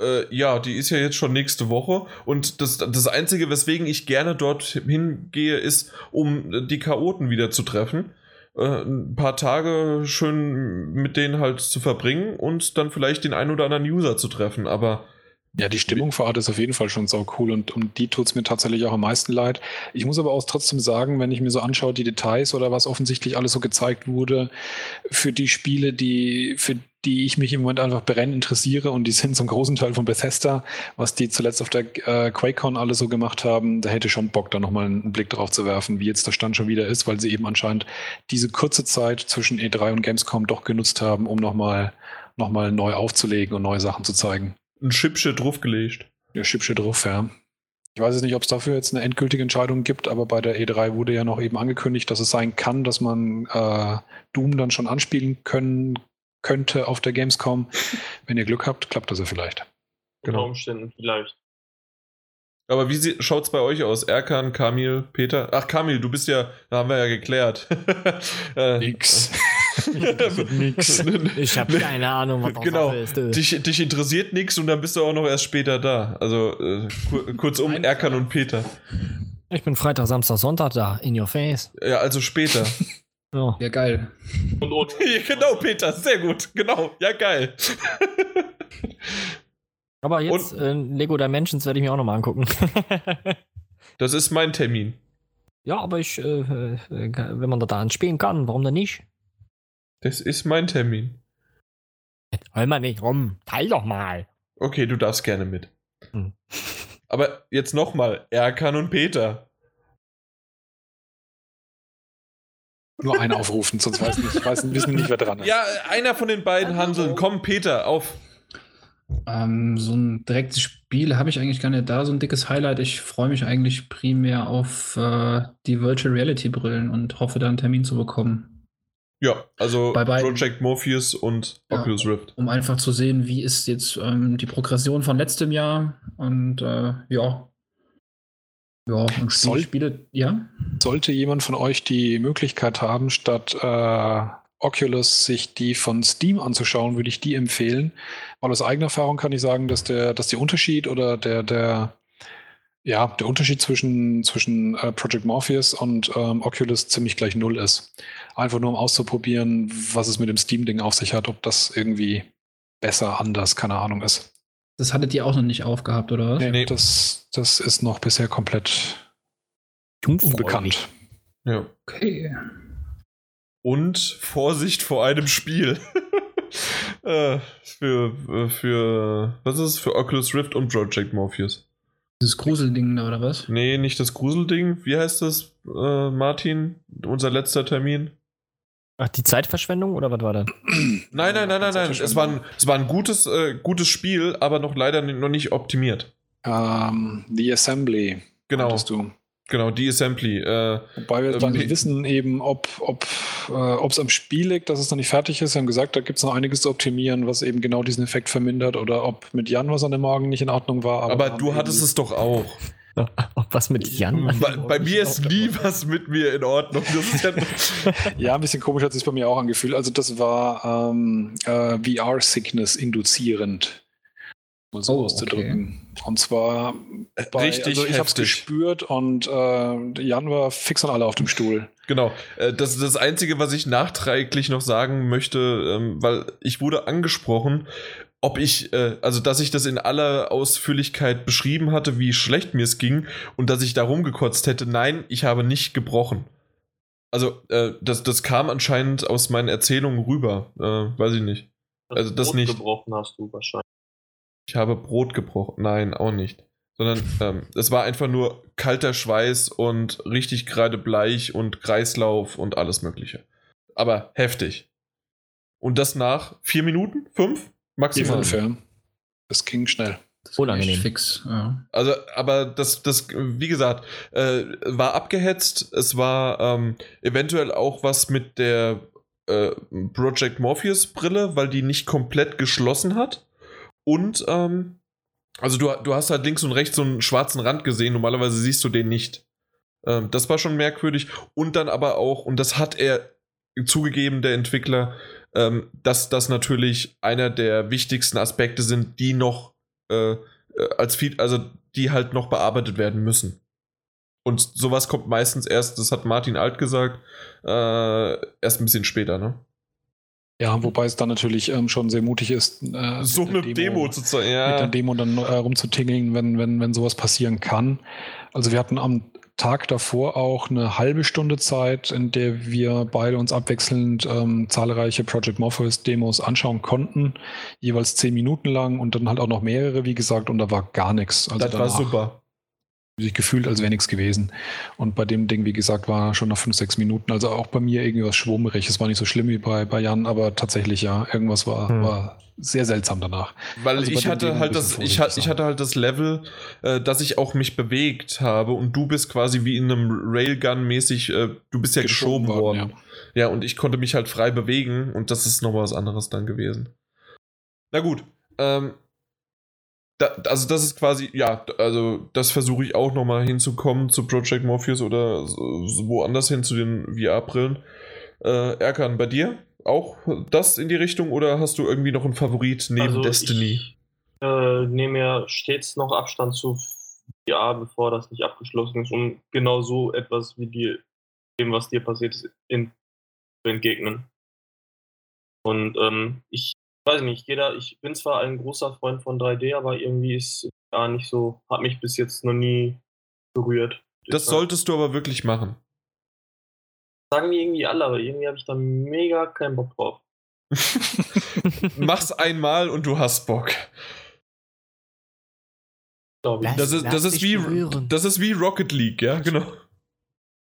Äh, ja, die ist ja jetzt schon nächste Woche und das, das Einzige, weswegen ich gerne dort hingehe, ist, um die Chaoten wieder zu treffen. Äh, ein paar Tage schön mit denen halt zu verbringen und dann vielleicht den einen oder anderen User zu treffen, aber Ja, die Stimmung vor Ort ist auf jeden Fall schon sau cool und um die tut es mir tatsächlich auch am meisten leid. Ich muss aber auch trotzdem sagen, wenn ich mir so anschaue, die Details oder was offensichtlich alles so gezeigt wurde, für die Spiele, die, für die ich mich im Moment einfach brennend interessiere und die sind zum großen Teil von Bethesda, was die zuletzt auf der äh, QuakeCon alle so gemacht haben, da hätte ich schon Bock, da nochmal einen Blick drauf zu werfen, wie jetzt der Stand schon wieder ist, weil sie eben anscheinend diese kurze Zeit zwischen E3 und Gamescom doch genutzt haben, um nochmal noch mal neu aufzulegen und neue Sachen zu zeigen. Ein Chipsche draufgelegt. Ja, Schippsche drauf, ja. Ich weiß jetzt nicht, ob es dafür jetzt eine endgültige Entscheidung gibt, aber bei der E3 wurde ja noch eben angekündigt, dass es sein kann, dass man äh, Doom dann schon anspielen können könnte auf der Gamescom. Wenn ihr Glück habt, klappt das ja vielleicht. Unter Genau. Umständen vielleicht. Aber wie schaut es bei euch aus? Erkan, Kamil, Peter? Ach, Kamil, du bist ja, da haben wir ja geklärt. Äh, Nix. nix. Ich habe keine Ahnung, was Genau. Ist. du. Dich, dich interessiert nichts und dann bist du auch noch erst später da. Also äh, kur kurzum. Erkan und Peter. Ich bin Freitag, Samstag, Sonntag da. In your face. Ja, also später. Ja. Ja, geil. Und Ja, genau, Peter, sehr gut. Genau, ja, geil. Aber jetzt äh, Lego Dimensions werde ich mir auch nochmal angucken. Das ist mein Termin. ja, aber ich, äh, äh, wenn man da dann spielen kann, warum denn nicht? Das ist mein Termin. Hol mal nicht rum. Teil doch mal. Okay, du darfst gerne mit. Hm. Aber jetzt nochmal, Erkan und Peter. Nur einen aufrufen, sonst weiß nicht, weiß, wissen wir nicht, wer dran ist. Ja, einer von den beiden Hanseln. Komm, Peter, auf. Ähm, so ein direktes Spiel habe ich eigentlich gar nicht da, so ein dickes Highlight. Ich freue mich eigentlich primär auf äh, die Virtual Reality Brillen und hoffe, da einen Termin zu bekommen, Ja, also Bei. Project Morpheus und Ja. Oculus Rift. um einfach zu sehen, wie ist jetzt ähm, die Progression von letztem Jahr und äh, ja. Ja, und Soll- Spiele, Spiele, ja. Sollte jemand von euch die Möglichkeit haben, statt äh, Oculus sich die von Steam anzuschauen, würde ich die empfehlen. Weil aus eigener Erfahrung kann ich sagen, dass der, dass der Unterschied oder der, der, ja, der Unterschied zwischen, zwischen äh, Project Morpheus und ähm, Oculus ziemlich gleich null ist. Einfach nur um auszuprobieren, was es mit dem Steam-Ding auf sich hat, ob das irgendwie besser, anders, keine Ahnung ist. Das hattet ihr auch noch nicht aufgehabt, oder was? Nee, Nee. Das, das ist noch bisher komplett unbekannt. Ja. Okay. Und Vorsicht vor einem Spiel. äh, für, äh, für, was ist es? Für Oculus Rift und Project Morpheus. Dieses Gruselding da, oder was? Nee, nicht das Gruselding. Wie heißt das, äh, Martin? Unser letzter Termin? Ach, die Zeitverschwendung oder was war das? Nein, nein, nein, nein, nein. Es war ein, es war ein gutes, äh, gutes Spiel, aber noch leider noch nicht optimiert. Ähm, The Assembly. Genau, Du. Genau, die Assembly. Äh, Wobei wir Ähm, dann nicht P- wissen, eben, ob ob äh, es am Spiel liegt, dass es noch nicht fertig ist. Wir haben gesagt, da gibt es noch einiges zu optimieren, was eben genau diesen Effekt vermindert oder ob mit Jan was an dem Morgen nicht in Ordnung war. aber haben du hattest es doch auch. Ob was mit Jan? Bei, bei mir ist nie was mit mir in Ordnung. Das ist ja, Ja, ein bisschen komisch hat es sich bei mir auch angefühlt. Also das war ähm, äh, VR-Sickness induzierend. Mal so Oh, auszudrücken. Und zwar bei, Richtig also ich habe es gespürt und äh, Jan war fix und alle auf dem Stuhl. Genau. Äh, Das ist das Einzige, was ich nachträglich noch sagen möchte, ähm, weil ich wurde angesprochen, ob ich, äh, also dass ich das in aller Ausführlichkeit beschrieben hatte, wie schlecht mir es ging und dass ich da rumgekotzt hätte. Nein, ich habe nicht gebrochen. Also, äh, das, das kam anscheinend aus meinen Erzählungen rüber. Äh, weiß ich nicht. Also das Brot nicht. gebrochen hast du wahrscheinlich. Ich habe Brot gebrochen. Nein, auch nicht. Sondern ähm, es war einfach nur kalter Schweiß und richtig gerade bleich und Kreislauf und alles Mögliche. Aber heftig. Und das nach vier Minuten? Fünf? Maximal. fünf, ja. Das ging schnell. Das ging Unangenehm. Fix, ja. Also, aber das, das, wie gesagt, äh, war abgehetzt. Es war ähm, eventuell auch was mit der äh, Project Morpheus Brille, weil die nicht komplett geschlossen hat. Und, ähm, also du, du hast halt links und rechts so einen schwarzen Rand gesehen. Normalerweise siehst du den nicht. Ähm, das war schon merkwürdig. Und dann aber auch, und das hat er zugegeben, der Entwickler, ähm, dass das natürlich einer der wichtigsten Aspekte sind, die noch äh, äh, als Feed, also die halt noch bearbeitet werden müssen. Und sowas kommt meistens erst, das hat Martin Alt gesagt, äh, erst ein bisschen später, ne? Ja, wobei es dann natürlich ähm, schon sehr mutig ist, äh, So mit eine der Demo, zu zeigen, mit ja. der Demo dann äh, rumzutingeln, wenn, wenn, wenn sowas passieren kann. Also wir hatten am Tag davor auch eine halbe Stunde Zeit, in der wir beide uns abwechselnd ähm, zahlreiche Project Morpheus Demos anschauen konnten, jeweils zehn Minuten lang und dann halt auch noch mehrere, wie gesagt, und da war gar nichts. Also das war danach super. Sich gefühlt, als wäre nichts gewesen. Und bei dem Ding, wie gesagt, war schon nach fünf, sechs Minuten, also auch bei mir irgendwas schwummerig. Es war nicht so schlimm wie bei, bei Jan, aber tatsächlich ja, irgendwas war, Hm. war sehr seltsam danach. Weil Also ich hatte halt das, ich, hat, ich hatte halt das Level, äh, dass ich auch mich bewegt habe und du bist quasi wie in einem Railgun-mäßig, äh, du bist ja geschoben, worden. ja. Ja, und ich konnte mich halt frei bewegen und das ist nochmal was anderes dann gewesen. Na gut, ähm, da, also das ist quasi, ja, also das versuche ich auch nochmal hinzukommen zu Project Morpheus oder so, woanders hin zu den VR-Brillen. Äh, Erkan, bei dir auch das in die Richtung oder hast du irgendwie noch einen Favorit neben Also Destiny? Ich äh, nehme ja stets noch Abstand zu VR, bevor das nicht abgeschlossen ist, um genau so etwas wie dir, dem, was dir passiert ist, in, zu entgegnen. Und ähm, ich weiß nicht, jeder, ich bin zwar ein großer Freund von 3D, aber irgendwie ist gar nicht so, hat mich bis jetzt noch nie berührt. Das solltest du aber wirklich machen. sagen die irgendwie alle, aber irgendwie habe ich da mega keinen Bock drauf. Mach's einmal und du hast Bock. Lass- Das ist, das ist wie das ist wie Rocket League, ja, genau.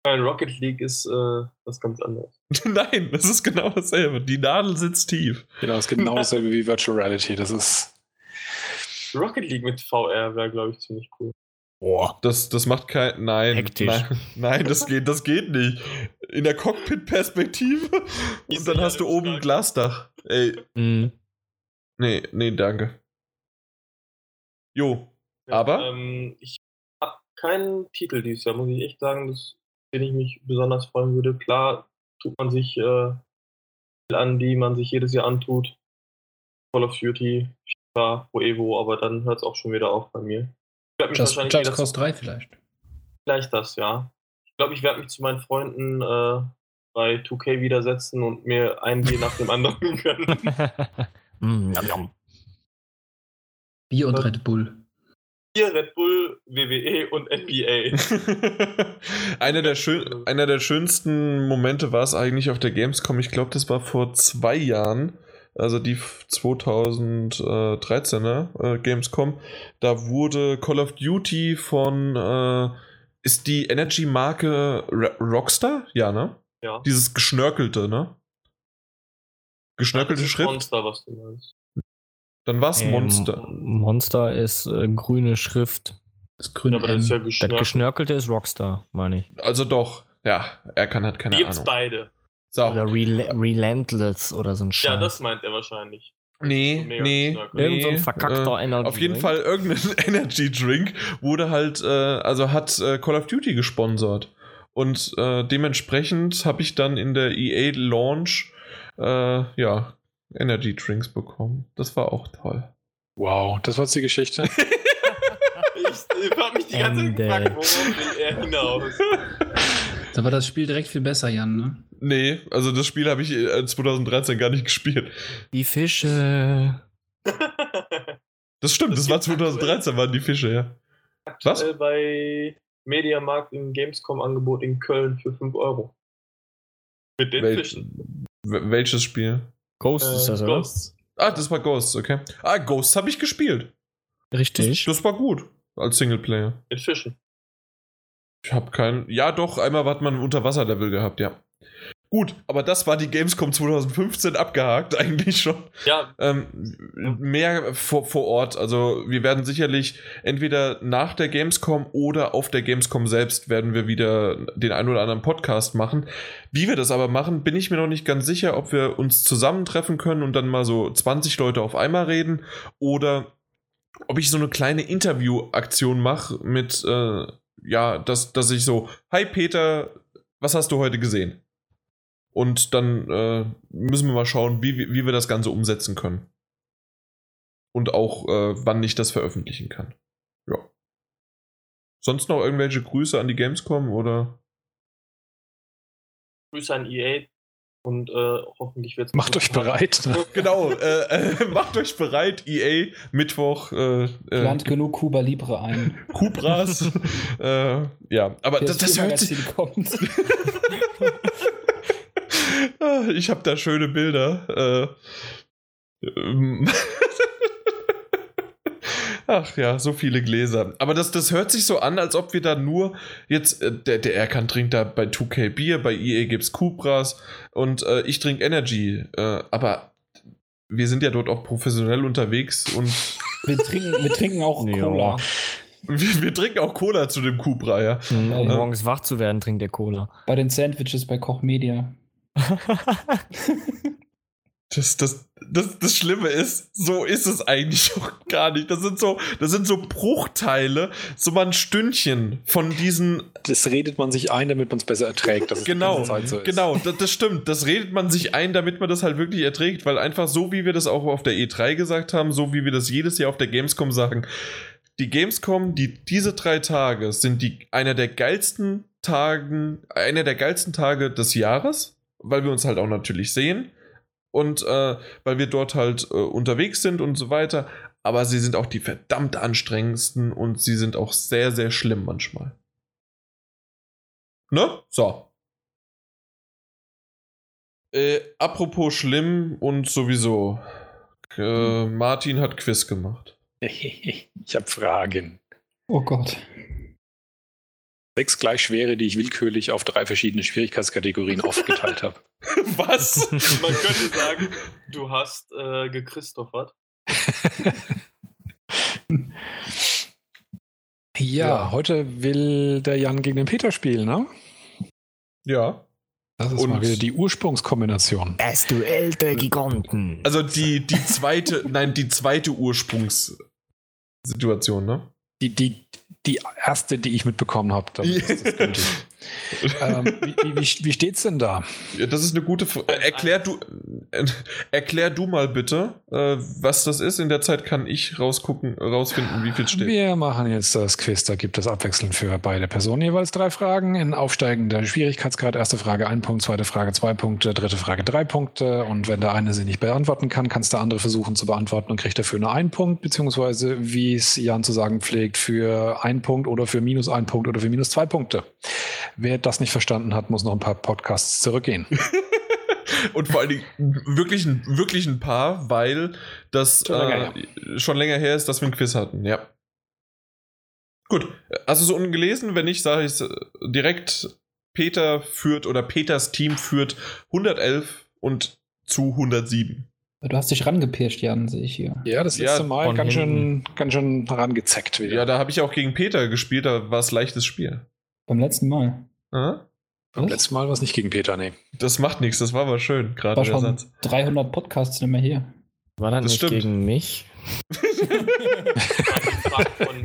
Nein, Rocket League ist äh, was ganz anderes. Nein, das ist genau dasselbe. Die Nadel sitzt tief. Genau, es ist genau dasselbe wie Virtual Reality. Das ist. Rocket League mit VR wäre, glaube ich, ziemlich cool. Boah. Das, das macht kein. Nein. Hektisch. Nein, nein, das geht, das geht nicht. In der Cockpit-Perspektive. Und dann hast du oben ein Glasdach. Ey, Mhm. nee, nee, danke. Jo. Ja, Aber? Ähm, ich habe keinen Titel dieses Jahr, muss ich echt sagen, das, den ich mich besonders freuen würde. Klar tut man sich äh, an, die man sich jedes Jahr antut. Call of Duty, FIFA, Pro Evo, aber dann hört es auch schon wieder auf bei mir. Ich werde mich Just, Just Cause 3 vielleicht. Vielleicht das, ja. Ich glaube, ich werde mich zu meinen Freunden äh, bei 2K widersetzen und mir ein Bier nach dem anderen gönnen. mm, yum, yum. Bier und Was? Red Bull. Bier, Red Bull, WWE und NBA. einer, der schön, einer der schönsten Momente war es eigentlich auf der Gamescom. Ich glaube, das war vor zwei Jahren. Also die 2013er äh, Gamescom. Da wurde Call of Duty von. Äh, ist die Energy-Marke Rockstar? Ja, ne? Ja. Dieses geschnörkelte, ne? Geschnörkelte Schrift? Monster, was du meinst. Dann war es Ähm, Monster. Monster ist äh, grüne Schrift. Das grüne aber das ist ja M. Das geschnörkelt. Geschnörkelte ist Rockstar, meine ich. Also doch. Ja, er kann hat keine gibt's Ahnung. beide. So. Oder Rel Relentless oder so ein Scheiß. Ja, das meint er wahrscheinlich. Nee, So mega nee. geschnörkelt. Irgend so ein nee, verkackter äh, Energy Auf jeden Drink. Fall irgendein Energy Drink wurde halt, äh, also hat äh, Call of Duty gesponsert. Und äh, dementsprechend habe ich dann in der EA Launch, äh, ja, Energy Drinks bekommen. Das war auch toll. Wow, das war jetzt die Geschichte. Ich, ich hab mich die ganze Zeit gefragt, worauf will er hinaus? Da war das Spiel direkt viel besser, Jan, ne? Nee, also das Spiel habe ich äh, 2013 gar nicht gespielt. Die Fische. Das stimmt, das, Das war gibt's aktuell. 2013, waren die Fische, ja. Was? Aktuell bei Mediamarkt im Gamescom-Angebot in Köln für 5 Euro. Mit den Wel Fischen. wel- welches Spiel? Ghost ist Äh, das, oder? Ghosts. Ah, das war Ghosts, okay. Ah, Ghosts habe ich gespielt. Das, Richtig. das war gut als Singleplayer. Mit Fischen. Ich habe keinen. Ja, doch, einmal hat man ein Unterwasserlevel gehabt, ja. Gut, aber das war die Gamescom 2015 abgehakt, eigentlich schon. Ja, Ähm, mehr vor, vor Ort. Also, wir werden sicherlich entweder nach der Gamescom oder auf der Gamescom selbst werden wir wieder den ein oder anderen Podcast machen. Wie wir das aber machen, bin ich mir noch nicht ganz sicher, ob wir uns zusammentreffen können und dann mal so 20 Leute auf einmal reden oder ob ich so eine kleine Interviewaktion mache mit, äh, ja, dass, dass ich so, hi Peter, was hast du heute gesehen? Und dann äh, müssen wir mal schauen, wie, wie wir das Ganze umsetzen können. Und auch, äh, wann ich das veröffentlichen kann. Ja. Sonst noch irgendwelche Grüße an die Gamescom oder? Grüße an EA und äh, hoffentlich wird's. Macht euch bereit. Ne? Genau, äh, äh, macht euch bereit, EA, Mittwoch, äh, äh, Plant genug Cuba Libre ein. Cupras. äh, ja, aber das, das hört sich. PS4-Magazin kommt. Ich habe da schöne Bilder. Äh, ähm, Ach ja, so viele Gläser. Aber das, das hört sich so an, als ob wir da nur jetzt, äh, der, der Erkan trinkt da bei 2K Bier, bei EA gibt's Cupras und äh, ich trinke Energy. Äh, aber wir sind ja dort auch professionell unterwegs und Wir trinken, wir trinken auch. Cola. wir, wir trinken auch Cola zu dem Cupra, ja. Um Ja. morgens wach zu werden, trinkt der Cola. Bei den Sandwiches bei Koch Media. Das, das, das, das Schlimme ist, so ist es eigentlich auch gar nicht. Das sind so, das sind so Bruchteile, so mal ein Stündchen von diesen. Das redet man sich ein, damit man es besser erträgt. Dass es Genau, ganze Zeit so ist. genau, das, das stimmt. Das redet man sich ein, damit man das halt wirklich erträgt, weil einfach so, wie wir das auch auf der E3 gesagt haben, so wie wir das jedes Jahr auf der Gamescom sagen, die Gamescom, die, diese drei Tage sind die, einer der geilsten Tagen, einer der geilsten Tage des Jahres, weil wir uns halt auch natürlich sehen und äh, weil wir dort halt äh, unterwegs sind und so weiter. Aber sie sind auch die verdammt anstrengendsten und sie sind auch sehr, sehr schlimm manchmal. Ne? So. Äh, apropos schlimm und sowieso. Äh, Martin hat Quiz gemacht. Ich habe Fragen. Oh Gott. Sechs gleich schwere, die ich willkürlich auf drei verschiedene Schwierigkeitskategorien aufgeteilt habe. Was? Man könnte sagen, du hast äh, gechristophert. Ja, Ja. heute will der Jan gegen den Peter spielen, ne? ja. Das ist Und- mal wieder die Ursprungskombination. Das Duell der Giganten. Also die, die zweite, nein, die zweite Ursprungssituation, ne? Die, die, die erste, die ich mitbekommen habe. Damit ist das gültig. Ähm, wie, wie, wie, steht's denn da? Ja, das ist eine gute Frage. Erklär du, äh, erklär du mal bitte, äh, was das ist. In der Zeit kann ich rausgucken, rausfinden, wie viel steht. Wir machen jetzt das Quiz. Da gibt es abwechselnd für beide Personen jeweils drei Fragen in aufsteigender Schwierigkeitsgrad. Erste Frage ein Punkt, zweite Frage zwei Punkte, dritte Frage drei Punkte. Und wenn der eine sie nicht beantworten kann, kann es der andere versuchen zu beantworten und kriegt dafür nur einen Punkt, beziehungsweise wie es Jan zu sagen pflegt, für einen Punkt oder für minus einen Punkt oder für minus zwei Punkte. Wer das nicht verstanden hat, muss noch ein paar Podcasts zurückgehen. Und vor allen Dingen wirklich, ein- wirklich ein paar, weil das Schon länger äh, schon länger her ist, dass wir ein Quiz hatten, ja. Gut, hast du es unten gelesen? Wenn nicht, sage ich es direkt. Peter führt oder Peters Team führt 111 und zu 107. Du hast dich rangepirscht, Jan, sehe ich hier. Ja, das Ja, letzte Mal von ganz schön, ganz schön herangezeckt wieder. Ja, da habe ich auch gegen Peter gespielt, da war es leichtes Spiel. Beim letzten Mal. Aha. Beim Was? letzten Mal war es nicht gegen Peter, nee. Das macht nichts, das war aber schön, gerade War der schon Satz. 300 Podcasts nicht mehr hier. War das, Das nicht stimmt. gegen mich?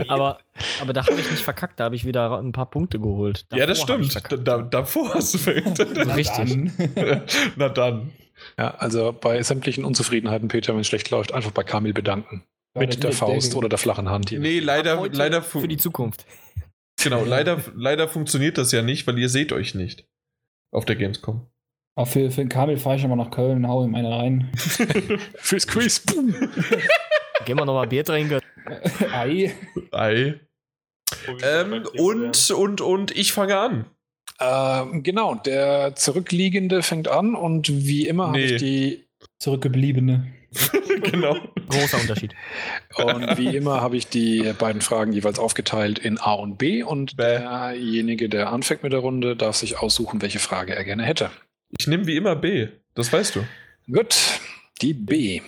Aber, aber da habe ich nicht verkackt, da habe ich wieder ein paar Punkte geholt. ja, das Davor hab ich stimmt. verkackt. Da, davor hast du verhindert. Richtig. Dann. Na dann. Ja, also bei sämtlichen Unzufriedenheiten, Peter, wenn es schlecht läuft, einfach bei Kamil bedanken. Ja, Mit der- Faust der- oder der flachen Hand. hier. Nee, leider, Heute leider, für die Zukunft. Genau, leider, leider funktioniert das ja nicht, weil ihr seht euch nicht auf der Gamescom. Aber für, für den Kabel fahre ich aber nach Köln, hau ihm eine rein. Fürs Quiz. Boom. Gehen wir nochmal Bier trinken. Ei. Ei. Ähm, und, und, und ich fange an. Ähm, genau, der Zurückliegende fängt an und wie immer habe Nee. ich die Zurückgebliebene. genau. Großer Unterschied. und wie immer habe ich die beiden Fragen jeweils aufgeteilt in A und B und Bäh. derjenige, der anfängt mit der Runde, darf sich aussuchen, welche Frage er gerne hätte. Ich nehme wie immer B. Das weißt du. Gut, die B.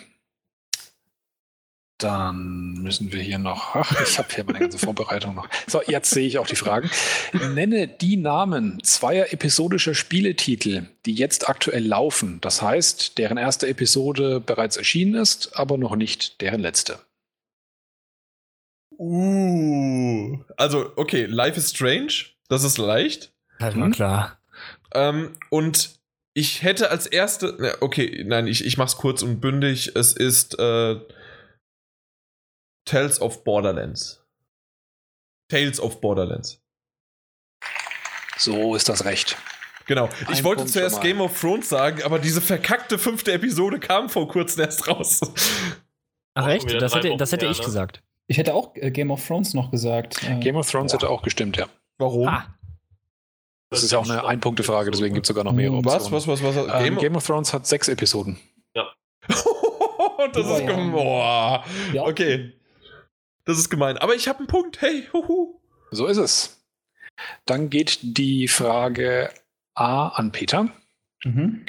Dann müssen wir hier noch. Ach, ich habe hier meine ganze Vorbereitung noch. So, jetzt sehe ich auch die Fragen. Nenne die Namen zweier episodischer Spieletitel, die jetzt aktuell laufen. Das heißt, deren erste Episode bereits erschienen ist, aber noch nicht deren letzte. Uh. Also, okay, Life is Strange. Das ist leicht. Halt Hm? mal klar. Ähm, und ich hätte als erste. Okay, nein, ich, ich mach's kurz und bündig. Es ist äh, Tales of Borderlands. Tales of Borderlands. So ist das recht. Genau. Ein ich wollte Punkt zuerst. Game of Thrones sagen, aber diese verkackte fünfte Episode kam vor kurzem erst raus. Ach Auch echt? schon wieder Das hätte, das hätte ich ne? gesagt. Ich hätte auch äh, Game of Thrones noch gesagt. Äh, Game of Thrones Boah. hätte auch gestimmt, ja. Warum? Ah, Das ist ja auch eine Ein-Punkte-Frage, deswegen gibt es sogar noch mehrere Was, Optionen. was, was, was? Ähm, Game of Thrones hat sechs Episoden. das Oh, ist ja. Boah. Ja. Okay. Das ist gemein. Aber ich habe einen Punkt. Hey, huhu. So ist es. Dann geht die Frage A an Peter. Mhm.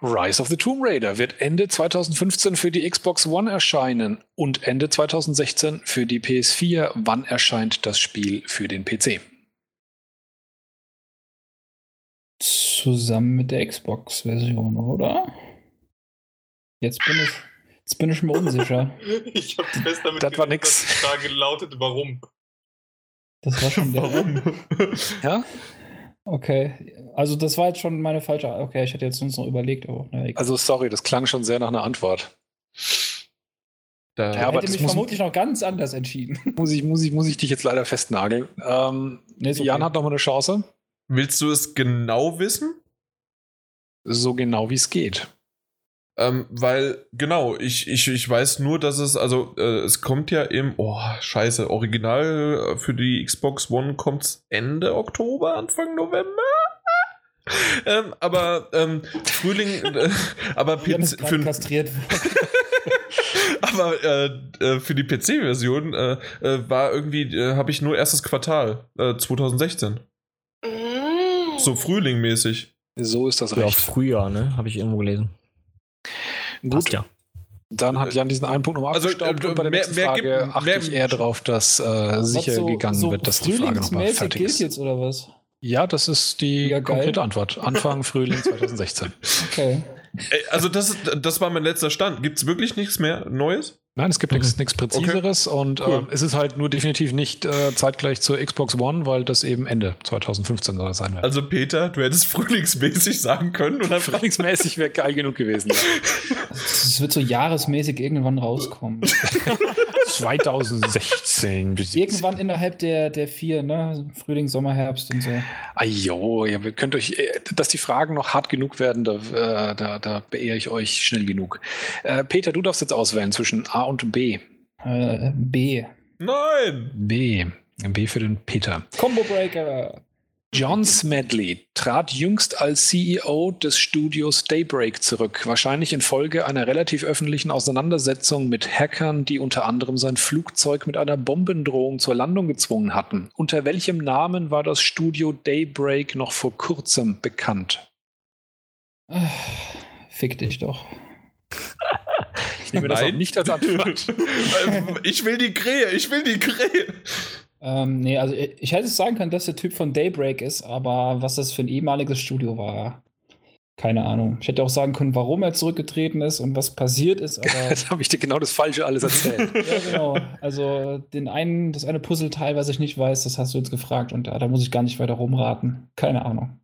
Rise of the Tomb Raider wird Ende 2015 für die Xbox One erscheinen und Ende 2016 für die PS4. Wann erscheint das Spiel für den PC? Zusammen mit der Xbox-Version, oder? Jetzt bin ich, jetzt bin ich mir unsicher. ich habe fest damit Das war nix. dass die Frage lautet, warum? Das war schon der. Warum? Ja? Okay. Also, das war jetzt schon meine falsche. Okay, ich hätte jetzt sonst noch überlegt, aber na, egal. Also sorry, das klang schon sehr nach einer Antwort. Da, Ja, aber hätte das mich vermutlich noch ganz anders entschieden. Muss ich, muss ich, muss ich dich jetzt leider festnageln. Ähm, Nee, okay. Jan hat noch mal eine Chance, willst du es genau wissen? so genau wie es geht. Ähm, weil, genau, ich, ich, ich weiß nur, dass es, also, äh, es kommt ja im, oh, scheiße, original äh, für die Xbox One kommt Ende Oktober, Anfang November. ähm, aber ähm, Frühling, äh, aber, PC, für, kastriert aber äh, äh, für die PC-Version äh, äh, war irgendwie, äh, habe ich nur erstes Quartal äh, 2016. So Frühlingmäßig. So ist das Ja, recht. Frühjahr, ne? Habe ich irgendwo gelesen. Gut, ja. dann hat Jan diesen einen Punkt nochmal Also, abgestaubt äh, und bei der mehr- nächsten mehr Frage gibt- achte mehr- ich eher darauf, dass äh, sicher so- gegangen so wird, dass die Frage nochmal fertig ist. jetzt oder was? Ja, das ist die Ja, konkrete Antwort. Anfang Frühling 2016. Okay. Ey, Also das, das war mein letzter Stand. Gibt es wirklich nichts mehr Neues? Nein, es gibt nichts nichts Präziseres und Cool. ähm, es ist halt nur definitiv nicht äh, zeitgleich zur Xbox One, weil das eben Ende 2015 soll das sein wird. Also Peter, du hättest frühlingsmäßig sagen können und einfach Frühlingsmäßig wäre geil genug gewesen. Ja. Es wird so jahresmäßig irgendwann rauskommen. 2016 bis jetzt. irgendwann innerhalb der, der vier, ne? Frühling, Sommer, Herbst und so. Ajo, ja, ihr könnt euch, äh, dass die Fragen noch hart genug werden, da, äh, da, da beehre ich euch schnell genug. Äh, Peter, du darfst jetzt auswählen zwischen A und B. Äh, B. Nein! B. B für den Peter. Combo Breaker. John Smedley trat jüngst als CEO des Studios Daybreak zurück, wahrscheinlich infolge einer relativ öffentlichen Auseinandersetzung mit Hackern, die unter anderem sein Flugzeug mit einer Bombendrohung zur Landung gezwungen hatten. Unter welchem Namen war das Studio Daybreak noch vor kurzem bekannt? Ah, Fick dich doch. Ich nehme das auch Nein. nicht als Antwort. Ich will die Krähe, ich will die Krähe. Ähm, nee, also ich ich hätte es sagen können, dass der Typ von Daybreak ist, aber was das für ein ehemaliges Studio war, keine Ahnung. Ich hätte auch sagen können, warum er zurückgetreten ist und was passiert ist, aber Jetzt habe ich dir genau das Falsche alles erzählt. ja, genau. Also den einen, das eine Puzzleteil, was ich nicht weiß, das hast du jetzt gefragt und da, da muss ich gar nicht weiter rumraten. Keine Ahnung.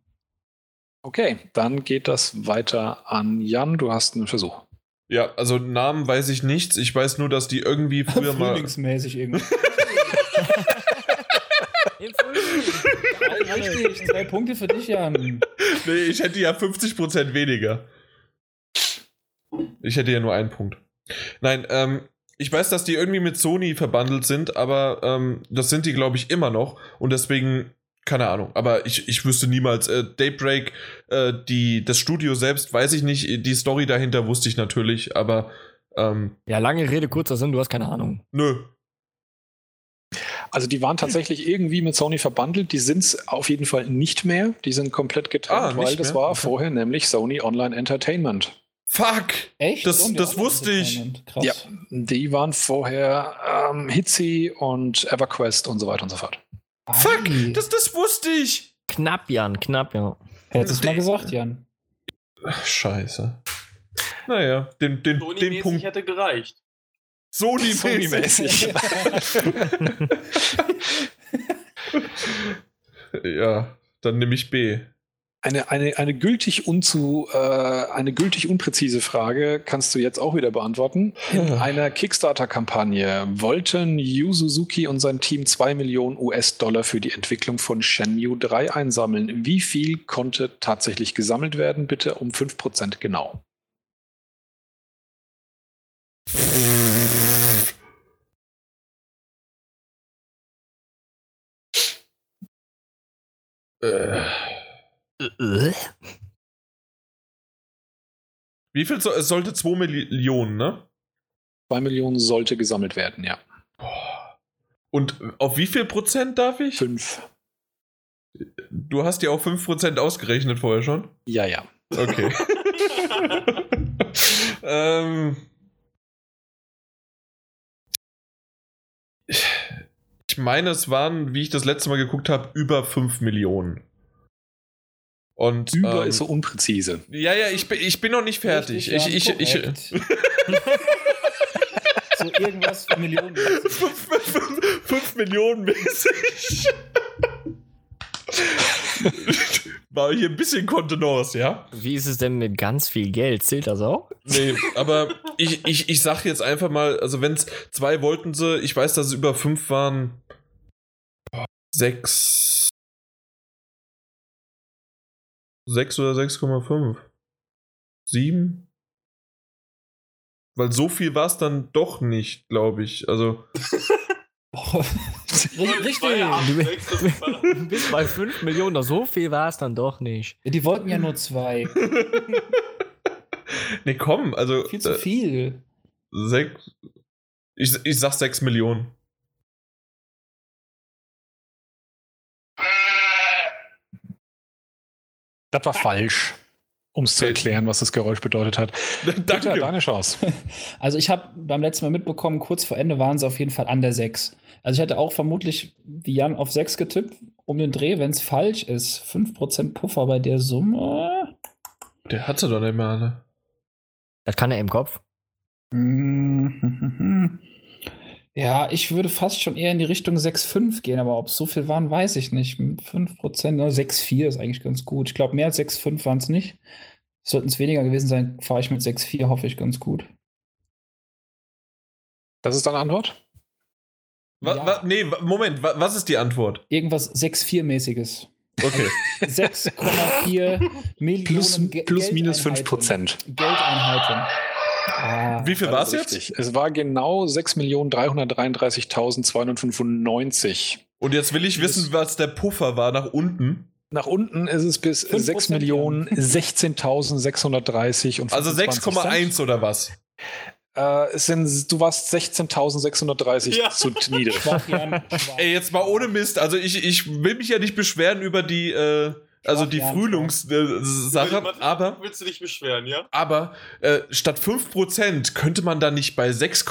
Okay, dann geht das weiter an Jan. Du hast einen Versuch. Ja, also Namen weiß ich nichts. Ich weiß nur, dass die irgendwie früher mal. Frühlingsmäßig irgendwie. Richtig, zwei Punkte für dich, Jan. Nee, ich hätte ja 50% weniger. Ich hätte ja nur einen Punkt. Nein, ähm, ich weiß, dass die irgendwie mit Sony verbandelt sind, aber ähm, das sind die, glaube ich, immer noch. Und deswegen, keine Ahnung. Aber ich, ich wüsste niemals. Äh, Daybreak, äh, die, das Studio selbst, weiß ich nicht. Die Story dahinter wusste ich natürlich, aber ähm, Ja, lange Rede, kurzer Sinn, du hast keine Ahnung. nö. Also die waren tatsächlich irgendwie mit Sony verbandelt. Die sind es auf jeden Fall nicht mehr. Die sind komplett getrennt, Ah, weil das mehr? war Okay. vorher nämlich Sony Online Entertainment. Fuck! Echt? Das- Und das wusste ich. Krass. Ja, die waren vorher ähm, Hitzy und EverQuest und so weiter und so fort. Fuck! Ei. Das, das wusste ich! Knapp, Jan, knapp, ja. Hättest du mal gesagt, Jan. Ach, scheiße. Naja, den, den, den Sony-mäßig Punkt. hätte gereicht. Sony-mäßig. ja, dann nehme ich B. Eine, eine, eine, gültig unzu, äh, eine gültig unpräzise Frage kannst du jetzt auch wieder beantworten. In einer Kickstarter-Kampagne wollten Yu Suzuki und sein Team 2 Millionen US-Dollar für die Entwicklung von Shenmue 3 einsammeln. Wie viel konnte tatsächlich gesammelt werden? Bitte um 5% genau. Äh, wie viel so, es sollte 2 Millionen, ne? 2 Millionen sollte gesammelt werden, ja. Und auf wie viel Prozent darf ich? 5. Du hast ja auch 5% ausgerechnet vorher schon. Ja, ja. Okay. ähm, ich meine, es waren, wie ich das letzte Mal geguckt habe, über 5 Millionen Und, Über ähm, ist so unpräzise. Ja, ja, ich bin, ich bin noch nicht fertig. Ich, Richtig, ich, ich, korrekt. so irgendwas für Millionen. Fünf Millionen mäßig. War hier ein bisschen Kontenance, ja? Wie ist es denn mit ganz viel Geld? Zählt das auch? Nee, aber ich, ich, ich sag jetzt einfach mal, also wenn es zwei wollten sie, ich weiß, dass es über fünf waren. Boah, Sechs. Sechs oder 6,5? Sieben? Weil so viel war es dann doch nicht, glaube ich. Also. Boah, Richtig. Feierabend, Du- bist bei 5 Millionen, doch so viel war es dann doch nicht. Ja, Die wollten ja nur zwei. nee, komm, also. Viel zu äh, viel. Sechs. Ich, ich sag sechs Millionen. Das war falsch, um es zu erklären, was das Geräusch bedeutet hat. Peter, Danke. deine Chance. Also ich habe beim letzten Mal mitbekommen, kurz vor Ende waren sie auf jeden Fall an der 6. Also ich hätte auch vermutlich wie Jan auf 6 getippt, um den Dreh, wenn es falsch ist. 5% Puffer bei der Summe. Der hatte doch nicht mehr alle. Das kann er im Kopf. Ja, ich würde fast schon eher in die Richtung 6,5 gehen, aber ob es so viel waren, weiß ich nicht. Mit 5%, ne, 6,4 ist eigentlich ganz gut. Ich glaube, mehr als 6,5 waren es nicht. Sollten es weniger gewesen sein, fahre ich mit 6,4, hoffe ich ganz gut. Das ist deine Antwort? Wa, Ja. wa, nee, wa- Moment, wa, was ist die Antwort? Irgendwas 6,4-mäßiges. Okay. 6,4 Millionen Plus, Ge- plus minus 5 Geldeinheiten. Prozent. Geldeinheiten. Ah, Wie viel war es ist jetzt? Es war genau 6.333.295. Und jetzt will ich wissen, was der Puffer war nach unten. Nach unten ist es bis 5% 6.016.630 und Also 25 Cent. 6,1 oder was? Äh, es sind, du warst 16.630 Ja. zu niedrig. Ey, jetzt mal ohne Mist. Also ich, ich will mich ja nicht beschweren über die, äh, also die Frühlings-Sache, aber, Willst du dich beschweren, ja? aber äh, statt 5% könnte man da nicht bei 6,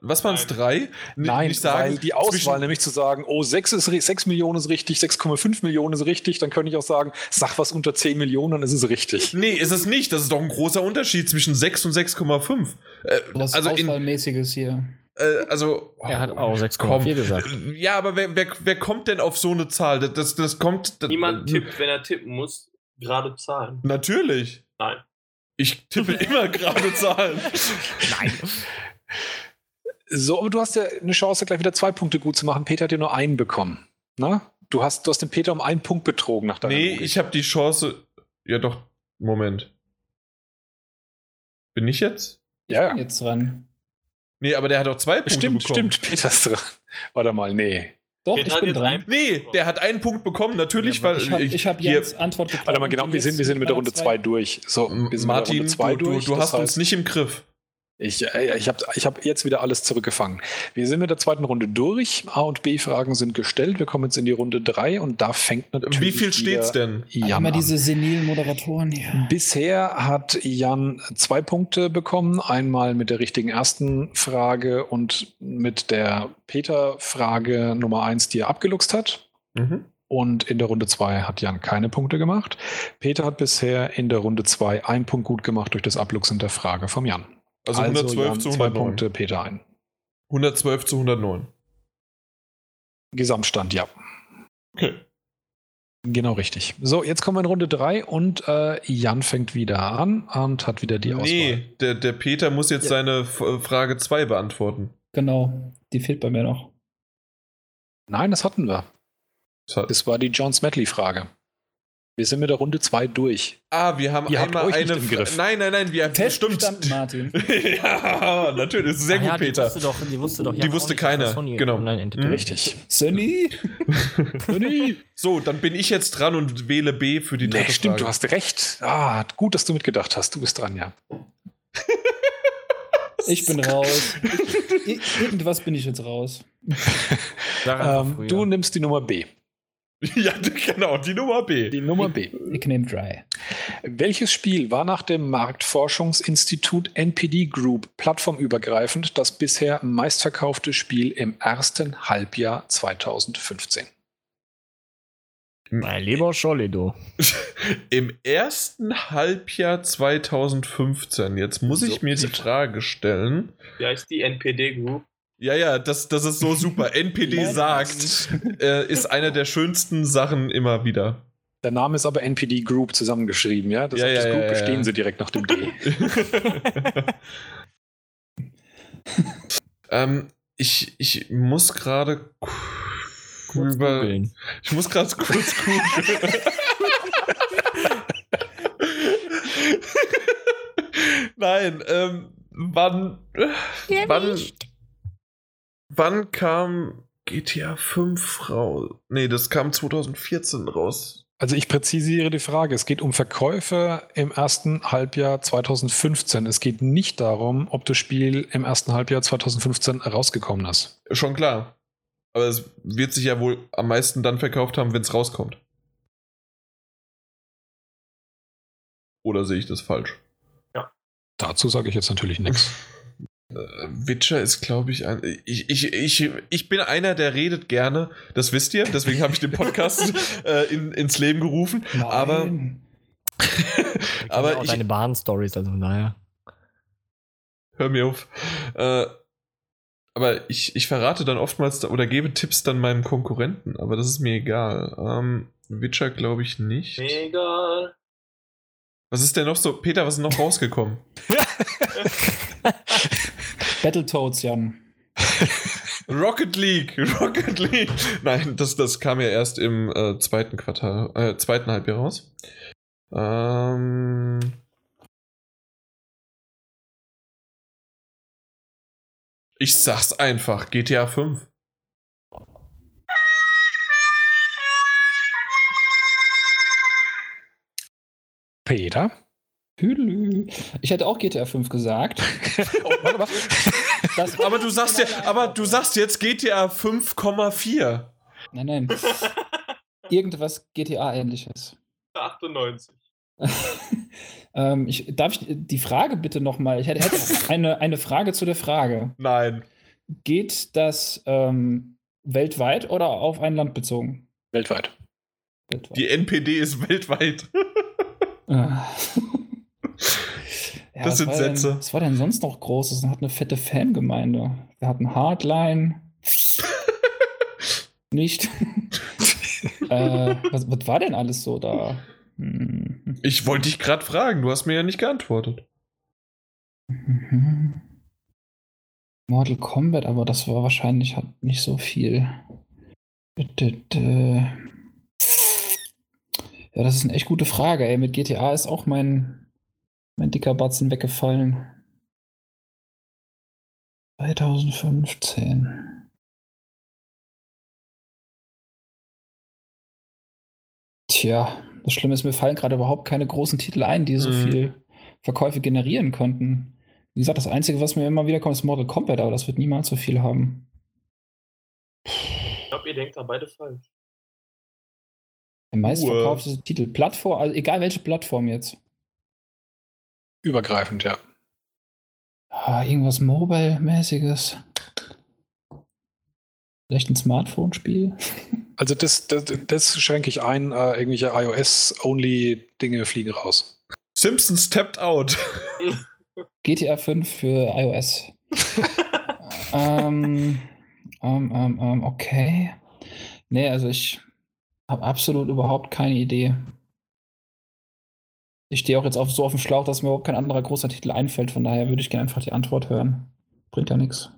was waren es, Nein. 3? Nein, nicht sagen, weil die Auswahl zwischen- nämlich zu sagen, oh, 6, ist, ri- 6 Millionen ist richtig, 6,5 Millionen ist richtig, dann könnte ich auch sagen, sag was unter 10 Millionen, dann ist es richtig. Nee, ist es nicht. Das ist doch ein großer Unterschied zwischen 6 und 6,5. Äh, Was also in, Auswahlmäßiges hier. Äh, also Er hat auch 6,4 komm. gesagt. Ja, aber wer, wer, wer kommt denn auf so eine Zahl? Das, das, kommt. Das, Niemand tippt, wenn er tippen muss, gerade Zahlen. Natürlich. Nein. Ich tippe immer gerade Zahlen. Nein. So, aber du hast ja eine Chance, gleich wieder zwei Punkte gut zu machen. Peter hat ja nur einen bekommen. Na? Du hast, du hast den Peter um einen Punkt betrogen nach deiner Nee, Logik. ich habe die Chance. Ja, doch. Moment. Bin ich jetzt? Ja, ja. Jetzt dran. Nee, aber der hat auch zwei Punkte Stimmt, bekommen. stimmt, Peter ist dran. Warte mal, nee. Doch, Peter ich bin jetzt dran. einen- Nee, der hat einen Punkt bekommen, natürlich, Ja, weil Ich habe ich hab hier- Jens Antwort bekommen. Warte mal, genau, wir sind, wir sind mit der Runde 2 durch. So, wir sind mit der Martin, Runde zwei du, du, durch. du hast uns heißt, nicht im Griff. Ich, äh, ich habe ich hab jetzt wieder alles zurückgefangen. Wir sind mit der zweiten Runde durch. A- und B-Fragen sind gestellt. Wir kommen jetzt in die Runde 3 und da fängt natürlich. Wie viel steht's denn? Jan Immer an. diese senilen Moderatoren hier. Bisher hat Jan zwei Punkte bekommen. Einmal mit der richtigen ersten Frage und mit der Peter-Frage Nummer 1, die er abgeluchst hat. Mhm. Und in der Runde 2 hat Jan keine Punkte gemacht. Peter hat bisher in der Runde 2 einen Punkt gut gemacht durch das Abluchsen der Frage vom Jan. Also 112 Jan, zu zwei 109. Punkte, Peter ein. 112 zu 109. Gesamtstand, ja. Okay. Genau richtig. So, jetzt kommen wir in Runde 3 und äh, Jan fängt wieder an und hat wieder die Auswahl. Nee, der, der Peter muss jetzt Ja. seine F Frage 2 beantworten. Genau, die fehlt bei mir noch. Nein, das hatten wir. Das hat- Das war die John Smedley-Frage. Wir sind mit der Runde 2 durch. Ah, wir haben Ihr habt einmal euch nicht eine. im Griff. Nein, nein, nein, wir haben Festgestanden, Martin. ja, natürlich, sehr Ach gut, ja, Peter. Die wusste doch, die wusste, doch Die wusste nicht, keiner, genau. Mhm. Richtig. Sunny? So, dann bin ich jetzt dran und wähle B für die dritte Nee, stimmt, Frage. du hast recht. Ah, gut, dass du mitgedacht hast. Du bist dran, ja. Ich bin raus. Irgendwas bin ich jetzt raus. Ähm, du nimmst die Nummer B. ja, genau, die Nummer B. Die Nummer B. Ich nehme Dry. Welches Spiel war nach dem Marktforschungsinstitut NPD Group plattformübergreifend das bisher meistverkaufte Spiel im ersten Halbjahr 2015? Mein lieber Schollido. Im ersten Halbjahr 2015, jetzt muss ich So mir die. Frage stellen. Wie heißt die NPD Group? Ja, ja, das, das ist so super. NPD sagt, äh, ist eine der schönsten Sachen immer wieder. Der Name ist aber NPD Group zusammengeschrieben, ja? Das Ja, auf ja, das Group ja, ja. bestehen sie direkt nach dem D. ähm, ich, ich muss gerade über. googeln. Ich muss gerade kurz googeln. Nein, ähm, wann. wann, wann kam GTA 5 raus? Nee, das kam 2014 raus. Also ich präzisiere die Frage. Es geht um Verkäufe im ersten Halbjahr 2015. Es geht nicht darum, ob das Spiel im ersten Halbjahr 2015 rausgekommen ist. Schon klar. Aber es wird sich ja wohl am meisten dann verkauft haben, wenn es rauskommt. Oder sehe ich das falsch? Dazu sage ich jetzt natürlich nichts. Äh, Witcher ist, glaube ich, ein. Ich, ich, ich, ich bin einer, der redet gerne. Das wisst ihr. Deswegen habe ich den Podcast äh, in, ins Leben gerufen. Aber, Nein. aber aber auch ich, deine Bahn-Stories, also von daher. hör mir auf. Äh, aber ich, ich verrate dann oftmals oder gebe Tipps dann meinem Konkurrenten. Aber das ist mir egal. Ähm, Witcher glaube ich nicht. Egal. Was ist denn noch so? Peter, was ist noch rausgekommen? Battletoads, Jan. Rocket League, Rocket League. Nein, das, das kam ja erst im äh, zweiten Quartal, äh, zweiten Halbjahr raus. Ähm, ich sag's einfach, GTA 5. Peter? Hüdelü. Ich hätte auch GTA 5 gesagt. Oh, warte mal. Das, Aber du sagst ja, aber du sagst jetzt GTA 5,4. Nein, nein. Irgendwas GTA-ähnliches. 98. ähm, ich, darf ich die Frage bitte nochmal? Ich hätte, hätte eine, eine Frage zu der Frage. Nein. Geht das ähm, weltweit oder auf ein Land bezogen? Weltweit. Weltweit. Die NPD ist weltweit. Ja, Das sind Sätze. Denn, was war denn sonst noch Großes? Es hat eine fette Fangemeinde. Wir hatten Hardline. Nicht. äh, was, was war denn alles so da? Hm. Ich wollte dich gerade fragen, du hast mir ja nicht geantwortet. Mhm. Mortal Kombat, aber das war wahrscheinlich hat nicht so viel. Ja, das ist eine echt gute Frage. Ey. Mit GTA ist auch mein, mein dicker Batzen weggefallen. 2015. Tja, das Schlimme ist, mir fallen gerade überhaupt keine großen Titel ein, die so Mhm. viel Verkäufe generieren konnten. Wie gesagt, das Einzige, was mir immer wieder kommt, ist Mortal Kombat, aber das wird niemals so viel haben. Ich glaube, ihr denkt da beide falsch. Der meistverkaufte Titel. Plattform, also egal welche Plattform jetzt. Übergreifend, ja. Ah, irgendwas Mobile-mäßiges. Vielleicht ein Smartphone-Spiel? Also das, das, das schränke ich ein. Äh, irgendwelche iOS-only-Dinge fliegen raus. Simpsons tapped out. GTA 5 für iOS. ähm, ähm, ähm, ähm, okay. Nee, also ich habe absolut überhaupt keine Idee. Ich stehe auch jetzt auf, so auf dem Schlauch, dass mir überhaupt kein anderer großer Titel einfällt. Von daher würde ich gerne einfach die Antwort hören. Bringt ja nichts.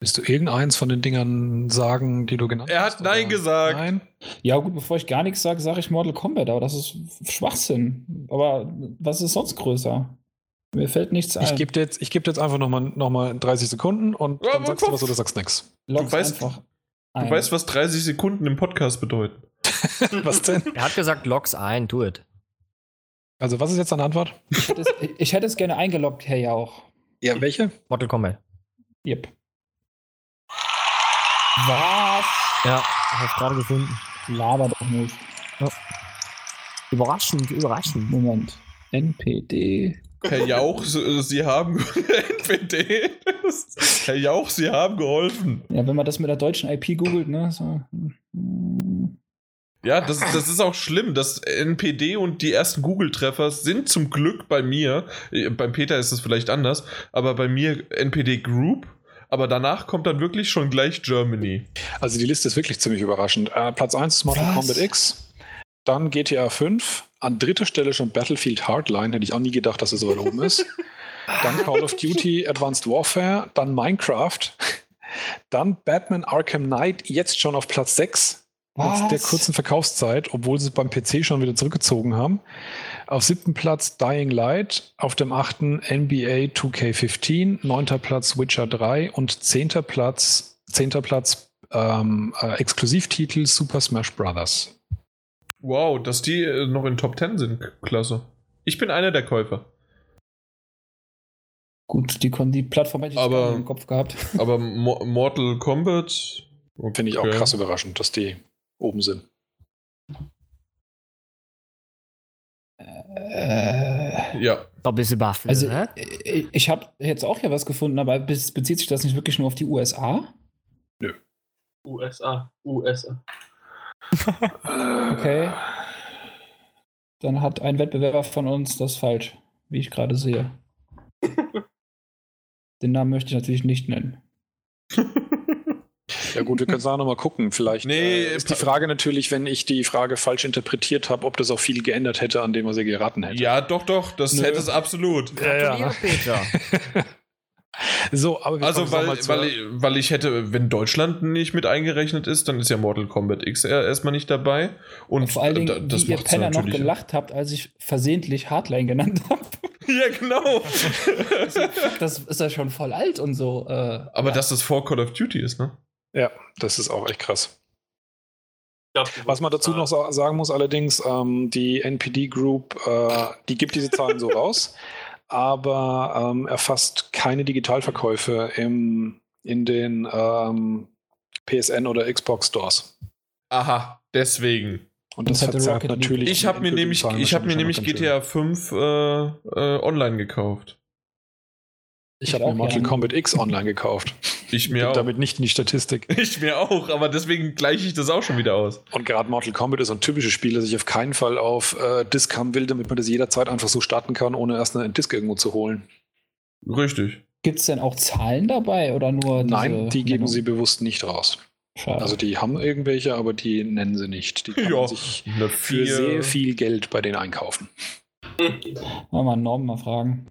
Willst du irgendeins von den Dingern sagen, die du genannt Er hast? hat Nein oder? gesagt. Nein? Ja, gut, bevor ich gar nichts sage, sage ich Mortal Kombat, aber das ist Schwachsinn. Aber was ist sonst größer? Mir fällt nichts ein. Ich gebe dir, jetzt- ich geb jetzt einfach nochmal noch mal 30 Sekunden und Ja, dann sagst du was oder sagst nichts. Log's du weißt- einfach Du ein. weißt, was 30 Sekunden im Podcast bedeuten. Was denn? Er hat gesagt, logs ein, do it. Also, was ist jetzt deine Antwort? ich, hätte es, ich hätte es gerne eingeloggt, Herr Jauch. Ja, welche? Mortal Kombat. Yep. Was? Ja, hab gerade gefunden. Laber doch nicht. Überraschend, überraschend. Moment. NPD. Herr Jauch, Sie Sie haben NPD. Herr Jauch, Sie haben geholfen. Ja, wenn man das mit der deutschen IP googelt, ne? So. Ja, das, das ist auch schlimm. Das NPD und die ersten Google-Treffer sind zum Glück bei mir. Äh, Beim Peter ist es vielleicht anders, aber bei mir NPD Group. Aber danach kommt dann wirklich schon gleich Germany. Also die Liste ist wirklich ziemlich überraschend. Äh, Platz 1 ist Mortal Was? Kombat X, dann GTA 5, an dritter Stelle schon Battlefield Hardline, hätte ich auch nie gedacht, dass es so weit oben ist. Dann Call of Duty Advanced Warfare, dann Minecraft, dann Batman Arkham Knight, jetzt schon auf Platz 6. Trotz der kurzen Verkaufszeit, obwohl sie beim PC schon wieder zurückgezogen haben. Auf siebten Platz Dying Light, auf dem achten NBA 2K15, neunter Platz Witcher 3 und zehnter Platz, zehnter Platz ähm, äh, Exklusivtitel Super Smash Bros. Wow, dass die äh, noch in Top 10 sind. Klasse. Ich bin einer der Käufer. Gut, die, Kon- die Plattform hätte ich Aber- im Kopf gehabt. Aber Mo Mortal Kombat. Finde ich auch okay. krass überraschend, dass die oben sind. Äh, Ja. Doppelsebastian. also, hä? ich, ich habe jetzt auch ja was gefunden, aber bez- bezieht sich das nicht wirklich nur auf die USA? USA. USA. Okay. Dann hat ein Wettbewerber von uns das falsch, wie ich gerade sehe. Den Namen möchte ich natürlich nicht nennen. Ja gut, wir können es auch nochmal gucken. Vielleicht Nee, äh, ist die Frage natürlich, wenn ich die Frage falsch interpretiert habe, ob das auch viel geändert hätte, an dem was ihr geraten hätte. ja, doch, doch. Das Nö. hätte es absolut. Gratuliere, Peter. So, aber wir Also, weil, weil, ich, weil ich hätte, wenn Deutschland nicht mit eingerechnet ist, dann ist ja Mortal Kombat X er- erstmal nicht dabei. Und Vor allen Dingen, da- das wie ihr Penner noch gelacht habt, als ich versehentlich Hardline genannt habe. Ja, genau. Das ist ja schon voll alt und so. Äh, Aber ja. dass das vor Call of Duty ist, ne? Ja, das ist auch echt krass. Was man dazu noch sa sagen muss, allerdings, ähm, die NPD Group, äh, die gibt diese Zahlen so raus, aber ähm, erfasst keine Digitalverkäufe im, in den ähm, PSN oder Xbox Stores. Aha, deswegen. Und das Das League. natürlich. Ich habe mir nämlich, ich habe mir nämlich. GTA 5 äh, äh, online gekauft. Ich Ich habe mir Mortal. Kombat X online gekauft. Ich Bin mir auch. damit nicht in die Statistik. Ich mir auch, aber deswegen gleiche ich das auch schon wieder aus. Und gerade Mortal Kombat ist so ein typisches Spiel, das ich auf keinen Fall auf äh, Disk haben will, damit man das jederzeit einfach so starten kann, ohne erst einen Disk irgendwo zu holen. Richtig. Gibt es denn auch Zahlen dabei oder nur diese Nein, die geben Nennung? sie bewusst nicht raus. Schade. Also die haben irgendwelche, aber die nennen sie nicht. Die kann Ja, sich für sehr viel Geld bei denen einkaufen. Wollen wir mal Norm mal fragen.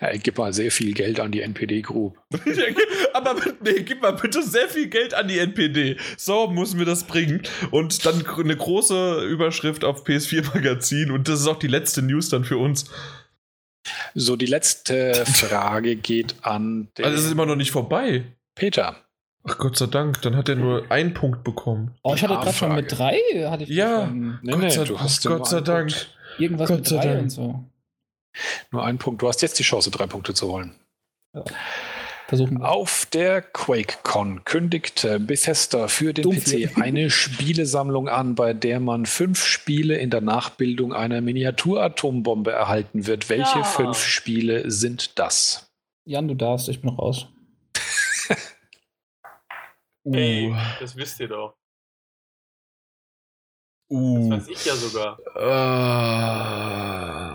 Ja, ich gebe mal sehr viel Geld an die NPD Group. Aber nee, gib mal bitte sehr viel Geld an die NPD. So müssen wir das bringen. Und dann eine große Überschrift auf PS4 Magazin. Und das ist auch die letzte News dann für uns. So, die letzte Frage geht an den Also es ist immer noch nicht vorbei. Peter. Ach Gott sei Dank, dann hat er nur einen Punkt bekommen. Oh, ich hatte gerade schon mit drei, hatte ich Ja. Nee, Gott nee, sei, du hast Gott sei Dank. Irgendwas Gott mit sei drei Dank. und so. Nur einen Punkt. Du hast jetzt die Chance, drei Punkte zu holen. Versuchen wir. Auf der QuakeCon kündigte Bethesda für den Dummvieh. PC eine Spielesammlung an, bei der man fünf Spiele in der Nachbildung einer Miniaturatombombe erhalten wird. Welche Ja. fünf Spiele sind das? Jan, du darfst, ich bin noch raus. Ey, Uh. das wisst ihr doch. Das Uh. weiß ich ja sogar. Äh.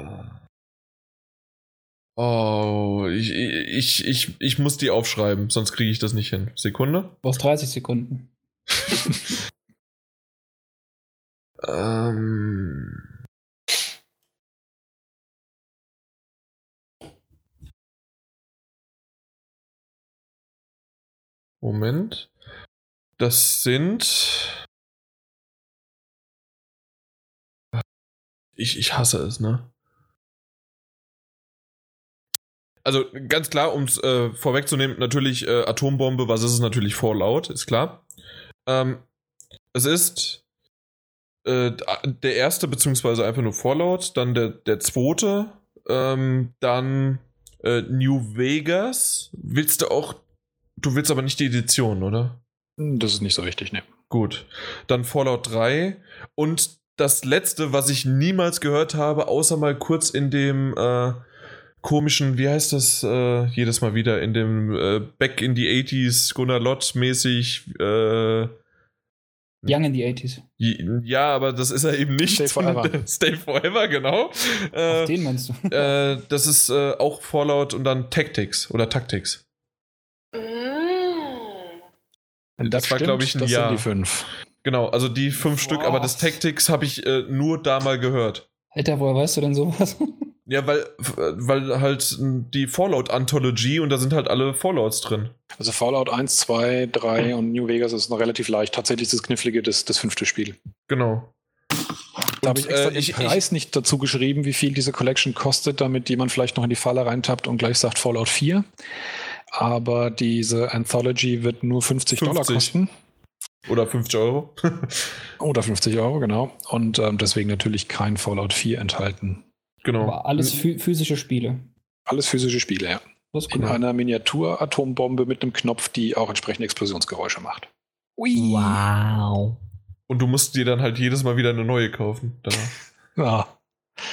Oh, ich, ich, ich, ich muss die aufschreiben, sonst kriege ich das nicht hin. Sekunde. Du brauchst 30 Sekunden. Ähm. Moment. Das sind. Ich, ich hasse es, ne? Also ganz klar, um es äh, vorwegzunehmen, natürlich äh, Atombombe, was ist es natürlich Fallout, ist klar. Ähm, es ist äh, der erste, beziehungsweise einfach nur Fallout, dann der, der zweite, ähm, dann äh, New Vegas. Willst du auch, du willst aber nicht die Edition, oder? Das ist nicht so wichtig, ne. Gut. Dann Fallout 3 und das letzte, was ich niemals gehört habe, außer mal kurz in dem äh, komischen, wie heißt das, äh, jedes Mal wieder, in dem äh, Back in the 80s, Gunnar Lott mäßig, äh, Young in the 80s. Ja, aber das ist er eben nicht. Stay Forever. Stay Forever, genau. Äh, den meinst du? äh, das ist äh, auch Fallout und dann Tactics oder Tactics. Das war, glaub ich, ein das Jahr. sind die fünf. Genau, also die fünf Stück, aber das Tactics habe ich äh, nur da mal gehört. Alter, woher weißt du denn sowas? Ja, weil, weil halt die Fallout-Anthology und da sind halt alle Fallouts drin. Also Fallout 1, 2, 3 und New Vegas ist noch relativ leicht. Tatsächlich ist das Knifflige das, das fünfte Spiel. Genau. Da habe ich extra äh, den ich- Preis nicht dazu geschrieben, wie viel diese Collection kostet, damit jemand vielleicht noch in die Falle reintappt und gleich sagt Fallout 4. Aber diese Anthology wird nur 50, Dollar 50. kosten. Oder 50 Euro. Oder 50 Euro, genau. Und ähm, deswegen natürlich kein Fallout 4 enthalten. Genau. Aber alles phü physische Spiele. Alles physische Spiele, ja. Das ist In cool. einer Miniatur-Atombombe mit einem Knopf, die auch entsprechende Explosionsgeräusche macht. Ui. Wow. Und du musst dir dann halt jedes Mal wieder eine neue kaufen. Danach. Ja.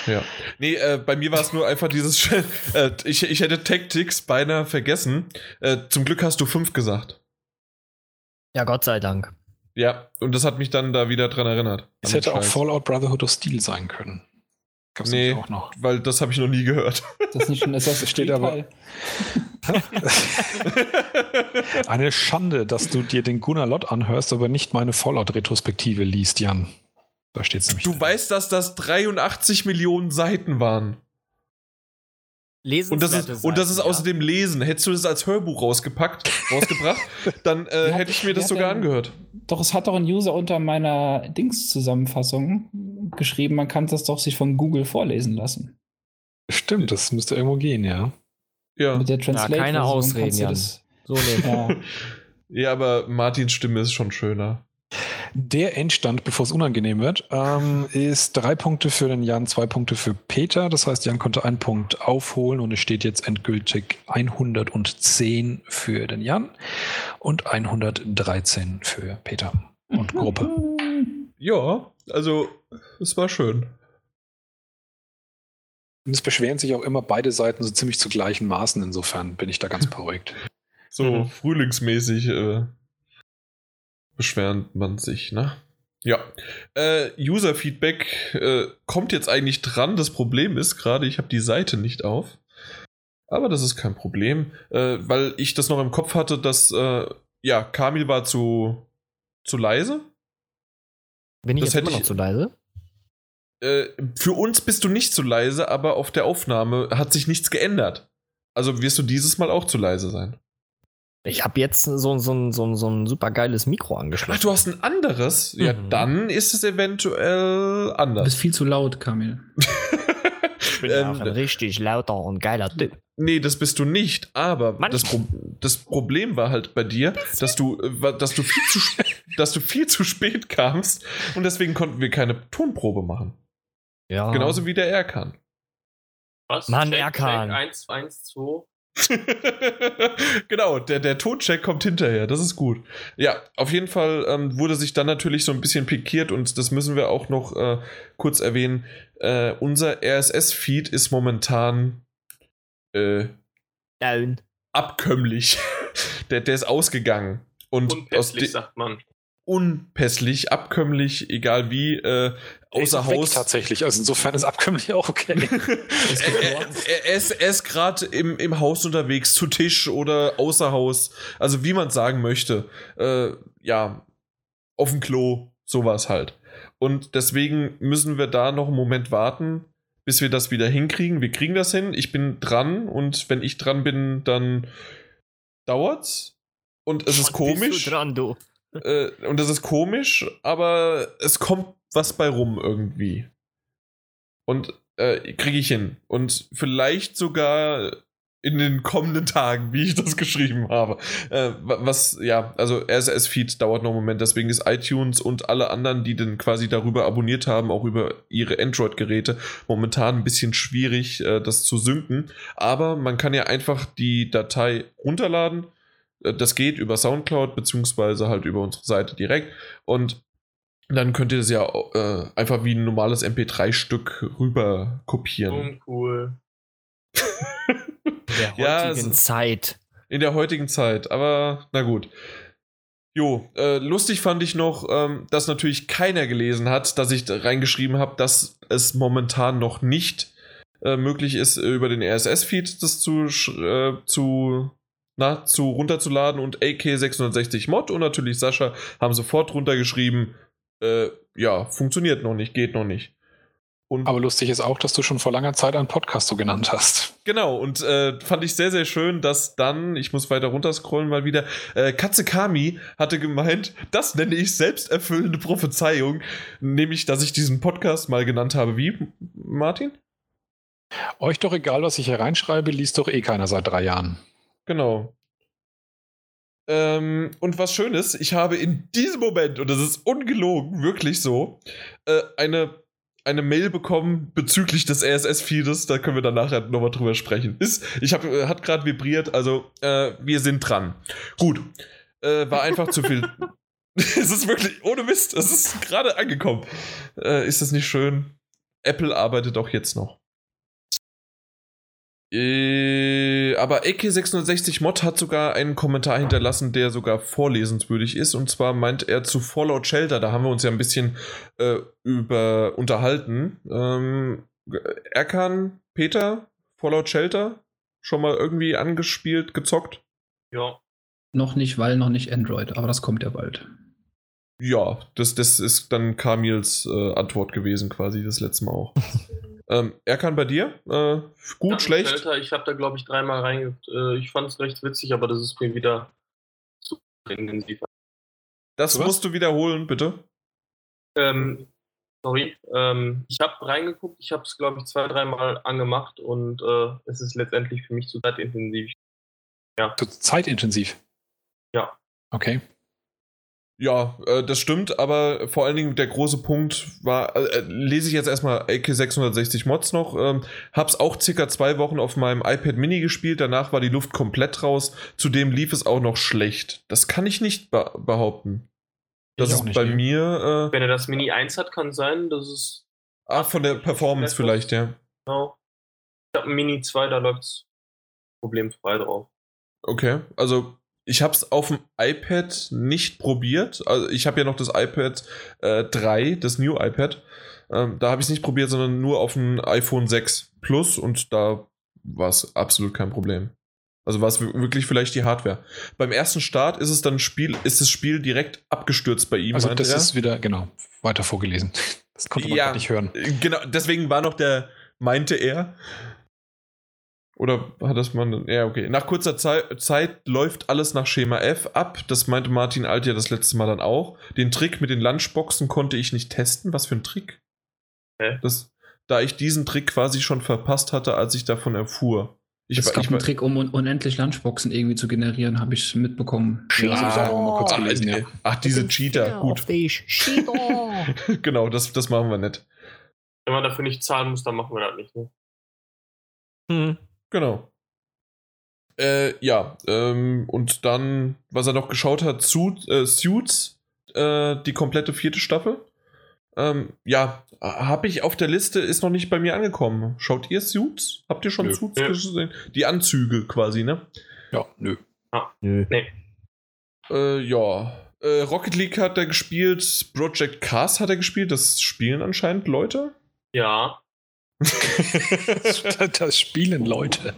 Ja. Nee, äh, bei mir war es nur einfach dieses. Sch- äh, ich, ich hätte Tactics beinahe vergessen. Äh, zum Glück hast du fünf gesagt. Ja, Gott sei Dank. Ja, und das hat mich dann da wieder dran erinnert. Es hätte auch. Fallout Brotherhood of Steel sein können. Gab's Nee. auch noch. Weil das habe ich noch nie gehört. Das ist nicht schon Assassin's Steht aber-. Eine Schande, dass du dir den Gunnar Lott anhörst, aber nicht meine Fallout-Retrospektive liest, Jan. Da steht es nämlich. Du drin. weißt, dass das 83 Millionen Seiten waren. Lesen Und das ist, und das ist außerdem Lesen. Hättest du das als Hörbuch rausgepackt, rausgebracht, dann äh, hätte ich mir das sogar denn- angehört. Doch, es hat doch ein User unter meiner Dings-Zusammenfassung geschrieben, man kann das doch sich von Google vorlesen lassen. Stimmt, das müsste irgendwo gehen, ja. Ja. Mit der Translate. keine Ausreden, Jan. So. Ja. ja, aber Martins Stimme ist schon schöner. Der Endstand, bevor es unangenehm wird, ähm, ist drei Punkte für den Jan, zwei Punkte für Peter. Das heißt, Jan konnte einen Punkt aufholen und es steht jetzt endgültig 110 für den Jan und 113 für Peter und Gruppe. Ja, also es war schön. Und es beschweren sich auch immer beide Seiten so ziemlich zu gleichen Maßen. Insofern bin ich da ganz beruhigt. So Mhm. frühlingsmäßig äh, beschwert man sich, ne? Ja. Äh, User-Feedback äh, kommt jetzt eigentlich dran. Das Problem ist gerade, ich habe die Seite nicht auf. Aber das ist kein Problem, äh, weil ich das noch im Kopf hatte, dass, äh, ja, Kamil war zu, zu leise. Bin ich Das jetzt hätte immer noch ich- zu leise? Äh, für uns bist du nicht zu leise, aber auf der Aufnahme hat sich nichts geändert. Also wirst du dieses Mal auch zu leise sein. Ich habe jetzt so, so, so, so ein super geiles Mikro Ach, angeschlossen. du hast ein anderes? Ja, Mhm. dann ist es eventuell Du bist anders. viel zu laut, Kamil. Ich bin ja auch ein ähm, richtig lauter und geiler Typ. nee, das bist du nicht. Aber das, Pro das Problem war halt bei dir, dass du, äh, dass, du viel zu, dass du viel zu spät kamst und deswegen konnten wir keine Tonprobe machen. Ja. Genauso wie der Erkan. Was? Mann, Erkan. Check, 1, 1, 2. genau, der, der Toncheck kommt hinterher, das ist gut. Ja, auf jeden Fall ähm, wurde sich dann natürlich so ein bisschen pikiert und das müssen wir auch noch äh, kurz erwähnen. Äh, unser RSS-Feed ist momentan äh, Down. abkömmlich. der, der ist ausgegangen. Und aus Unpässlich, de- sagt man. Unpässlich, abkömmlich, egal wie, äh, außer Weg Haus. tatsächlich. Also insofern ist abkömmlich auch okay. er, er, er ist, ist gerade im, im Haus unterwegs, zu Tisch oder außer Haus. Also wie man sagen möchte. Äh, ja, auf dem Klo, sowas halt. Und deswegen müssen wir da noch einen Moment warten, bis wir das wieder hinkriegen. Wir kriegen das hin. Ich bin dran und wenn ich dran bin, dann dauert's. Und es ist komisch. Bist du dran, du? Äh, und das ist komisch, aber es kommt was bei rum irgendwie. Und äh, kriege ich hin. Und vielleicht sogar in den kommenden Tagen, wie ich das geschrieben habe. Äh, wa- was, ja, also RSS-Feed dauert noch einen Moment, deswegen ist iTunes und alle anderen, die dann quasi darüber abonniert haben, auch über ihre Android-Geräte, momentan ein bisschen schwierig, äh, das zu synken. Aber man kann ja einfach die Datei runterladen. Äh, Das geht über Soundcloud, beziehungsweise halt über unsere Seite direkt. Und dann könnt ihr das ja äh, einfach wie ein normales MP3-Stück rüber kopieren. Uncool. Der Ja, heutigen es- Zeit. In der heutigen Zeit, aber na gut. Jo, äh, lustig fand ich noch, ähm, dass natürlich keiner gelesen hat, dass ich da reingeschrieben habe, dass es momentan noch nicht äh, möglich ist, über den RSS-Feed das zu, äh, zu, na, zu runterzuladen und AK660 Mod und natürlich Sascha haben sofort runtergeschrieben, äh, ja, funktioniert noch nicht, geht noch nicht. Und Aber lustig ist auch, dass du schon vor langer Zeit einen Podcast so genannt hast. Genau, und äh, fand ich sehr, sehr schön, dass dann, ich muss weiter runterscrollen mal wieder, äh, Katze Kami hatte gemeint, das nenne ich selbsterfüllende Prophezeiung, nämlich, dass ich diesen Podcast mal genannt habe. Wie, Martin? Euch doch egal, was ich hier reinschreibe, liest doch eh keiner seit drei Jahren. Genau. Ähm, und was schön ist, ich habe in diesem Moment, und das ist ungelogen, wirklich so, äh, eine eine Mail bekommen bezüglich des RSS-Feedes. Da können wir dann nachher nochmal drüber sprechen. Ist, ich habe, äh, hat gerade vibriert, also äh, wir sind dran. Gut. Äh, war einfach zu viel. es ist wirklich, ohne Mist, es ist gerade angekommen. Äh, ist das nicht schön? Apple arbeitet auch jetzt noch. Äh, aber AK660 Mod hat sogar einen Kommentar hinterlassen, der sogar vorlesenswürdig ist. Und zwar meint er zu Fallout Shelter, da haben wir uns ja ein bisschen äh, über unterhalten. Ähm, Erkan, Peter, Fallout Shelter, schon mal irgendwie angespielt, gezockt? Ja. Noch nicht, weil noch nicht Android, aber das kommt ja bald. Ja, das, das ist dann Kamils äh, Antwort gewesen, quasi das letzte Mal auch. Ähm, er kann bei dir? Äh, gut, ja, schlecht? Shelter, ich habe da, glaube ich, dreimal reingeguckt. Äh, ich fand es recht witzig, aber das ist mir wieder zu intensiv. Das so musst du wiederholen, bitte. Ähm, sorry. Ähm, ich habe reingeguckt, ich habe es, glaube ich, zwei, dreimal angemacht und äh, es ist letztendlich für mich zu zeitintensiv. Ja. Zu zeitintensiv? Ja. Okay. Ja, äh, das stimmt, aber vor allen Dingen der große Punkt war, äh, lese ich jetzt erstmal AK 660 Mods noch, ähm, hab's auch circa zwei Wochen auf meinem iPad Mini gespielt, danach war die Luft komplett raus, zudem lief es auch noch schlecht. Das kann ich nicht be behaupten. Das ist bei ne? mir. Äh, Wenn er das Mini 1 hat, kann sein, dass es. Ah, von der Performance vielleicht, ja. Genau. Ich habe ein Mini 2, da läuft's problemfrei drauf. Okay, also ich habe es auf dem iPad nicht probiert. Also ich habe ja noch das iPad äh, 3, das New iPad. Ähm, da habe ich es nicht probiert, sondern nur auf dem iPhone 6 Plus und da war es absolut kein Problem. Also war es wirklich vielleicht die Hardware. Beim ersten Start ist es dann Spiel, ist das Spiel direkt abgestürzt bei ihm. Also das er? ist wieder, genau, weiter vorgelesen. Das konnte man ja, nicht hören. Genau, deswegen war noch der, meinte er. Oder hat das man. Ja, okay. Nach kurzer Zeit, Zeit, läuft alles nach Schema F ab. Das meinte Martin Alt ja das letzte Mal dann auch. Den Trick mit den Lunchboxen konnte ich nicht testen. Was für ein Trick? Hä? Das, da ich diesen Trick quasi schon verpasst hatte, als ich davon erfuhr. Ich, es gab ich, einen Trick, um unendlich Lunchboxen irgendwie zu generieren, habe ich mitbekommen. Ja, habe ich auch mal kurz gelesen, ach, ja. ach diese Cheater, gut. genau, das, das machen wir nicht. Wenn man dafür nicht zahlen muss, dann machen wir das nicht. Ne? Hm. Genau. Äh, ja, ähm, und dann, was er noch geschaut hat, Suit, äh, Suits, äh, die komplette vierte Staffel. Ähm, ja, habe ich auf der Liste, ist noch nicht bei mir angekommen. Schaut ihr Suits? Habt ihr schon nö. Suits nö. gesehen? Die Anzüge quasi, ne? Ja, nö. Ah, nö. Nee. Äh, ja. Äh, Rocket League hat er gespielt, Project Cars hat er gespielt, das spielen anscheinend Leute. Ja, das spielen Leute.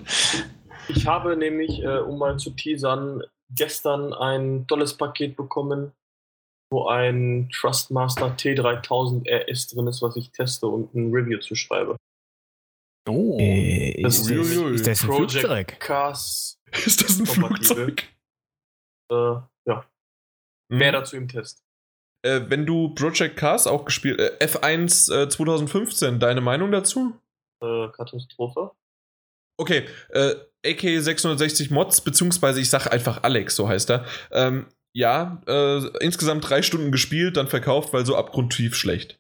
Ich habe nämlich, äh, um mal zu teasern, gestern ein tolles Paket bekommen, wo ein Trustmaster T3000 RS drin ist, was ich teste und ein Review zu schreibe. Oh, äh, das ist, ist, ist das ein Project Flugzeug? Cars ist das ein Flugzeug? Äh, ja. Hm. Mehr dazu im Test. Äh, wenn du Project Cars auch gespielt, äh, F1 äh, 2015, deine Meinung dazu? Äh, Katastrophe. Okay, äh, AK 660 Mods, beziehungsweise ich sage einfach Alex, so heißt er. Ähm, ja, äh, insgesamt drei Stunden gespielt, dann verkauft, weil so abgrundtief schlecht.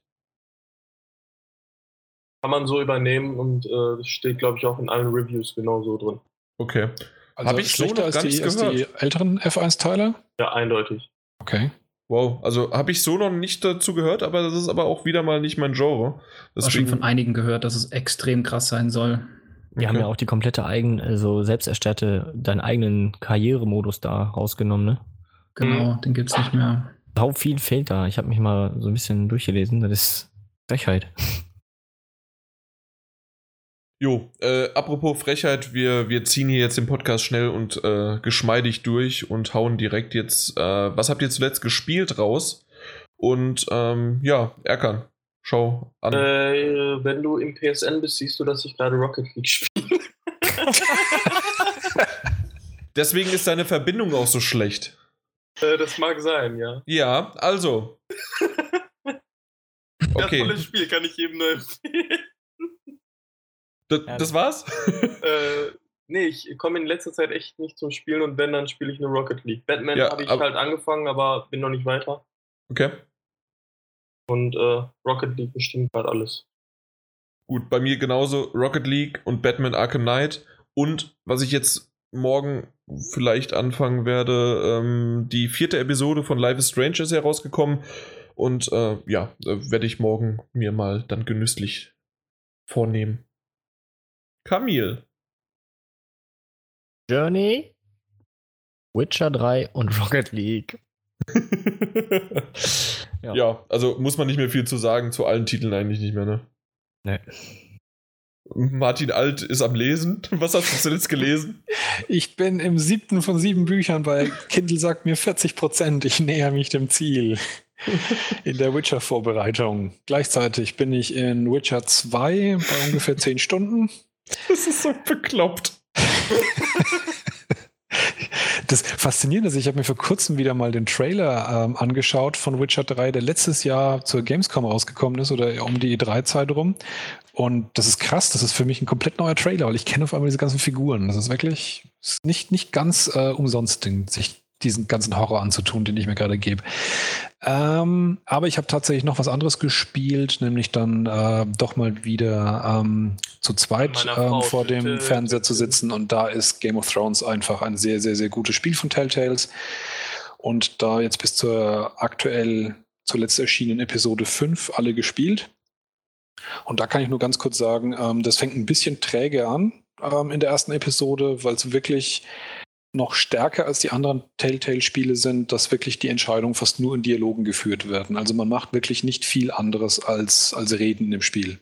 Kann man so übernehmen und äh, das steht, glaube ich, auch in allen Reviews genauso drin. Okay. Also Habe ich so noch gar nicht gehört. die älteren F1-Teile? Ja, eindeutig. Okay. Wow, also habe ich so noch nicht dazu gehört, aber das ist aber auch wieder mal nicht mein Genre. Ich habe schon von einigen gehört, dass es extrem krass sein soll. Wir okay. haben ja auch die komplette eigen, also selbst erstellte, deinen eigenen Karrieremodus da rausgenommen, ne? genau, den gibt's nicht mehr. Sau viel fehlt da. Ich habe mich mal so ein bisschen durchgelesen. Das ist Frechheit. Jo, äh, apropos Frechheit, wir, wir ziehen hier jetzt den Podcast schnell und äh, geschmeidig durch und hauen direkt jetzt, äh, was habt ihr zuletzt gespielt raus? Und ähm, ja, Erkan, schau an. Äh, wenn du im PSN bist, siehst du, dass ich gerade Rocket League spiele. Deswegen ist deine Verbindung auch so schlecht. Äh, das mag sein, ja. Ja, also. Okay, tolles Spiel, kann ich jedem nur empfehlen. Das, das war's? äh, nee, ich komme in letzter Zeit echt nicht zum Spielen und wenn, dann spiele ich nur Rocket League. Batman Ja, habe ich aber- halt angefangen, aber bin noch nicht weiter. Okay. Und äh, Rocket League bestimmt gerade alles. Gut, bei mir genauso Rocket League und Batman Arkham Knight. Und was ich jetzt morgen vielleicht anfangen werde, ähm, die vierte Episode von Life is Strange ist herausgekommen. Und äh, ja, äh, werde ich morgen mir mal dann genüsslich vornehmen. Camille. Journey, Witcher 3 und Rocket League. ja. Ja. also muss man nicht mehr viel zu sagen, zu allen Titeln eigentlich nicht mehr, ne? Nee. Martin Alt ist am Lesen. Was hast du zuletzt gelesen? Ich bin im siebten von sieben Büchern bei Kindle sagt mir 40 Prozent. Ich näher mich dem Ziel in der Witcher-Vorbereitung. Gleichzeitig bin ich in Witcher 2 bei ungefähr 10 Stunden. Das ist so bekloppt. Das Faszinierende ist, ich habe mir vor kurzem wieder mal den Trailer ähm, angeschaut von Witcher 3, der letztes Jahr zur Gamescom rausgekommen ist oder um die E3-Zeit rum. Und das ist krass, das ist für mich ein komplett neuer Trailer, weil ich kenne auf einmal diese ganzen Figuren. Das ist wirklich nicht, nicht ganz äh, umsonst, den, sich diesen ganzen Horror anzutun, den ich mir gerade gebe. Ähm, aber ich habe tatsächlich noch was anderes gespielt, nämlich dann äh, doch mal wieder ähm, zu zweit ähm, vor dem. Fernseher zu sitzen und da ist Game of Thrones einfach ein sehr, sehr, sehr gutes Spiel von Telltales. Und da jetzt bis zur aktuell zuletzt erschienenen Episode 5 alle gespielt. Und da kann ich nur ganz kurz sagen, ähm, das fängt ein bisschen träge an ähm, in der ersten Episode, weil es wirklich noch stärker als die anderen Telltale-Spiele sind, dass wirklich die Entscheidungen fast nur in Dialogen geführt werden. Also man macht wirklich nicht viel anderes als, als Reden im Spiel.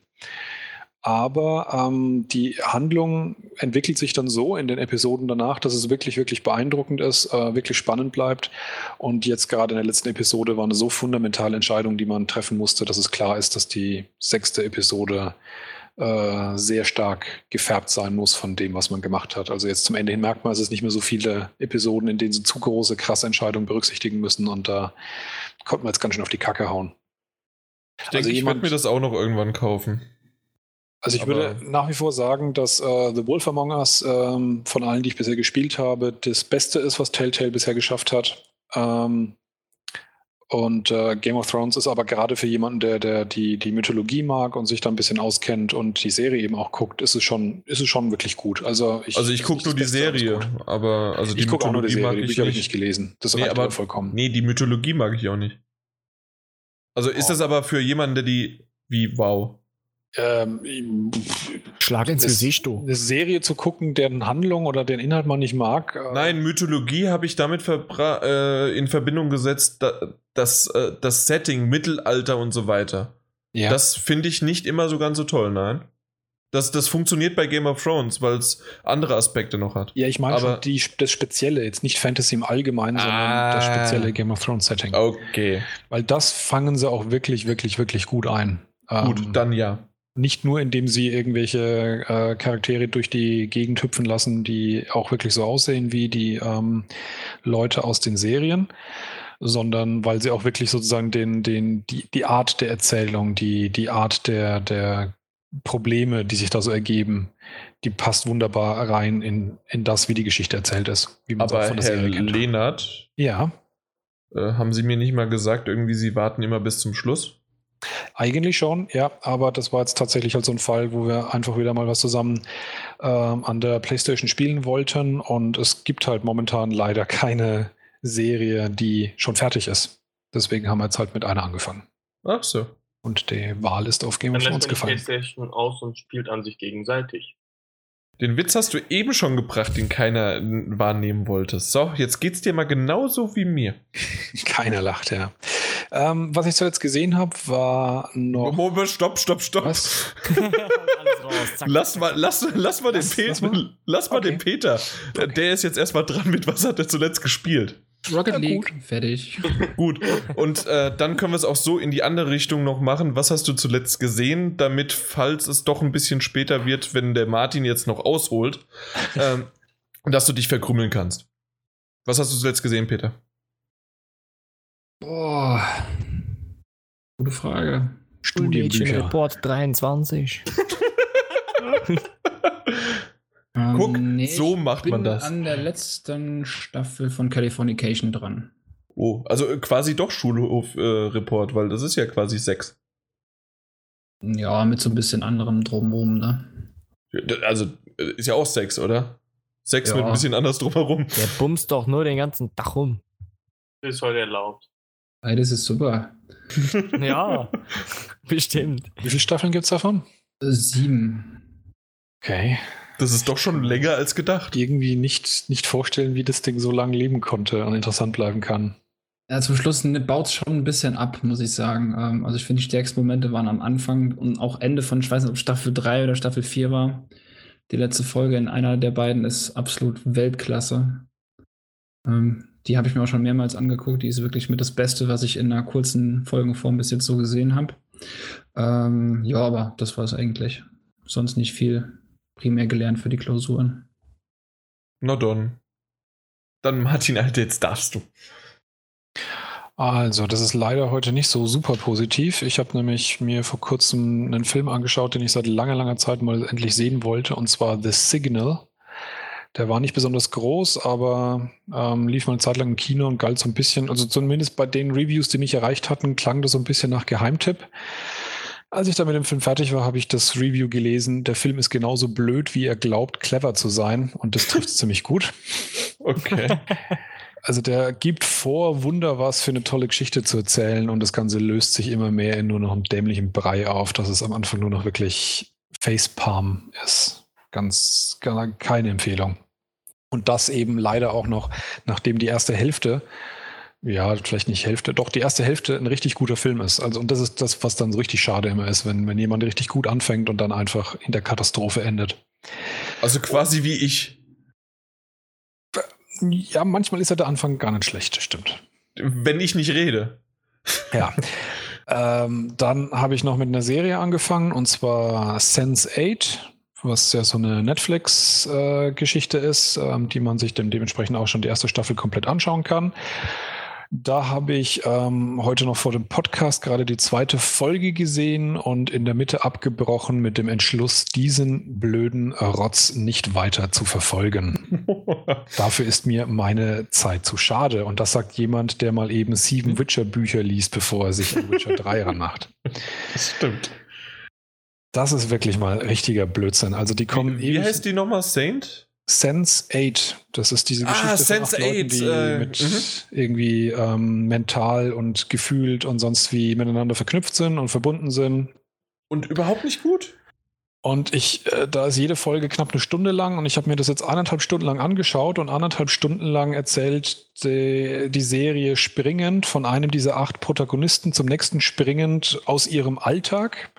Aber ähm, die Handlung entwickelt sich dann so in den Episoden danach, dass es wirklich, wirklich beeindruckend ist, äh, wirklich spannend bleibt. Und jetzt gerade in der letzten Episode war eine so fundamentale Entscheidung, die man treffen musste, dass es klar ist, dass die sechste Episode äh, sehr stark gefärbt sein muss von dem, was man gemacht hat. Also jetzt zum Ende hin merkt man, es ist nicht mehr so viele Episoden, in denen sie zu große, krasse Entscheidungen berücksichtigen müssen. Und da konnte man jetzt ganz schön auf die Kacke hauen. Ich denke, Also ich werde mir das auch noch irgendwann kaufen. Also ich Aber- würde nach wie vor sagen, dass äh, The Wolf Among Us ähm, von allen, die ich bisher gespielt habe, das Beste ist, was Telltale bisher geschafft hat. Ähm, und äh, Game of Thrones ist aber gerade für jemanden, der, der die, die Mythologie mag und sich da ein bisschen auskennt und die Serie eben auch guckt, ist es schon, ist es schon wirklich gut. Also ich, Also ich gucke nur die Serie, aber also die Ich gucke auch nur die Mythologie Serie, mag die ich Bücher habe ich nicht. gelesen. Das Nee, reicht aber- vollkommen. Nee, die Mythologie mag ich auch nicht. Also ist Oh. das aber für jemanden, der die wie wow. Ähm, Schlag ins Gesicht, du. eine Serie zu gucken, deren Handlung oder den Inhalt man nicht mag. äh, Nein, Mythologie habe ich damit verbra äh, in Verbindung gesetzt, da, das, äh, das Setting, Mittelalter und so weiter. ja. Das finde ich nicht immer so ganz so toll, nein. Das, das funktioniert bei Game of Thrones, weil es andere Aspekte noch hat. Ja, ich meine Aber- die, das Spezielle, jetzt nicht Fantasy im Allgemeinen, Ah. sondern das spezielle Game of Thrones Setting. Okay, Weil das fangen sie auch wirklich, wirklich, wirklich gut ein. gut, Ähm, dann ja. Nicht nur, indem sie irgendwelche äh, Charaktere durch die Gegend hüpfen lassen, die auch wirklich so aussehen wie die ähm, Leute aus den Serien, sondern weil sie auch wirklich sozusagen den, den, die, die Art der Erzählung, die, die Art der, der Probleme, die sich da so ergeben, die passt wunderbar rein in, in das, wie die Geschichte erzählt ist. Wie man Aber von der Herr Serie kennt. Lehnert, Ja, äh, haben Sie mir nicht mal gesagt, irgendwie Sie warten immer bis zum Schluss? Eigentlich schon, ja, aber das war jetzt tatsächlich halt so ein Fall, wo wir einfach wieder mal was zusammen ähm, an der PlayStation spielen wollten und es gibt halt momentan leider keine Serie, die schon fertig ist. Deswegen haben wir jetzt halt mit einer angefangen. Ach so. Und die Wahl ist auf Game Dann of Thrones gefallen. Playstation aus und spielt an sich gegenseitig. Den Witz hast du eben schon gebracht, den keiner wahrnehmen wollte. So, jetzt geht's dir mal genauso wie mir. Keiner lacht, ja. Ähm, was ich zuletzt gesehen habe, war noch. Moment, stopp, stopp, stopp. Was? Zack. Lass mal, lass, lass mal den Lass- Peter. lass mal? Lass mal Okay. den Peter. Der- Der ist jetzt erstmal dran mit, was hat er zuletzt gespielt. Rocket Ja, League, fertig. Gut. Und äh, dann können wir es auch so in die andere Richtung noch machen. Was hast du zuletzt gesehen, damit, falls es doch ein bisschen später wird, wenn der Martin jetzt noch ausholt, ähm, dass du dich verkrümmeln kannst? Was hast du zuletzt gesehen, Peter? Boah. Gute Frage. Studienbücher. Report 23. Ähm, Guck, nee, so macht man das. an der letzten Staffel von Californication dran. Oh, also äh, quasi doch Schulhof-Report, weil das ist ja quasi Sex. Ja, mit so ein bisschen anderem drumherum, ne? Also äh, ist ja auch Sex, oder? Sex Ja. mit ein bisschen anders drumherum. Der bumst doch nur den ganzen Tag rum. Ist heute erlaubt. Beides ist super. Ja, bestimmt. Wie viele Staffeln gibt es davon? Äh, Sieben. Okay. Das ist doch schon länger als gedacht. Irgendwie nicht, nicht vorstellen, wie das Ding so lange leben konnte und interessant bleiben kann. Ja, zum Schluss baut es schon ein bisschen ab, muss ich sagen. Ähm, also ich finde, die stärksten Momente waren am Anfang und auch Ende von, ich weiß nicht, ob Staffel 3 oder Staffel 4 war. Die letzte Folge in einer der beiden ist absolut Weltklasse. Ähm, die habe ich mir auch schon mehrmals angeguckt. Die ist wirklich mit das Beste, was ich in einer kurzen Folgenform bis jetzt so gesehen habe. Ähm, ja, aber das war es eigentlich. Sonst nicht viel primär gelernt für die Klausuren. Na dann. Dann, Martin, Alter, jetzt darfst du. Also, das ist leider heute nicht so super positiv. Ich habe nämlich mir vor kurzem einen Film angeschaut, den ich seit langer, langer Zeit mal endlich sehen wollte, und zwar The Signal. Der war nicht besonders groß, aber ähm, lief mal eine Zeit lang im Kino und galt so ein bisschen, also zumindest bei den Reviews, die mich erreicht hatten, klang das so ein bisschen nach Geheimtipp. Als ich da mit dem Film fertig war, habe ich das Review gelesen. Der Film ist genauso blöd, wie er glaubt, clever zu sein. Und das trifft ziemlich gut. Okay. Also der gibt vor, Wunder was für eine tolle Geschichte zu erzählen und das Ganze löst sich immer mehr in nur noch einen dämlichen Brei auf, dass es am Anfang nur noch wirklich Facepalm ist. Ganz, gar keine Empfehlung. Und das eben leider auch noch, nachdem die erste Hälfte, ja, vielleicht nicht Hälfte, doch die erste Hälfte ein richtig guter Film ist. Also, und das ist das, was dann so richtig schade immer ist, wenn, wenn jemand richtig gut anfängt und dann einfach in der Katastrophe endet. Also quasi wie ich. Ja, manchmal ist ja der Anfang gar nicht schlecht, stimmt. Wenn ich nicht rede. Ja. ähm, dann habe ich noch mit einer Serie angefangen und zwar Sense 8, was ja so eine Netflix-Geschichte ist, ähm, die man sich dem dementsprechend auch schon die erste Staffel komplett anschauen kann. Da habe ich ähm, heute noch vor dem Podcast gerade die zweite Folge gesehen und in der Mitte abgebrochen mit dem Entschluss, diesen blöden Rotz nicht weiter zu verfolgen. Dafür ist mir meine Zeit zu schade. Und das sagt jemand, der mal eben sieben Witcher-Bücher liest, bevor er sich an Witcher 3 ranmacht. Das stimmt. Das ist wirklich mal richtiger Blödsinn. Also die kommen Wie, wie heißt die nochmal? Saint? Sense 8. Das ist diese Ah, Geschichte von Sense acht Leuten, 8, die äh, mit mhm. irgendwie ähm, mental und gefühlt und sonst wie miteinander verknüpft sind und verbunden sind. Und überhaupt nicht gut? Und ich, äh, da ist jede Folge knapp eine Stunde lang und ich habe mir das jetzt anderthalb Stunden lang angeschaut und anderthalb Stunden lang erzählt die, die Serie springend von einem dieser acht Protagonisten zum nächsten springend aus ihrem Alltag.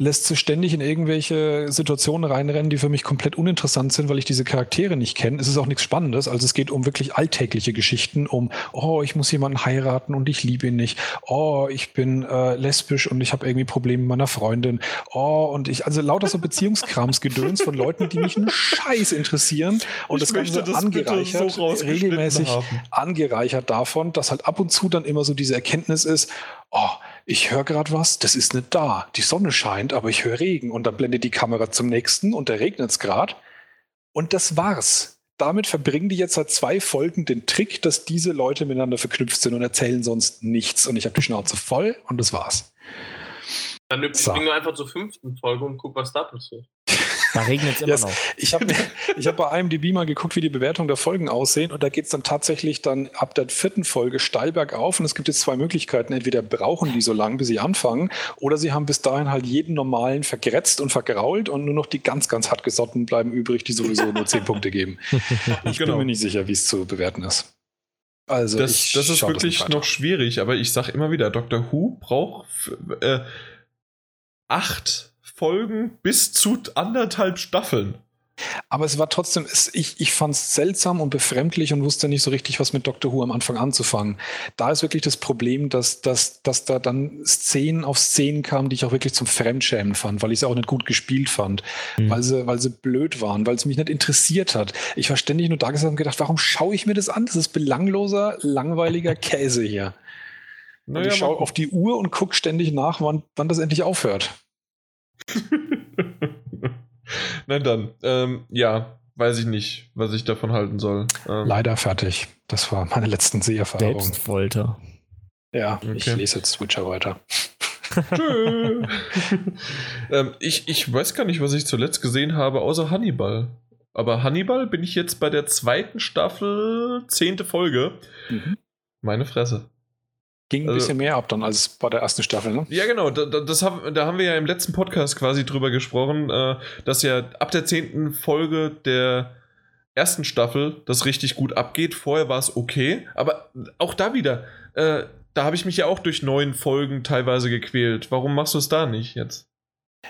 Lässt sie ständig in irgendwelche Situationen reinrennen, die für mich komplett uninteressant sind, weil ich diese Charaktere nicht kenne. Es ist auch nichts Spannendes. Also es geht um wirklich alltägliche Geschichten, um, oh, ich muss jemanden heiraten und ich liebe ihn nicht. Oh, ich bin äh, lesbisch und ich habe irgendwie Probleme mit meiner Freundin. Oh, und ich, also lauter so Beziehungskramsgedöns von Leuten, die mich einen Scheiß interessieren. Und Ich das Ganze das angereichert, so regelmäßig haben. angereichert davon, dass halt ab und zu dann immer so diese Erkenntnis ist, oh, ich höre gerade was, das ist nicht da. Die Sonne scheint, aber ich höre Regen. Und dann blendet die Kamera zum nächsten und da regnet es gerade. Und das war's. Damit verbringen die jetzt seit zwei Folgen den Trick, dass diese Leute miteinander verknüpft sind und erzählen sonst nichts. Und ich habe die Schnauze voll und das war's. Dann So. springen wir einfach zur fünften Folge und guck, was da passiert. Da regnet es immer Yes. noch. Ich habe ich hab bei IMDb mal geguckt, wie die Bewertungen der Folgen aussehen und da geht es dann tatsächlich dann ab der vierten Folge steil bergauf und es gibt jetzt zwei Möglichkeiten. Entweder brauchen die so lange, bis sie anfangen oder sie haben bis dahin halt jeden normalen vergrätzt und vergrault und nur noch die ganz, ganz hartgesotten bleiben übrig, die sowieso nur zehn Punkte geben. Ich bin mir nicht sicher, wie es zu bewerten ist. Also Das, ich das ist wirklich noch schwierig, aber ich sag immer wieder, Doctor Who braucht äh, acht Folgen bis zu anderthalb Staffeln. Aber es war trotzdem, es, ich, ich fand es seltsam und befremdlich und wusste nicht so richtig, was mit Doctor Who am Anfang anzufangen. Da ist wirklich das Problem, dass, dass, dass da dann Szenen auf Szenen kamen, die ich auch wirklich zum Fremdschämen fand, weil ich sie auch nicht gut gespielt fand, Mhm. weil, sie, weil sie blöd waren, weil es mich nicht interessiert hat. Ich war ständig nur da gesessen und gedacht, warum schaue ich mir das an? Das ist belangloser, langweiliger Käse hier. Naja, ich schaue auf die Uhr und gucke ständig nach, wann, wann das endlich aufhört. Na dann, ähm, ja, weiß ich nicht, was ich davon halten soll. Ähm, Leider fertig. Das war meine letzten Seherfahrungen. Selbstfolter. Ja, ich Okay. lese jetzt Switcher weiter. Tschö. ähm, ich, ich weiß gar nicht, was ich zuletzt gesehen habe, außer Hannibal. Aber Hannibal bin ich jetzt bei der zweiten Staffel, zehnte Folge. Mhm. Meine Fresse. Ging ein Also- bisschen mehr ab dann als bei der ersten Staffel, ne? Ja, genau. Da, da, das haben, da haben wir ja im letzten Podcast quasi drüber gesprochen, äh, dass ja ab der zehnten Folge der ersten Staffel das richtig gut abgeht. Vorher war es okay, aber auch da wieder, äh, da habe ich mich ja auch durch neun Folgen teilweise gequält. Warum machst du es da nicht jetzt?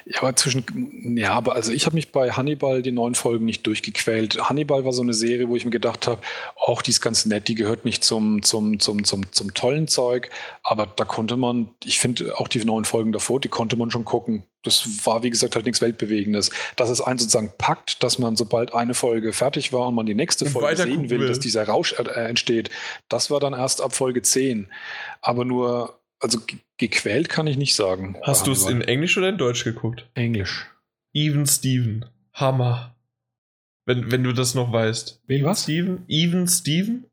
Ja, aber zwischen, ja, aber also ich habe mich bei Hannibal die neuen Folgen nicht durchgequält. Hannibal war so eine Serie, wo ich mir gedacht habe, auch die ist ganz nett, die gehört nicht zum, zum, zum, zum, zum tollen Zeug, aber da konnte man, ich finde auch die neuen Folgen davor, die konnte man schon gucken. Das war, wie gesagt, halt nichts Weltbewegendes. Dass es einen sozusagen packt, dass man, sobald eine Folge fertig war und man die nächste Und Folge sehen will, will. dass dieser Rausch äh, entsteht, das war dann erst ab Folge 10. Aber nur, also ge- gequält kann ich nicht sagen. Hast du es in. Englisch oder in Deutsch geguckt? Englisch? Even Steven. Hammer. Wenn, wenn du das noch weißt. Wen Even was? Steven? Even Steven?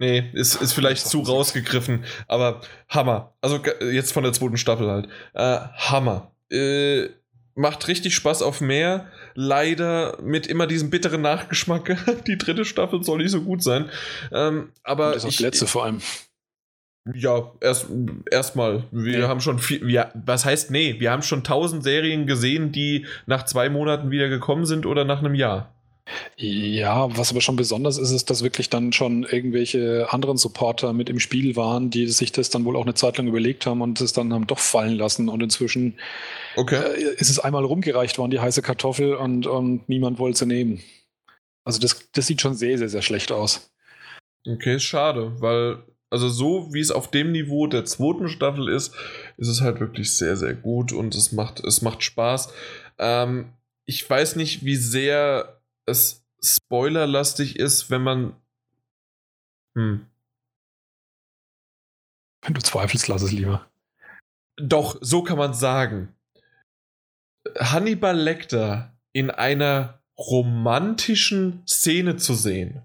Nee, ist, ist vielleicht zu rausgegriffen, aber Hammer. Also jetzt von der zweiten Staffel halt. Äh, Hammer. Äh, macht richtig Spaß auf mehr. Leider mit immer diesem bitteren Nachgeschmack. Die dritte Staffel soll nicht so gut sein. Ähm, aber Und das die letzte vor allem. Ja, erst erstmal. Wir Nee. haben schon viel. Wir, was heißt nee? Wir haben schon tausend Serien gesehen, die nach zwei Monaten wieder gekommen sind oder nach einem Jahr. Ja, was aber schon besonders ist, ist, dass wirklich dann schon irgendwelche anderen Supporter mit im Spiel waren, die sich das dann wohl auch eine Zeit lang überlegt haben und es dann haben doch fallen lassen. Und inzwischen Okay. äh, ist es einmal rumgereicht worden, die heiße Kartoffel, und, und niemand wollte sie nehmen. Also das, das sieht schon sehr, sehr, sehr schlecht aus. Okay, ist schade, weil, also so wie es auf dem Niveau der zweiten Staffel ist, ist es halt wirklich sehr, sehr gut und es macht, es macht Spaß. Ähm, ich weiß nicht, wie sehr es spoilerlastig ist, wenn man. Hm. Wenn du zweifelst, lass es lieber. Doch, so kann man sagen. Hannibal Lecter in einer romantischen Szene zu sehen,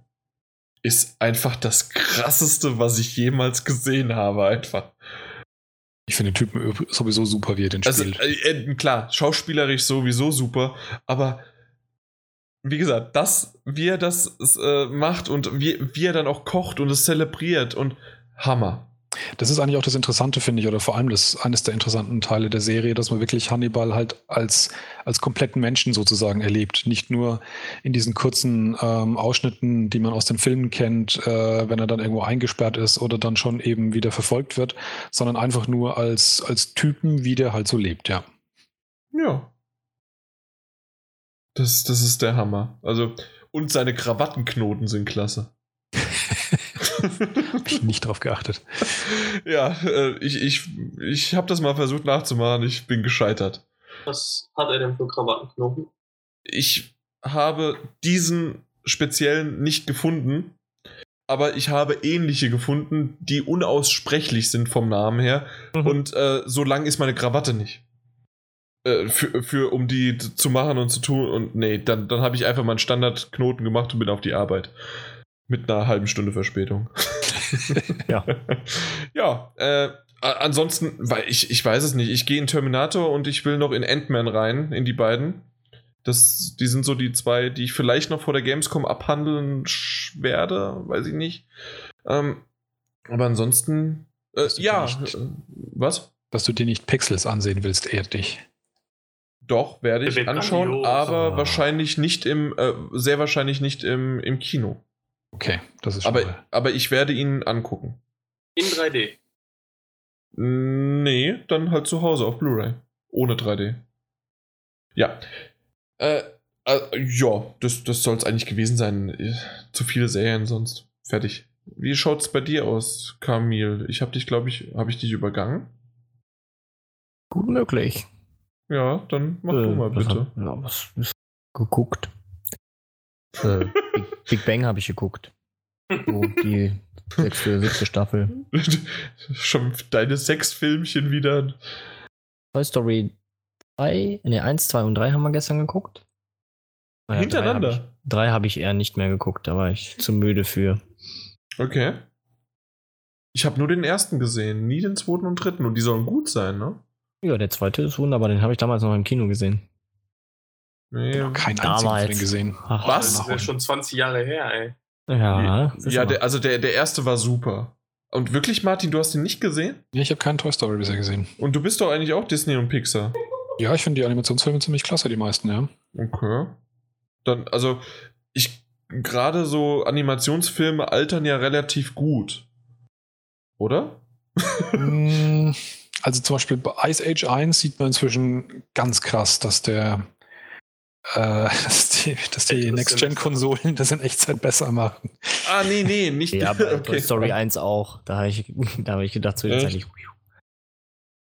ist einfach das krasseste, was ich jemals gesehen habe, einfach. Ich finde den Typen sowieso super, wie er den Also, spielt. äh, äh, klar, schauspielerisch sowieso super, aber wie gesagt, das, wie er das äh, macht und wie, wie er dann auch kocht und es zelebriert und Hammer. Das ist eigentlich auch das Interessante, finde ich, oder vor allem das eines der interessanten Teile der Serie, dass man wirklich Hannibal halt als, als kompletten Menschen sozusagen erlebt. Nicht nur in diesen kurzen ähm, Ausschnitten, die man aus den Filmen kennt, äh, wenn er dann irgendwo eingesperrt ist oder dann schon eben wieder verfolgt wird, sondern einfach nur als, als Typen, wie der halt so lebt, ja. Ja. Das, das ist der Hammer. Also, und seine Krawattenknoten sind klasse. Hab ich nicht drauf geachtet. ja, äh, ich, ich, ich habe das mal versucht nachzumachen, ich bin gescheitert. Was hat er denn für Krawattenknoten? Ich habe diesen speziellen nicht gefunden, aber ich habe ähnliche gefunden, die unaussprechlich sind vom Namen her. Mhm. Und äh, so lang ist meine Krawatte nicht. Äh, für, für, um die zu machen und zu tun. Und nee, dann, dann habe ich einfach mal einen Standardknoten gemacht und bin auf die Arbeit. Mit einer halben Stunde Verspätung. Ja. Ja, äh, ansonsten, weil ich, ich weiß es nicht. Ich gehe in Terminator und ich will noch in Ant-Man rein, in die beiden. Das, die sind so die zwei, die ich vielleicht noch vor der Gamescom abhandeln werde, weiß ich nicht. Ähm, aber ansonsten, äh, ja, nicht, äh, was? Dass du dir nicht Pixels ansehen willst, ehrt dich. Doch, werde ich anschauen, aber Ah. wahrscheinlich nicht im, äh, sehr wahrscheinlich nicht im, im Kino. Okay, das ist schon Aber, mal. aber ich werde ihn angucken. In 3D. Nee, dann halt zu Hause auf Blu-ray. Ohne 3D. Ja. Äh, äh, ja, das, das soll es eigentlich gewesen sein. Äh, Zu viele Serien sonst. Fertig. Wie schaut's bei dir aus, Kamil? Ich habe dich, glaube ich, habe ich dich übergangen? Gut möglich. Ja, dann mach du Äh, mal was bitte. hab- Ja, was ist geguckt? Äh, Big, Big Bang habe ich geguckt. So, die sechste, siebte Staffel. Schon deine sechs Filmchen wieder. Toy Story 3, ne, 1, 2 und 3 haben wir gestern geguckt. Naja, Hintereinander? Drei habe ich, hab ich eher nicht mehr geguckt, da war ich zu müde für. Okay. Ich habe nur den ersten gesehen, nie den zweiten und dritten. Und die sollen gut sein, ne? Ja, der zweite ist wunderbar, den habe ich damals noch im Kino gesehen. Nee. Noch keinen einzigen damals. von denen gesehen. Ach, Was? Das ist ja schon 20 Jahre her, ey. Ja, ja der, also der, der erste war super. Und wirklich, Martin, du hast ihn nicht gesehen? Nee, ich habe keinen Toy Story bisher gesehen. Und du bist doch eigentlich auch Disney und Pixar. Ja, ich finde die Animationsfilme ziemlich klasse, die meisten, ja. Okay. Dann, also, ich, gerade so Animationsfilme altern ja relativ gut. Oder? Mm, also zum Beispiel bei Ice Age 1 sieht man inzwischen ganz krass, dass der dass die, dass die Next-Gen-Konsolen das in Echtzeit besser machen. Ah, nee, nee, nicht. Ja, bei Toy Story 1 auch. Da habe ich, da hab ich gedacht, so jetzt Echt? eigentlich.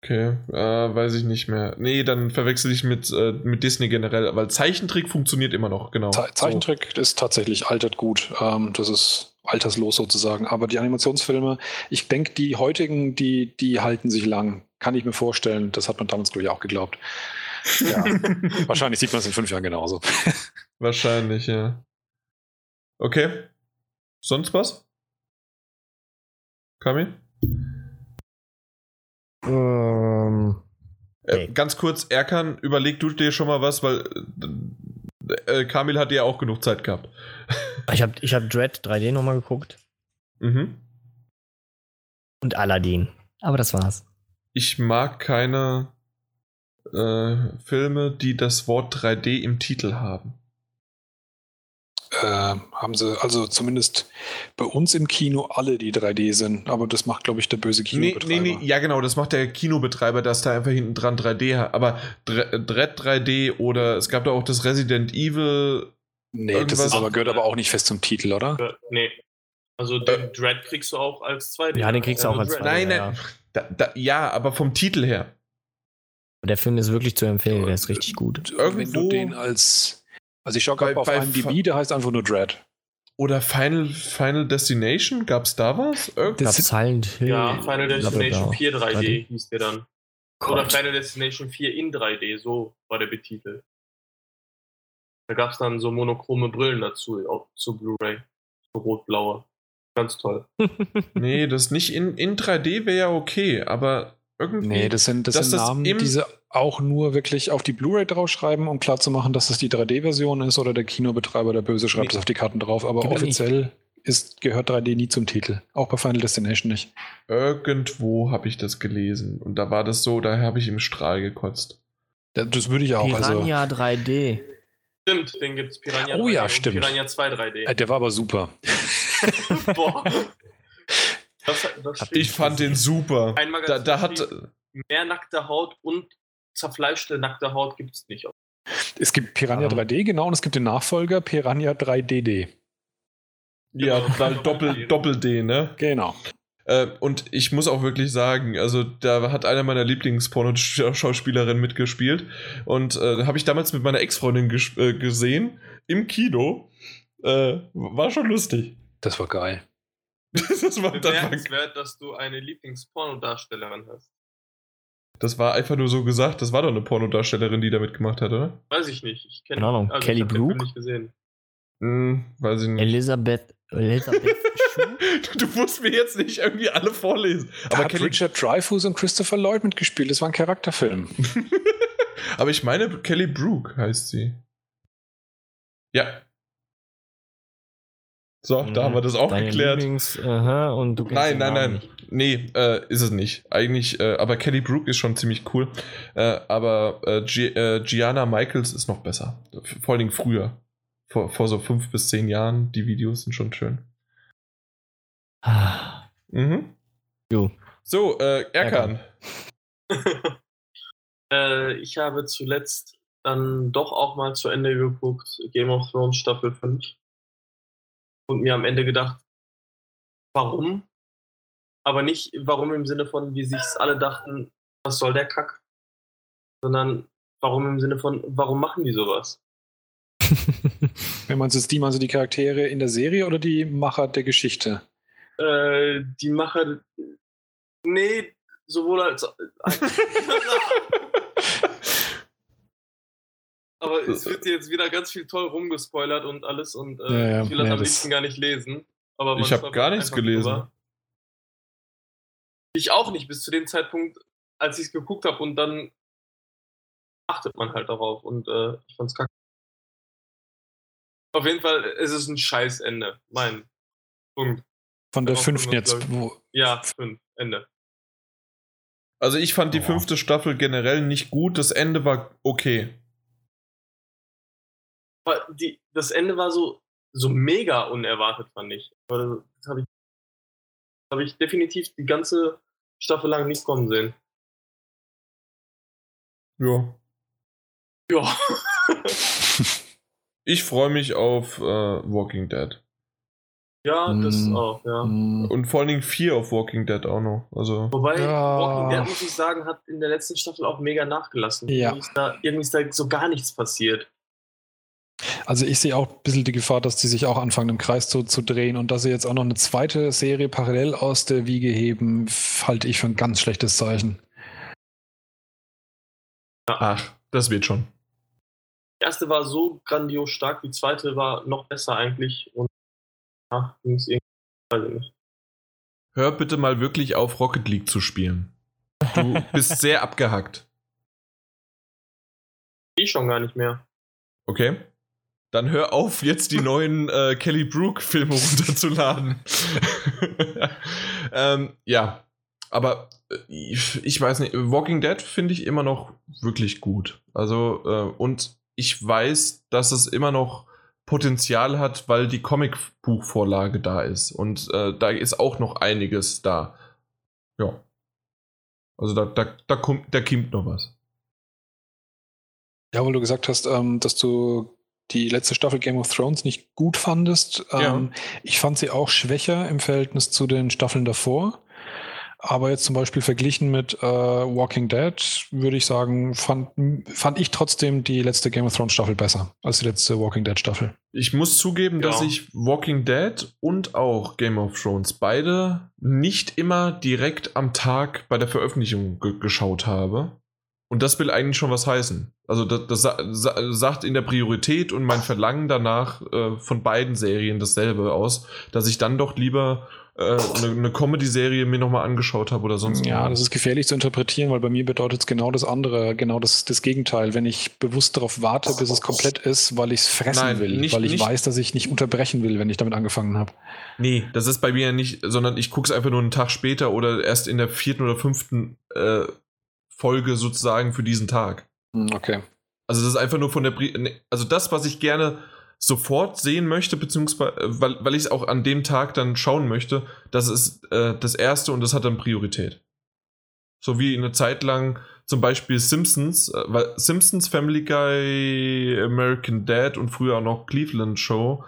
Okay, äh, weiß ich nicht mehr. Nee, dann verwechsel ich mit, äh, mit Disney generell, weil Zeichentrick funktioniert immer noch, genau. Ze Zeichentrick ist tatsächlich altert gut. Ähm, das ist alterslos sozusagen. Aber die Animationsfilme, ich denke, die heutigen, die, die halten sich lang. Kann ich mir vorstellen. Das hat man damals, glaube ich, auch geglaubt. Ja. Wahrscheinlich sieht man es in fünf Jahren genauso. So. Wahrscheinlich, ja. Okay. Sonst was? Kami? Ähm, Äh, ganz kurz, Erkan, überleg du dir schon mal was, weil äh, äh, Kamil hat ja auch genug Zeit gehabt. ich habe ich hab Dread 3D nochmal geguckt. Mhm. Und Aladdin. Aber das war's. Ich mag keine äh, Filme, die das Wort 3D im Titel haben. äh, haben sie, also zumindest bei uns im Kino alle, die 3D sind. Aber das macht, glaube ich, der böse Nee, Kinobetreiber. nee, nee, ja genau, das macht der Kinobetreiber, dass da einfach hinten dran 3D hat. Aber Dre- Dread 3D oder es gab da auch das Resident Evil. Nee, das Irgendwas- ist aber, gehört aber auch nicht fest zum Titel, oder? Äh, Nee. Also den Dread kriegst du auch als 2D. Ja, den kriegst du auch als Dread. 2D. Nein, ja. nein. Da, da, ja, aber vom Titel her. Der Film ist wirklich zu empfehlen, der ist richtig gut. Wenn du Irgendwo- den als. Also ich schaue gerade Bei- auf bei IMDb, der heißt einfach nur Dread. Oder Final, Final Destination? Gab's da was? Irgend Ich glaub, Das- Silent Hill. Ja, Final Destination Blablabla. 4 3D 3D. hieß der dann. Oder Gott. Final Destination 4 in 3D, so war der betitelt. Da gab es dann so monochrome Brillen dazu, auch zu Blu-ray. So rot-blaue. Ganz toll. Nee, das nicht in, in 3D wäre ja okay, aber irgendwie. Nee, das sind, das sind das Namen, im- die sie auch nur wirklich auf die Blu-ray draufschreiben, um klarzumachen, dass das die 3D-Version ist oder der Kinobetreiber, der Böse, schreibt Nee. es auf die Karten drauf. Aber Gibt es offiziell ist, gehört 3D nie zum Titel. Auch bei Final Destination nicht. Irgendwo habe ich das gelesen. Und da war das so, da habe ich im Strahl gekotzt. Das, das würde ich auch. Also, Piranha 3D. Stimmt, den gibt's Piranha Oh 3D ja, und stimmt. Piranha 2 3D. äh, der war aber super. Boah. Das, das stimmt. Ich fand den super. Ein Da, da hat. mehr nackte Haut und zerfleischte nackte Haut gibt's nicht. Es gibt Piranha Ähm. 3D, genau, und es gibt den Nachfolger Piranha 3DD. Ja, Genau. weil Doppel, Doppel-D, ne? Genau. Äh, und ich muss auch wirklich sagen, also da hat einer meiner Lieblingsporno-Schauspielerinnen mitgespielt. Und äh, habe ich damals mit meiner Ex-Freundin äh, gesehen im Kino. Äh, war schon lustig. Das war geil. das, war, Bemerkenswert, dass du eine Lieblingspornodarstellerin hast. das war einfach nur so gesagt. Das war doch eine Pornodarstellerin, die da mitgemacht hat, oder? Weiß ich nicht. Ich kenne Keine Ahnung, also Kelly Brook? nicht gesehen. Hm, weiß ich nicht. Elisabeth. Elisabeth? Du, du musst mir jetzt nicht irgendwie alle vorlesen. Da Aber, hat Kelly, Richard Dreyfuss und Christopher Lloyd mitgespielt. Das war ein Charakterfilm. aber ich meine, Kelly Brook heißt sie. Ja. So, da haben wir das auch Deine geklärt. Lieblings, aha, und du Nein, nein, nein. nicht. Nee, äh, ist es nicht. Eigentlich, äh, aber Kelly Brook ist schon ziemlich cool. Äh, aber äh, äh, Gianna Michaels ist noch besser. Vor allen Dingen früher. Vor, vor so fünf bis zehn Jahren. Die Videos sind schon schön. Ah, Mhm. Jo. So, äh, Erkan. äh, ich habe zuletzt dann doch auch mal zu Ende geguckt, Game of Thrones Staffel 5. Und mir am Ende gedacht, warum? Aber nicht warum im Sinne von, wie sich's alle dachten, was soll der Kack? Sondern warum im Sinne von, warum machen die sowas? Wenn man es die, du die Charaktere in der Serie oder die Macher der Geschichte? Äh, die Macher. Nee, sowohl als. Aber es wird jetzt wieder ganz viel toll rumgespoilert und alles und äh, Ja, ja, ich will das ja, am das- liebsten gar nicht lesen. Aber Ich hab stolpert gar nichts gelesen. drüber. Ich auch nicht, bis zu dem Zeitpunkt, als ich es geguckt habe und dann achtet man halt darauf und äh, ich fand's kacke. Auf jeden Fall, es ist ein Scheißende. Mein Punkt. Von der Darauf fünften jetzt. Wo, Ja, fünf. Ende. Also ich fand die fünfte Staffel generell nicht gut. Das Ende war okay. Aber die, das Ende war so, so mega unerwartet, fand ich. Aber Das habe ich, hab ich definitiv die ganze Staffel lang nicht kommen sehen. Ja. Ja. Ich freue mich auf äh, Walking Dead. ja, das Mm. auch, ja. Hm. Und vor allen Dingen Fear of Walking Dead auch noch. Also. Wobei, Ja. Walking Dead, muss ich sagen, hat in der letzten Staffel auch mega nachgelassen. Ja. Irgendwie ist da, irgendwie ist da so gar nichts passiert. Also ich sehe auch ein bisschen die Gefahr, dass die sich auch anfangen, im Kreis zu, zu drehen und dass sie jetzt auch noch eine zweite Serie parallel aus der Wiege heben, halte ich für ein ganz schlechtes Zeichen. Ach, das wird schon. Die erste war so grandios stark, die zweite war noch besser eigentlich. Und ja, ging es irgendwie. Hör bitte mal wirklich auf, Rocket League zu spielen. Du bist sehr abgehackt. Ich schon gar nicht mehr. Okay? Dann hör auf, jetzt die neuen äh, Kelly Brook-Filme runterzuladen. ähm, ja, aber äh, ich, ich weiß nicht, Walking Dead finde ich immer noch wirklich gut. Also, äh, und ich weiß, dass es immer noch Potenzial hat, weil die Comicbuchvorlage da ist. Und äh, da ist auch noch einiges da. Ja. Also da, da, da, kommt, da kommt noch was. Ja, weil du gesagt hast, ähm, dass du die letzte Staffel Game of Thrones nicht gut fandest. Ähm, Ich fand sie auch schwächer im Verhältnis zu den Staffeln davor. Aber jetzt zum Beispiel verglichen mit äh, Walking Dead, würde ich sagen, fand, fand ich trotzdem die letzte Game of Thrones Staffel besser als die letzte Walking Dead Staffel. Ich muss zugeben, Ja. dass ich Walking Dead und auch Game of Thrones beide nicht immer direkt am Tag bei der Veröffentlichung ge geschaut habe. Und das will eigentlich schon was heißen. Also das, das sa sa sagt in der Priorität und mein Verlangen danach äh, von beiden Serien dasselbe aus, dass ich dann doch lieber äh, eine, eine Comedy-Serie mir nochmal angeschaut habe oder sonst Ja, das ist gefährlich zu interpretieren, weil bei mir bedeutet es genau das andere, genau das, das Gegenteil. Wenn ich bewusst darauf warte, bis es komplett ist, weil ich es fressen Nein, will, nicht- weil ich nicht- weiß, dass ich nicht unterbrechen will, wenn ich damit angefangen habe. Nee, das ist bei mir ja nicht, sondern ich gucke es einfach nur einen Tag später oder erst in der vierten oder fünften äh, Folge sozusagen für diesen Tag. Hm, Okay. Also das ist einfach nur von der, nee, also das, was ich gerne sofort sehen möchte, beziehungsweise, äh, weil, weil ich es auch an dem Tag dann schauen möchte, das ist äh, das Erste und das hat dann Priorität. So wie eine Zeit lang zum Beispiel Simpsons, äh, weil Simpsons, Family Guy, American Dad und früher auch noch Cleveland Show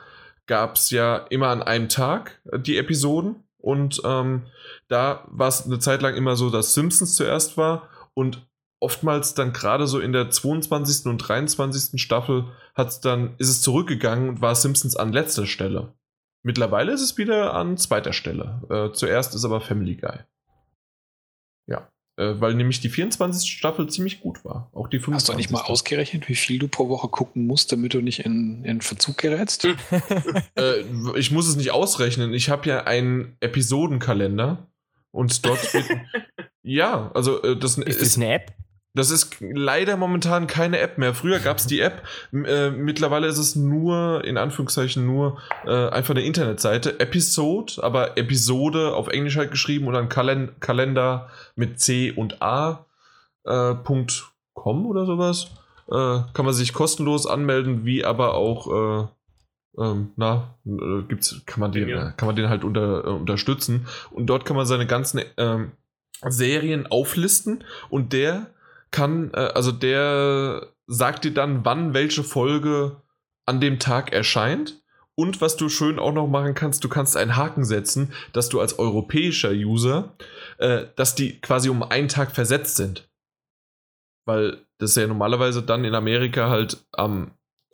gab es ja immer an einem Tag äh, die Episoden und ähm, da war es eine Zeit lang immer so, dass Simpsons zuerst war und oftmals dann gerade so in der 22. und 23. Staffel hat's dann, ist es zurückgegangen und war Simpsons an letzter Stelle. Mittlerweile ist es wieder an zweiter Stelle. Äh, zuerst ist aber Family Guy. Ja, äh, weil nämlich die 24. Staffel ziemlich gut war. Auch die 25. Hast du nicht mal ausgerechnet, wie viel du pro Woche gucken musst, damit du nicht in, in Verzug gerätst? Äh, ich muss es nicht ausrechnen. Ich habe ja einen Episodenkalender und dort wird. ja, also äh, das Ist das eine App? Das ist leider momentan keine App mehr. Früher gab es die App. Äh, mittlerweile ist es nur, in Anführungszeichen, nur äh, einfach eine Internetseite. Episode, aber Episode auf Englisch halt geschrieben und dann Kalen Kalender mit C und A. Äh, .com oder sowas. Äh, kann man sich kostenlos anmelden, wie aber auch. Äh, ähm, na, äh, gibt's, kann man den, ja. kann man den halt unter, unterstützen. Und dort kann man seine ganzen ähm, Serien auflisten und der kann, äh, also der sagt dir dann, wann welche Folge an dem Tag erscheint. Und was du schön auch noch machen kannst, du kannst einen Haken setzen, dass du als europäischer User, äh, dass die quasi um einen Tag versetzt sind. Weil das ja normalerweise dann in Amerika halt am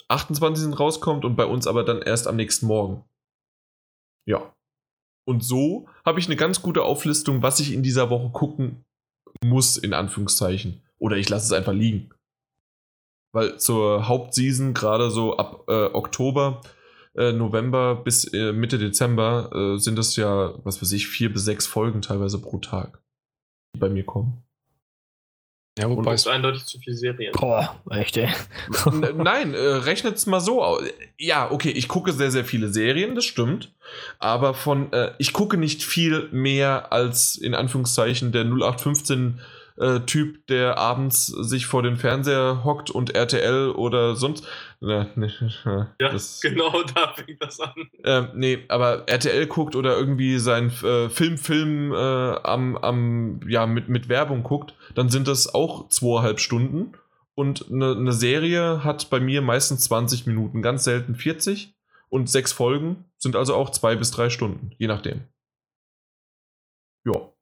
28. rauskommt und bei uns aber dann erst am nächsten Morgen. Ja. Und so habe ich eine ganz gute Auflistung, was ich in dieser Woche gucken muss, in Anführungszeichen. Oder ich lasse es einfach liegen. Weil zur Hauptseason, gerade so ab äh, Oktober, äh, November bis äh, Mitte Dezember, äh, sind das ja, was weiß ich, vier bis sechs Folgen teilweise pro Tag, die bei mir kommen. Ja, wobei es eindeutig zu viel Serien. Boah, echt, ey. Nein, äh, rechnet es mal so aus. Ja, okay, ich gucke sehr, sehr viele Serien, das stimmt. Aber von, äh, ich gucke nicht viel mehr als in Anführungszeichen der 0815 äh, Typ, der abends sich vor den Fernseher hockt und RTL oder sonst. Ne, ne, ja, das, genau da fängt das an. Äh, nee, aber RTL guckt oder irgendwie sein äh, Film, Film äh, am, am, ja, mit, mit Werbung guckt, dann sind das auch zweieinhalb Stunden. Und eine, eine Serie hat bei mir meistens 20 Minuten, ganz selten 40. Und sechs Folgen sind also auch zwei bis drei Stunden, je nachdem. Ja.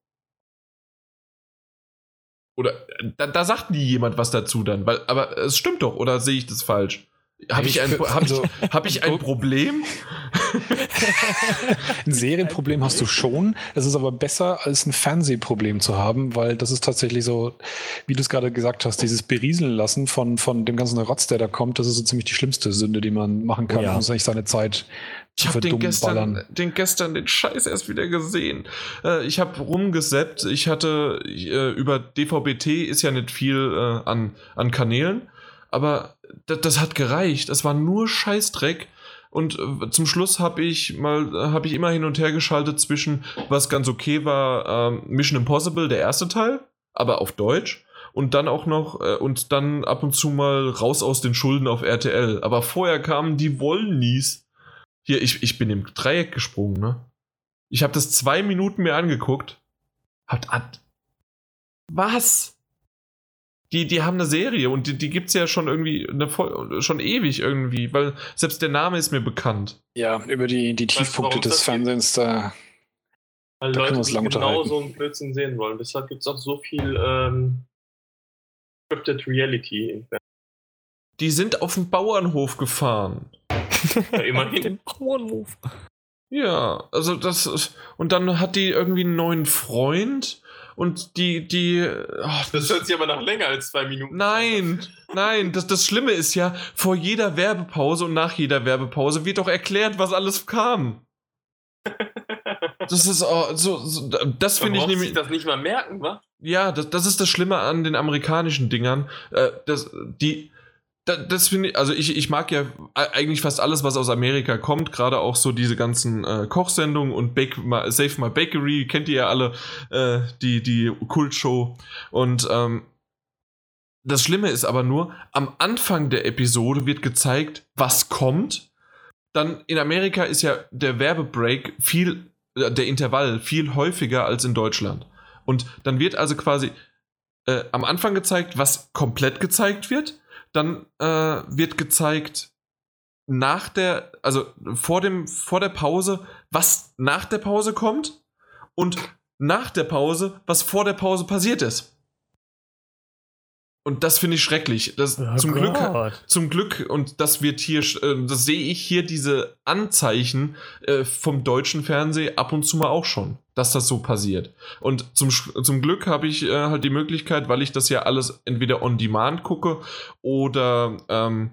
Oder da, da sagt nie jemand was dazu dann, weil, aber es stimmt doch, oder sehe ich das falsch? Habe ich, ein, hab also, ich, hab ich ein Problem? ein Serienproblem hast du schon. Es ist aber besser, als ein Fernsehproblem zu haben, weil das ist tatsächlich so, wie du es gerade gesagt hast, dieses Berieseln lassen von, von dem ganzen Rotz, der da kommt, das ist so ziemlich die schlimmste Sünde, die man machen kann. Oh ja. Man muss eigentlich seine Zeit ich habe den gestern, den gestern den Scheiß erst wieder gesehen. Äh, ich habe rumgeseppt. Ich hatte äh, über DVB-T ist ja nicht viel äh, an, an Kanälen, aber das hat gereicht. Es war nur Scheißdreck. Und äh, zum Schluss habe ich mal, habe ich immer hin und her geschaltet zwischen, was ganz okay war, ähm, Mission Impossible, der erste Teil, aber auf Deutsch. Und dann auch noch, äh, und dann ab und zu mal raus aus den Schulden auf RTL. Aber vorher kamen die Wollnies. Hier, ich, ich bin im Dreieck gesprungen, ne? Ich habe das zwei Minuten mir angeguckt. Hat, hat. Was? Die, die haben eine Serie und die, die gibt es ja schon irgendwie eine, schon ewig irgendwie, weil selbst der Name ist mir bekannt. Ja, über die, die Tiefpunkte des Fernsehens, da. Weil da Leute, die genau so einen Blödsinn sehen wollen. Deshalb gibt es auch so viel ähm, Scripted Reality im Fernsehen. Die sind auf den Bauernhof gefahren. ja, immerhin. den Bauernhof. Ja, also das. Und dann hat die irgendwie einen neuen Freund und die, die. Oh, das hört sich aber nach länger als zwei Minuten. Nein, nein, das, das Schlimme ist ja, vor jeder Werbepause und nach jeder Werbepause wird doch erklärt, was alles kam. Das ist oh, so, so, das finde ich nämlich. das nicht mal merken, wa? Ja, das, das ist das Schlimme an den amerikanischen Dingern. Äh, das, die, das, das finde ich, also ich, ich mag ja eigentlich fast alles, was aus Amerika kommt, gerade auch so diese ganzen äh, Kochsendungen und Bake, Save My Bakery, kennt ihr ja alle, äh, die, die Kultshow. Und ähm, das Schlimme ist aber nur, am Anfang der Episode wird gezeigt, was kommt. Dann in Amerika ist ja der Werbebreak viel, äh, der Intervall viel häufiger als in Deutschland. Und dann wird also quasi äh, am Anfang gezeigt, was komplett gezeigt wird dann äh, wird gezeigt nach der, also vor dem, vor der Pause, was nach der Pause kommt und nach der Pause, was vor der Pause passiert ist. Und das finde ich schrecklich. Das, oh zum, Glück, zum Glück, und das wird hier, äh, das sehe ich hier diese Anzeichen äh, vom deutschen Fernsehen ab und zu mal auch schon, dass das so passiert. Und zum, zum Glück habe ich äh, halt die Möglichkeit, weil ich das ja alles entweder on demand gucke oder ähm,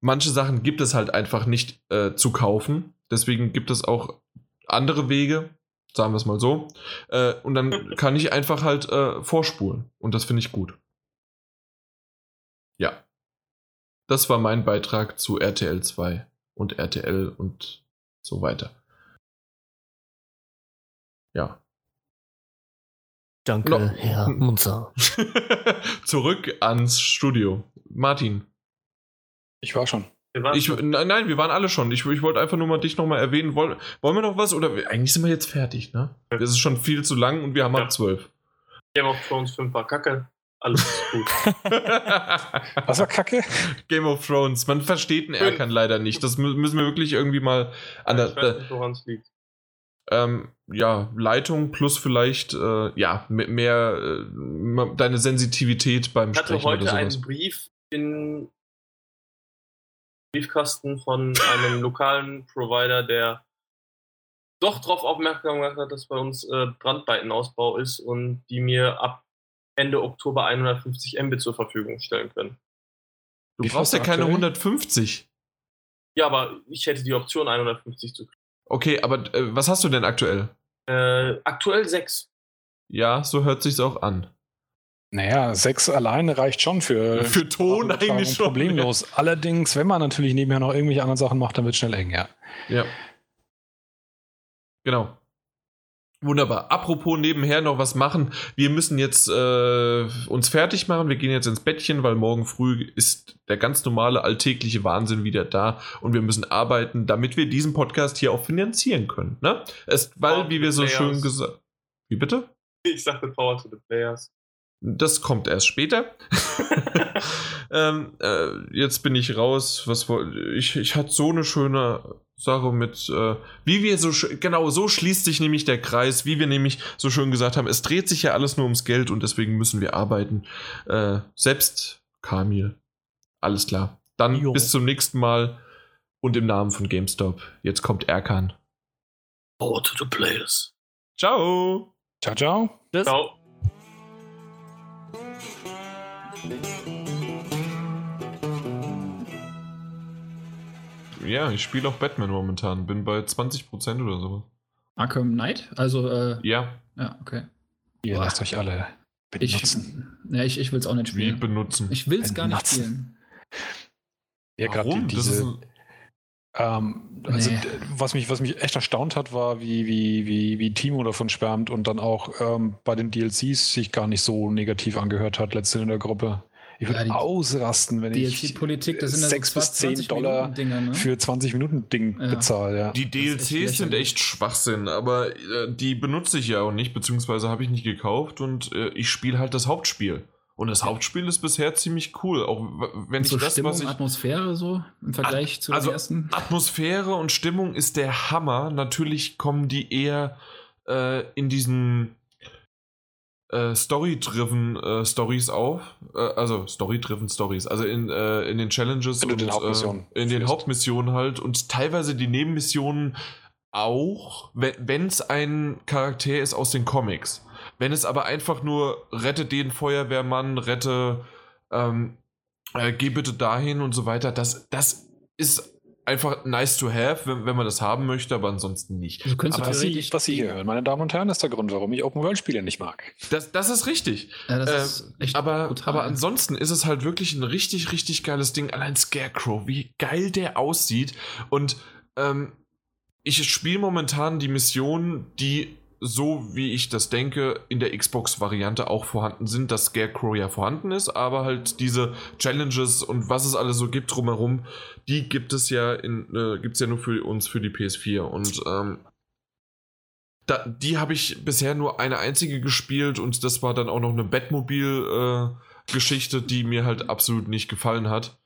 manche Sachen gibt es halt einfach nicht äh, zu kaufen. Deswegen gibt es auch andere Wege, sagen wir es mal so. Äh, und dann kann ich einfach halt äh, vorspulen. Und das finde ich gut. Ja. Das war mein Beitrag zu RTL 2 und RTL und so weiter. Ja. Danke, No. Herr Munzer. Zurück ans Studio. Martin. Ich war schon. Ich, nein, nein, wir waren alle schon. Ich, ich wollte einfach nur mal dich nochmal erwähnen. Wollen, wollen wir noch was? Oder eigentlich sind wir jetzt fertig, ne? Das ist schon viel zu lang und wir haben Ja. ab zwölf. Game of Thrones 5 war kacke. Alles ist gut. Was war Kacke? Game of Thrones. Man versteht den Erkan leider nicht. Das mü- müssen wir wirklich irgendwie mal an der, ich weiß nicht, woran es liegt. Ähm, ja, Leitung plus vielleicht, äh, ja, me- mehr äh, deine Sensitivität beim Ich hatte Sprechen heute einen. Brief in Briefkasten von einem lokalen Provider, der doch darauf aufmerksam gemacht hat, dass bei uns äh, Brandweitenausbau ist und die mir ab Ende Oktober 150 Mbit zur Verfügung stellen können. Du Wie brauchst ja keine aktuell? 150. Ja, aber ich hätte die Option 150 zu kriegen. Okay, aber äh, was hast du denn aktuell? Äh, aktuell 6. Ja, so hört sich's auch an. Naja, sechs alleine reicht schon für, Für Ton eigentlich schon, Problemlos. Allerdings, wenn man natürlich nebenher noch irgendwelche anderen Sachen macht, dann wird es schnell eng, ja. Ja. Genau. Wunderbar. Apropos nebenher noch was machen. Wir müssen jetzt äh, uns fertig machen. Wir gehen jetzt ins Bettchen, weil morgen früh ist der ganz normale alltägliche Wahnsinn wieder da und wir müssen arbeiten, damit wir diesen Podcast hier auch finanzieren können. Ne? Es, weil, wie wir so players. schön gesagt. Wie bitte? Ich sagte Power to the Players. Das kommt erst später. ähm, äh, jetzt bin ich raus. Was ich, ich hatte so eine schöne Sache mit, äh, wie wir so genau so schließt sich nämlich der Kreis, wie wir nämlich so schön gesagt haben. Es dreht sich ja alles nur ums Geld und deswegen müssen wir arbeiten. Äh, selbst Kamil. Alles klar. Dann Jo. bis zum nächsten Mal und im Namen von GameStop. Jetzt kommt Erkan. Power to the Players. Ciao. Ciao, ciao. Tschüss. Ciao. Ja, ich spiele auch Batman momentan. Bin bei 20% oder so. Arkham Knight? Also, äh, Ja, ja, okay. Ihr Boah. lasst euch alle Ich, benutzen. ja, ich, ich will es auch nicht wie spielen. benutzen. Ich will es gar nicht Benutzen. spielen. ja, gerade diese, ähm, also Nee. was mich, was mich echt erstaunt hat, war, wie, wie, wie, wie Timo davon schwärmt und dann auch ähm, bei den DLCs sich gar nicht so negativ angehört hat, letztens in der Gruppe. Ich würde Ja, ausrasten, wenn ich DLC-Politik, das sind ja so 6 bis 10 20 Dollar ne? für 20 Minuten Ding Ja. bezahle, ja. Die ist echt DLCs sind echt Schwachsinn, aber äh, die benutze ich ja auch nicht, beziehungsweise habe ich nicht gekauft und äh, ich spiele halt das Hauptspiel. Und das Hauptspiel ist bisher ziemlich cool, auch wenn ich so das, Stimmung, was ich. Atmosphäre so im Vergleich zu also- den ersten. Atmosphäre und Stimmung ist der Hammer. Natürlich kommen die eher äh, in diesen äh, Story-driven äh, Stories auf. Äh, also Story-driven Stories. Also in, äh, in den Challenges und den Hauptmissionen äh, in den. Hauptmissionen halt und teilweise die Nebenmissionen auch, wenn es ein Charakter ist aus den Comics. Wenn es aber einfach nur rette den Feuerwehrmann, rette, ähm, äh, geh bitte dahin und so weiter, das, das ist einfach nice to have, wenn, wenn man das haben möchte, aber ansonsten nicht. Also könntest aber Was Sie, was Sie hier hören, meine Damen und Herren, ist der Grund, warum ich Open-World-Spiele nicht mag. Das, das ist richtig. Ja, das Äh, ist echt aber, aber ansonsten ist es halt wirklich ein richtig, richtig geiles Ding. Allein Scarecrow, wie geil der aussieht. Und ähm, ich spiele momentan die Missionen, die so wie ich das denke, in der Xbox-Variante auch vorhanden sind, dass Scarecrow ja vorhanden ist, aber halt diese Challenges und was es alles so gibt drumherum, die gibt es ja in, äh, gibt's ja nur für uns für die PS4. Und ähm, da, die habe ich bisher nur eine einzige gespielt und das war dann auch noch eine Batmobil-Geschichte, die mir halt absolut nicht gefallen hat.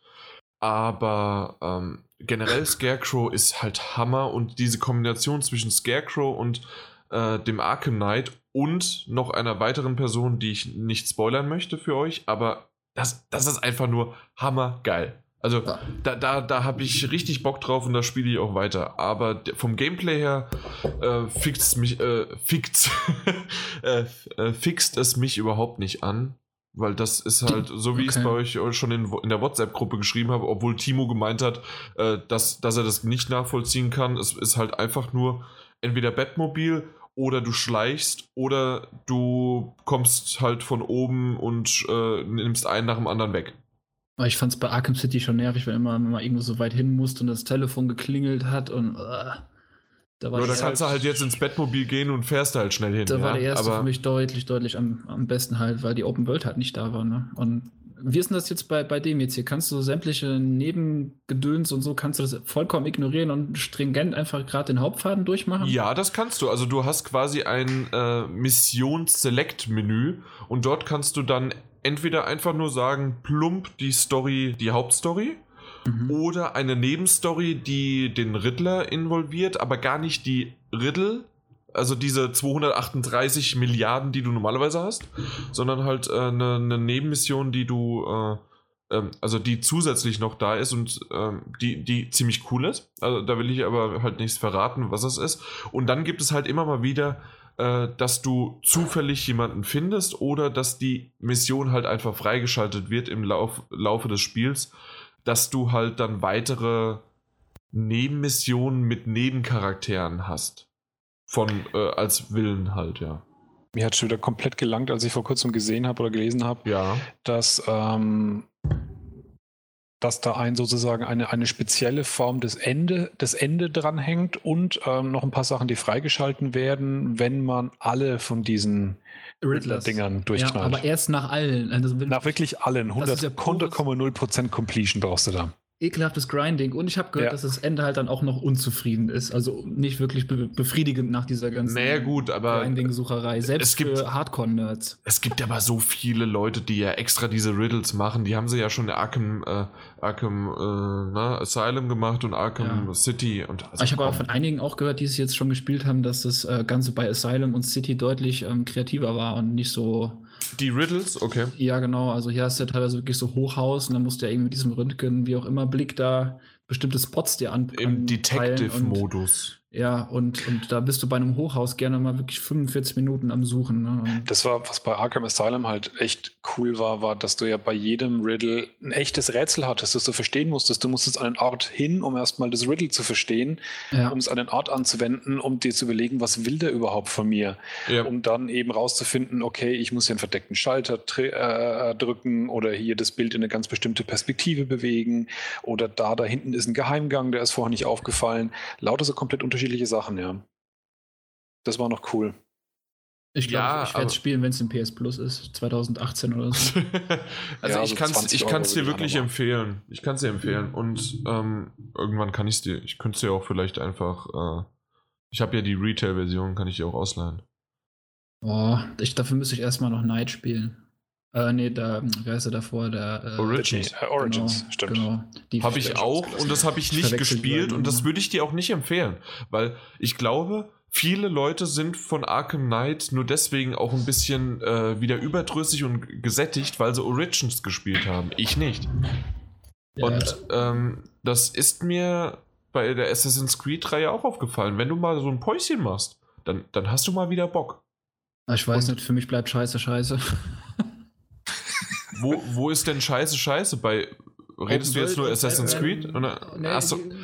Aber ähm, generell Scarecrow ist halt Hammer und diese Kombination zwischen Scarecrow und äh, dem Arkham Knight und noch einer weiteren Person, die ich nicht spoilern möchte für euch, aber das, das ist einfach nur hammergeil. Also Ja. da, da, da habe ich richtig Bock drauf und da spiele ich auch weiter. Aber vom Gameplay her äh, fixt es mich, äh, fixt, äh, äh, fixt es mich überhaupt nicht an. Weil das ist halt, so wie ich es Okay. bei euch schon in, in der WhatsApp-Gruppe geschrieben habe, obwohl Timo gemeint hat, äh, dass, dass er das nicht nachvollziehen kann. Es ist halt einfach nur entweder Bettmobil oder du schleichst oder du kommst halt von oben und äh, nimmst einen nach dem anderen weg. Ich fand es bei Arkham City schon nervig, wenn immer, man irgendwo so weit hin musste und das Telefon geklingelt hat und uh, da, war da kannst halt, du halt jetzt ins Bettmobil gehen und fährst halt schnell hin. Da ja? war der erste Aber für mich deutlich, deutlich am, am besten halt, weil die Open World halt nicht da war. Ne? Und wie ist denn das jetzt bei, bei dem jetzt hier? Kannst du sämtliche Nebengedöns und so, kannst du das vollkommen ignorieren und stringent einfach gerade den Hauptfaden durchmachen? Ja, das kannst du. Also du hast quasi ein äh, Mission-Select-Menü und dort kannst du dann entweder einfach nur sagen, plump die Story, die Hauptstory, mhm. oder eine Nebenstory, die den Riddler involviert, aber gar nicht die Riddle, also diese 238 Milliarden, die du normalerweise hast, sondern halt äh, eine, Nebenmission, die du, äh, äh, also die zusätzlich noch da ist und ähm, die, die ziemlich cool ist. Also da will ich aber halt nichts verraten, was es ist. Und dann gibt es halt immer mal wieder, äh, dass du zufällig jemanden findest oder dass die Mission halt einfach freigeschaltet wird im Lauf, Laufe des Spiels, dass du halt dann weitere Nebenmissionen mit Nebencharakteren hast von äh, als Willen halt, ja. Mir hat schon wieder komplett gelangt, als ich vor kurzem gesehen habe oder gelesen habe, ja. dass, ähm, dass da ein sozusagen eine, eine spezielle Form des Ende, des Ende dranhängt und ähm, noch ein paar Sachen, die freigeschalten werden, wenn man alle von diesen Riddler-Dingern durchknallt. Ja, aber erst nach allen. Also nach wirklich allen. 100,0% Completion brauchst du da ekelhaftes Grinding. Und ich habe gehört, ja. dass das Ende halt dann auch noch unzufrieden ist. Also nicht wirklich be befriedigend nach dieser ganzen naja, gut, aber Grinding-Sucherei. Selbst es gibt, für Hardcore-Nerds. Es gibt aber so viele Leute, die ja extra diese Riddles machen. Die haben sie ja schon in Arkham, äh, Arkham äh, na, ne, Asylum gemacht und Arkham ja. City. Und also ich habe aber von einigen auch gehört, die es jetzt schon gespielt haben, dass das äh, Ganze bei Asylum und City deutlich ähm, kreativer war und nicht so die Riddles, okay. Ja, genau. Also hier hast du ja teilweise wirklich so Hochhaus und dann musst du ja irgendwie mit diesem Röntgen, wie auch immer, Blick da bestimmte Spots dir an. Im Detective-Modus. Ja, und, und da bist du bei einem Hochhaus gerne mal wirklich 45 Minuten am Suchen. Ne? Das war, was bei Arkham Asylum halt echt cool war, war, dass du ja bei jedem Riddle ein echtes Rätsel hattest, das du verstehen musstest. Du musstest an einen Ort hin, um erstmal das Riddle zu verstehen, ja. um es an den Ort anzuwenden, um dir zu überlegen, was will der überhaupt von mir? Ja. Um dann eben rauszufinden, okay, ich muss hier einen verdeckten Schalter äh, drücken oder hier das Bild in eine ganz bestimmte Perspektive bewegen oder da, da hinten ist ein Geheimgang, der ist vorher nicht aufgefallen. Lauter so komplett unterschiedliche unterschiedliche Sachen, ja. Das war noch cool. Ich glaube, ja, ich werde es spielen, wenn es im PS Plus ist, 2018 oder so. also ja, ich kann es ich kann's dir wirklich empfehlen. Ich kann es dir empfehlen. Und ähm, irgendwann kann ich es dir, ich könnte es dir auch vielleicht einfach, äh, ich habe ja die Retail-Version, kann ich dir auch ausleihen. Boah, ich, dafür müsste ich erstmal noch Night spielen. Äh, nee, da, wer ist er davor? Der, äh, Origins. Äh, Origins, genau, stimmt. Genau. Habe ich auch und das habe ich nicht gespielt und das würde ich dir auch nicht empfehlen, weil ich glaube, viele Leute sind von Arkham Knight nur deswegen auch ein bisschen äh, wieder überdrüssig und gesättigt, weil sie Origins gespielt haben. Ich nicht. Ja. Und ähm, das ist mir bei der Assassin's Creed-Reihe auch aufgefallen. Wenn du mal so ein Päuschen machst, dann, dann hast du mal wieder Bock. Ich weiß und nicht, für mich bleibt scheiße, scheiße. wo, wo ist denn Scheiße Scheiße? Bei redest Open du jetzt nur Assassin's Creed? Oder? Nee,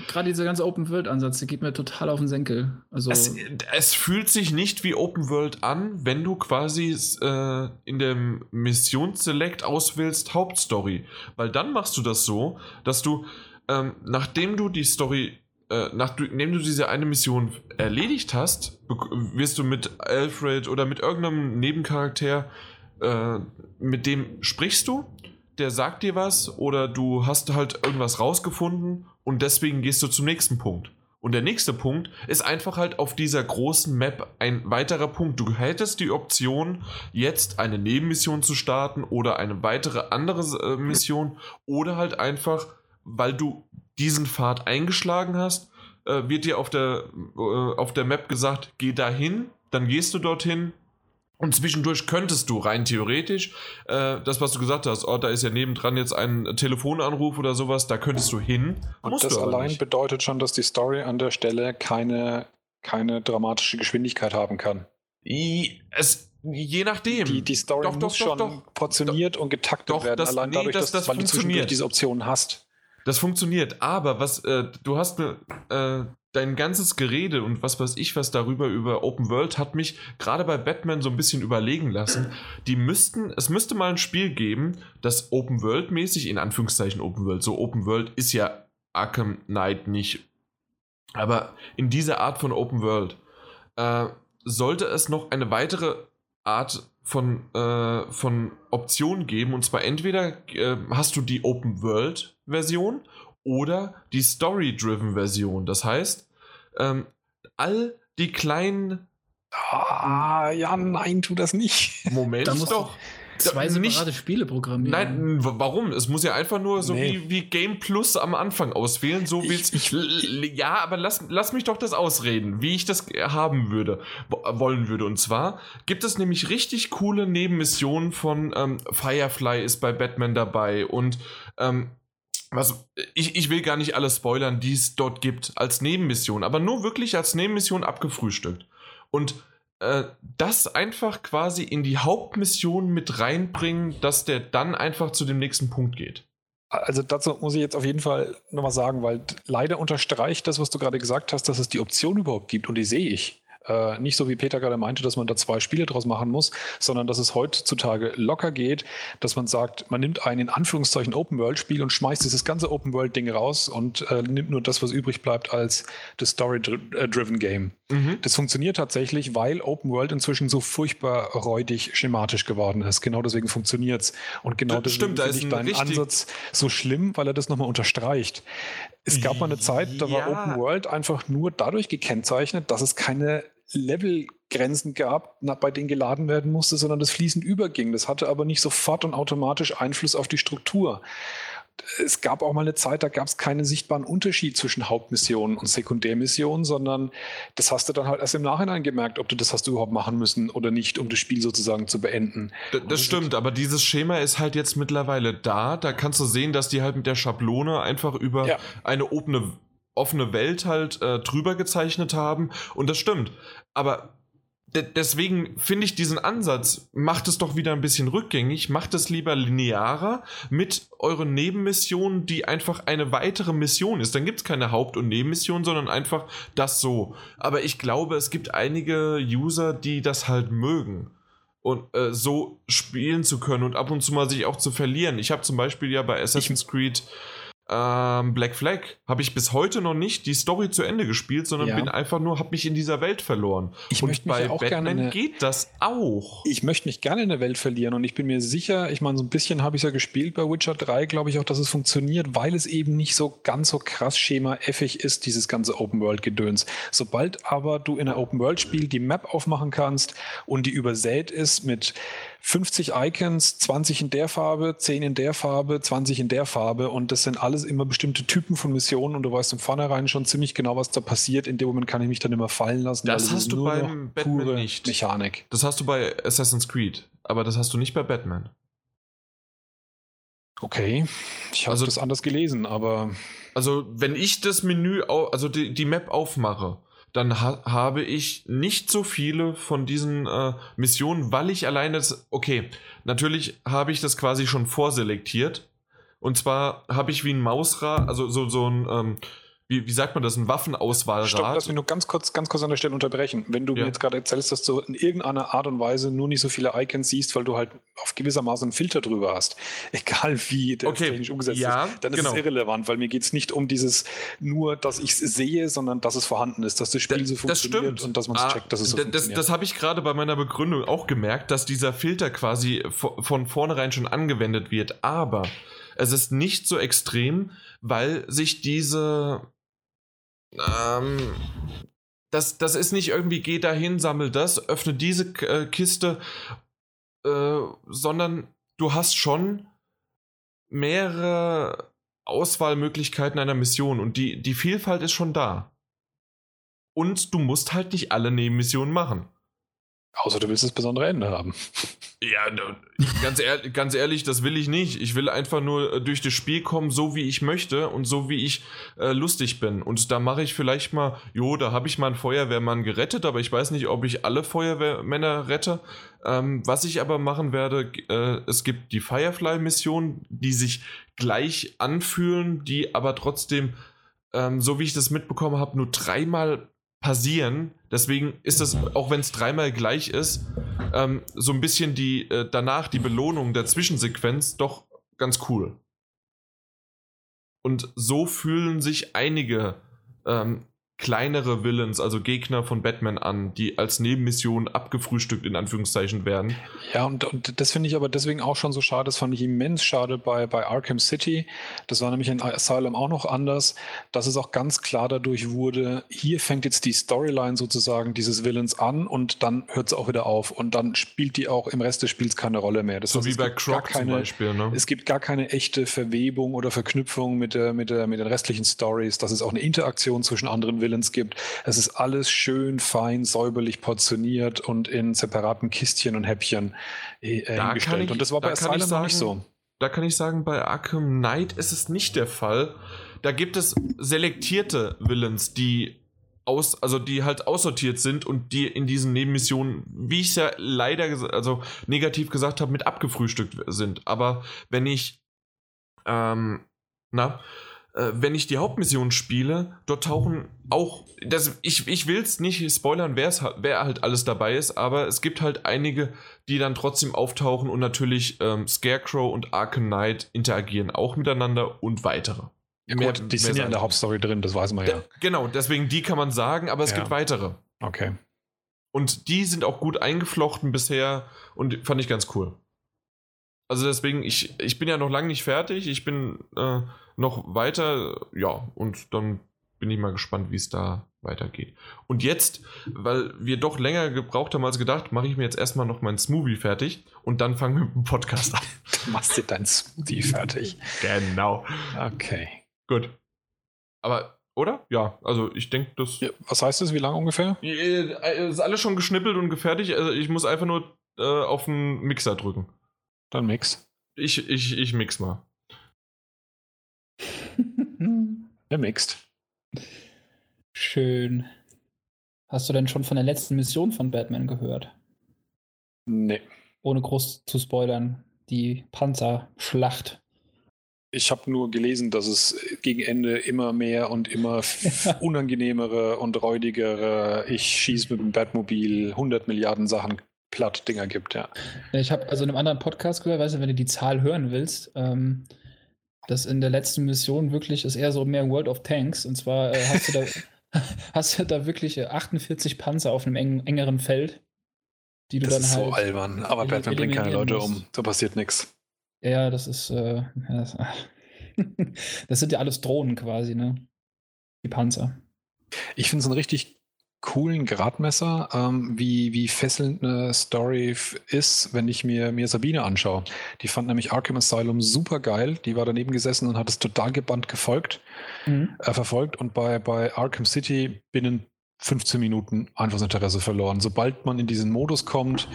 Gerade dieser ganze Open World Ansatz, der geht mir total auf den Senkel. Also es, es fühlt sich nicht wie Open World an, wenn du quasi äh, in dem Missionsselect auswählst Hauptstory, weil dann machst du das so, dass du ähm, nachdem du die Story äh, nachdem du diese eine Mission erledigt hast, wirst du mit Alfred oder mit irgendeinem Nebencharakter äh, mit dem sprichst du, der sagt dir was oder du hast halt irgendwas rausgefunden und deswegen gehst du zum nächsten Punkt. Und der nächste Punkt ist einfach halt auf dieser großen Map ein weiterer Punkt. Du hättest die Option, jetzt eine Nebenmission zu starten oder eine weitere andere äh, Mission oder halt einfach, weil du diesen Pfad eingeschlagen hast, äh, wird dir auf der, auf der Map gesagt, geh dahin, dann gehst du dorthin, und zwischendurch könntest du rein theoretisch, äh, das was du gesagt hast, oh, da ist ja nebendran jetzt ein Telefonanruf oder sowas, da könntest du hin. Und das allein nicht. bedeutet schon, dass die Story an der Stelle keine, keine dramatische Geschwindigkeit haben kann. Es, je nachdem. Die, die Story doch, muss doch, schon doch, portioniert und getaktet werden, das, allein nee, dadurch, dass, dass, das weil du zwischendurch diese Optionen hast. Das funktioniert, aber was, äh, du hast ne, äh, dein ganzes Gerede und was weiß ich was darüber über Open World hat mich gerade bei Batman so ein bisschen überlegen lassen. Die müssten, es müsste mal ein Spiel geben, das Open World mäßig, in Anführungszeichen Open World, so Open World ist ja Arkham Knight nicht, aber in dieser Art von Open World äh, sollte es noch eine weitere Art von, äh, von Optionen geben. Und zwar entweder äh, hast du die Open World Version oder die Story-Driven Version. Das heißt, ähm, all die kleinen. Ah, ja, nein, tu das nicht. Moment, Da musst doch. Zwei nicht- separate Spiele programmieren. Nein, warum? Es muss ja einfach nur so Nee. wie, wie Game Plus am Anfang auswählen. So Ich- will's. ich- L- l- ja, aber lass, lass mich doch das ausreden, wie ich das haben würde, wo- wollen würde. Und zwar gibt es nämlich richtig coole Nebenmissionen von ähm, Firefly ist bei Batman dabei und ähm, was, ich, ich will gar nicht alles spoilern, die es dort gibt als Nebenmission, aber nur wirklich als Nebenmission abgefrühstückt. Und äh, das einfach quasi in die Hauptmission mit reinbringen, dass der dann einfach zu dem nächsten Punkt geht. Also dazu muss ich jetzt auf jeden Fall nochmal sagen, weil leider unterstreicht das, was du gerade gesagt hast, dass es die Option überhaupt gibt und die sehe ich. Äh, nicht so wie Peter gerade meinte, dass man da zwei Spiele draus machen muss, sondern dass es heutzutage locker geht, dass man sagt, man nimmt ein in Anführungszeichen Open-World-Spiel und schmeißt dieses ganze Open-World-Ding raus und äh, nimmt nur das, was übrig bleibt, als das Story-Driven Game. Mhm. Das funktioniert tatsächlich, weil Open World inzwischen so furchtbar räudig schematisch geworden ist. Genau deswegen funktioniert's. Und genau Das deswegen finde ist ich ein deinen Ansatz so schlimm, weil er das nochmal unterstreicht. Es gab mal eine Zeit, da war Ja. Open World einfach nur dadurch gekennzeichnet, dass es keine Levelgrenzen gab, bei denen geladen werden musste, sondern das fließend überging. Das hatte aber nicht sofort und automatisch Einfluss auf die Struktur. Es gab auch mal eine Zeit, da gab es keinen sichtbaren Unterschied zwischen Hauptmissionen und Sekundärmissionen, sondern das hast du dann halt erst im Nachhinein gemerkt, ob du das hast du überhaupt machen müssen oder nicht, um das Spiel sozusagen zu beenden. D- Das stimmt, aber dieses Schema ist halt jetzt mittlerweile da. Da kannst du sehen, dass die halt mit der Schablone einfach über Ja. eine offene, offene Welt halt äh, drüber gezeichnet haben. Und das stimmt. Aber de deswegen finde ich diesen Ansatz, macht es doch wieder ein bisschen rückgängig, macht es lieber linearer mit euren Nebenmissionen, die einfach eine weitere Mission ist. Dann gibt es keine Haupt- und Nebenmission, sondern einfach das so. Aber ich glaube, es gibt einige User, die das halt mögen und äh, so spielen zu können und ab und zu mal sich auch zu verlieren. Ich habe zum Beispiel ja bei Assassin's Creed ähm, Black Flag habe ich bis heute noch nicht die Story zu Ende gespielt, sondern Ja. bin einfach nur, habe mich in dieser Welt verloren. Ich und möchte mich bei Batman gerne eine- geht das auch. Ich möchte mich gerne in der Welt verlieren und ich bin mir sicher, ich meine, so ein bisschen habe ich ja gespielt bei Witcher 3, glaube ich auch, dass es funktioniert, weil es eben nicht so ganz so krass schemaeffig ist, dieses ganze Open-World-Gedöns. Sobald aber du in einer Open-World-Spiel die Map aufmachen kannst und die übersät ist mit 50 Icons, 20 in der Farbe, 10 in der Farbe, 20 in der Farbe und das sind alles immer bestimmte Typen von Missionen und du weißt im Vornherein schon ziemlich genau, was da passiert. In dem Moment kann ich mich dann immer fallen lassen. Das hast du beim noch Batman nicht. Mechanik. Das hast du bei Assassin's Creed, aber das hast du nicht bei Batman. Okay, ich habe Also- das anders gelesen, aber Also, wenn ich das Menü, also die, die Map aufmache, dann ha habe ich nicht so viele von diesen äh, Missionen, weil ich alleine. Okay, natürlich habe ich das quasi schon vorselektiert. Und zwar habe ich wie ein Mausrad, also so, so ein, ähm, wie, wie sagt man das, ein Waffenauswahlrad. stopp, lass mich nur ganz kurz, ganz kurz an der Stelle unterbrechen. Wenn du Ja. mir jetzt gerade erzählst, dass du in irgendeiner Art und Weise nur nicht so viele Icons siehst, weil du halt auf gewissermaßen einen Filter drüber hast, egal wie der Okay, technisch umgesetzt ja, ist, dann ist genau. es irrelevant, weil mir geht es nicht um dieses nur, dass ich es sehe, sondern dass es vorhanden ist, dass das Spiel so das funktioniert und dass man es Ah, checkt, dass es so d- das, funktioniert. das habe ich gerade bei meiner Begründung auch gemerkt, dass dieser Filter quasi vo- von vornherein schon angewendet wird. Aber es ist nicht so extrem, weil sich diese. Ähm, das, das ist nicht irgendwie, geh dahin, sammel das, öffne diese äh, Kiste, äh, sondern du hast schon mehrere Auswahlmöglichkeiten einer Mission und die, die Vielfalt ist schon da. Und du musst halt nicht alle Nebenmissionen machen. Außer du willst das besondere Ende haben. Ja, ganz, ehr ganz ehrlich, das will ich nicht. Ich will einfach nur äh, durch das Spiel kommen, so wie ich möchte und so wie ich äh, lustig bin. Und da mache ich vielleicht mal, jo, da habe ich mal einen Feuerwehrmann gerettet, aber ich weiß nicht, ob ich alle Feuerwehrmänner rette. Ähm, was ich aber machen werde, äh, es gibt die Firefly-Mission, die sich gleich anfühlen, die aber trotzdem, ähm, so wie ich das mitbekommen habe, nur dreimal passieren. Deswegen ist das, auch wenn es dreimal gleich ist, ähm, so ein bisschen die äh, danach die Belohnung der Zwischensequenz doch ganz cool. Und so fühlen sich einige ähm, kleinere Villains, also Gegner von Batman an, die als Nebenmission abgefrühstückt in Anführungszeichen werden. Ja, und, und das finde ich aber deswegen auch schon so schade. Das fand ich immens schade bei, bei Arkham City. Das war nämlich in Asylum auch noch anders, dass es auch ganz klar dadurch wurde, hier fängt jetzt die Storyline sozusagen dieses Villains an und dann hört es auch wieder auf. Und dann spielt die auch im Rest des Spiels keine Rolle mehr. Das so heißt, wie bei Croc keine, zum Beispiel. Ne? Es gibt gar keine echte Verwebung oder Verknüpfung mit, der, mit, der, mit den restlichen Stories, dass es auch eine Interaktion zwischen anderen Villains Villains gibt. Es ist alles schön, fein, säuberlich portioniert und in separaten Kistchen und Häppchen äh, hingestellt. Ich, und das war bei Asylum noch nicht so. Da kann ich sagen, bei Arkham Knight ist es nicht der Fall. Da gibt es selektierte Villains, die aus, also die halt aussortiert sind und die in diesen Nebenmissionen, wie ich es ja leider, also negativ gesagt habe, mit abgefrühstückt sind. Aber wenn ich, ähm, na, wenn ich die Hauptmission spiele, dort tauchen auch, das, ich, ich will es nicht spoilern, wer's, wer halt alles dabei ist, aber es gibt halt einige, die dann trotzdem auftauchen und natürlich ähm, Scarecrow und Arkham Knight interagieren auch miteinander und weitere. Ja, mehr, gut, die sind ja in der Hauptstory drin, das weiß man ja. genau, deswegen die kann man sagen, aber es ja. gibt weitere. Okay. Und die sind auch gut eingeflochten bisher und fand ich ganz cool. Also deswegen, ich, ich bin ja noch lange nicht fertig. Ich bin äh, noch weiter, ja, und dann bin ich mal gespannt, wie es da weitergeht. Und jetzt, weil wir doch länger gebraucht haben als gedacht, mache ich mir jetzt erstmal noch meinen Smoothie fertig und dann fangen wir mit dem Podcast an. Du machst dir deinen Smoothie fertig. Genau. Okay. Gut. Aber, oder? Ja, also ich denke, das. Ja, was heißt das? Wie lange ungefähr? Es ist alles schon geschnippelt und gefertigt. Also ich muss einfach nur äh, auf den Mixer drücken. Dann mix. Ich, ich, ich mix mal. Mixt. Schön. Hast du denn schon von der letzten Mission von Batman gehört? Nee. Ohne groß zu spoilern. Die Panzerschlacht. Ich habe nur gelesen, dass es gegen Ende immer mehr und immer unangenehmere und räudigere, ich schieße mit dem Batmobil 100 Milliarden Sachen Platt-Dinger gibt, ja. Ich habe also in einem anderen Podcast gehört, weißt du, wenn du die Zahl hören willst, ähm, dass in der letzten Mission wirklich ist eher so mehr World of Tanks. Und zwar äh, hast, du da, hast du da wirklich 48 Panzer auf einem eng, engeren Feld, die du das dann ist halt. so albern, aber Batman bringt keine Leute um, da passiert nichts. Ja, das ist. Äh, das, das sind ja alles Drohnen quasi, ne? Die Panzer. Ich finde es ein richtig coolen Gradmesser, ähm, wie, wie fesselnd eine Story ist, wenn ich mir, mir Sabine anschaue. Die fand nämlich Arkham Asylum super geil. Die war daneben gesessen und hat es total gebannt gefolgt, mhm. äh, verfolgt. Und bei, bei Arkham City binnen 15 Minuten einfach das Interesse verloren. Sobald man in diesen Modus kommt,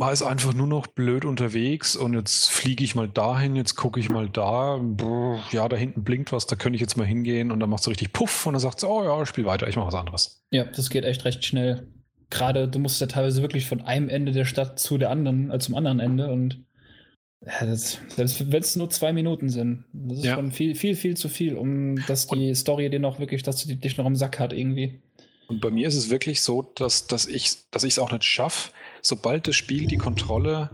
war es einfach nur noch blöd unterwegs und jetzt fliege ich mal dahin, jetzt gucke ich mal da, Brr, ja, da hinten blinkt was, da könnte ich jetzt mal hingehen und dann macht es richtig Puff und dann sagt es, oh ja, spiel weiter, ich mache was anderes. Ja, das geht echt recht schnell. Gerade, du musst ja teilweise wirklich von einem Ende der Stadt zu der anderen, äh, zum anderen Ende und ja, das, selbst wenn es nur zwei Minuten sind, das ist ja. schon viel, viel, viel zu viel, um dass die und Story dir noch wirklich, dass du dich noch am Sack hat irgendwie. Und bei mir ist es wirklich so, dass, dass ich dass es auch nicht schaffe, sobald das Spiel die Kontrolle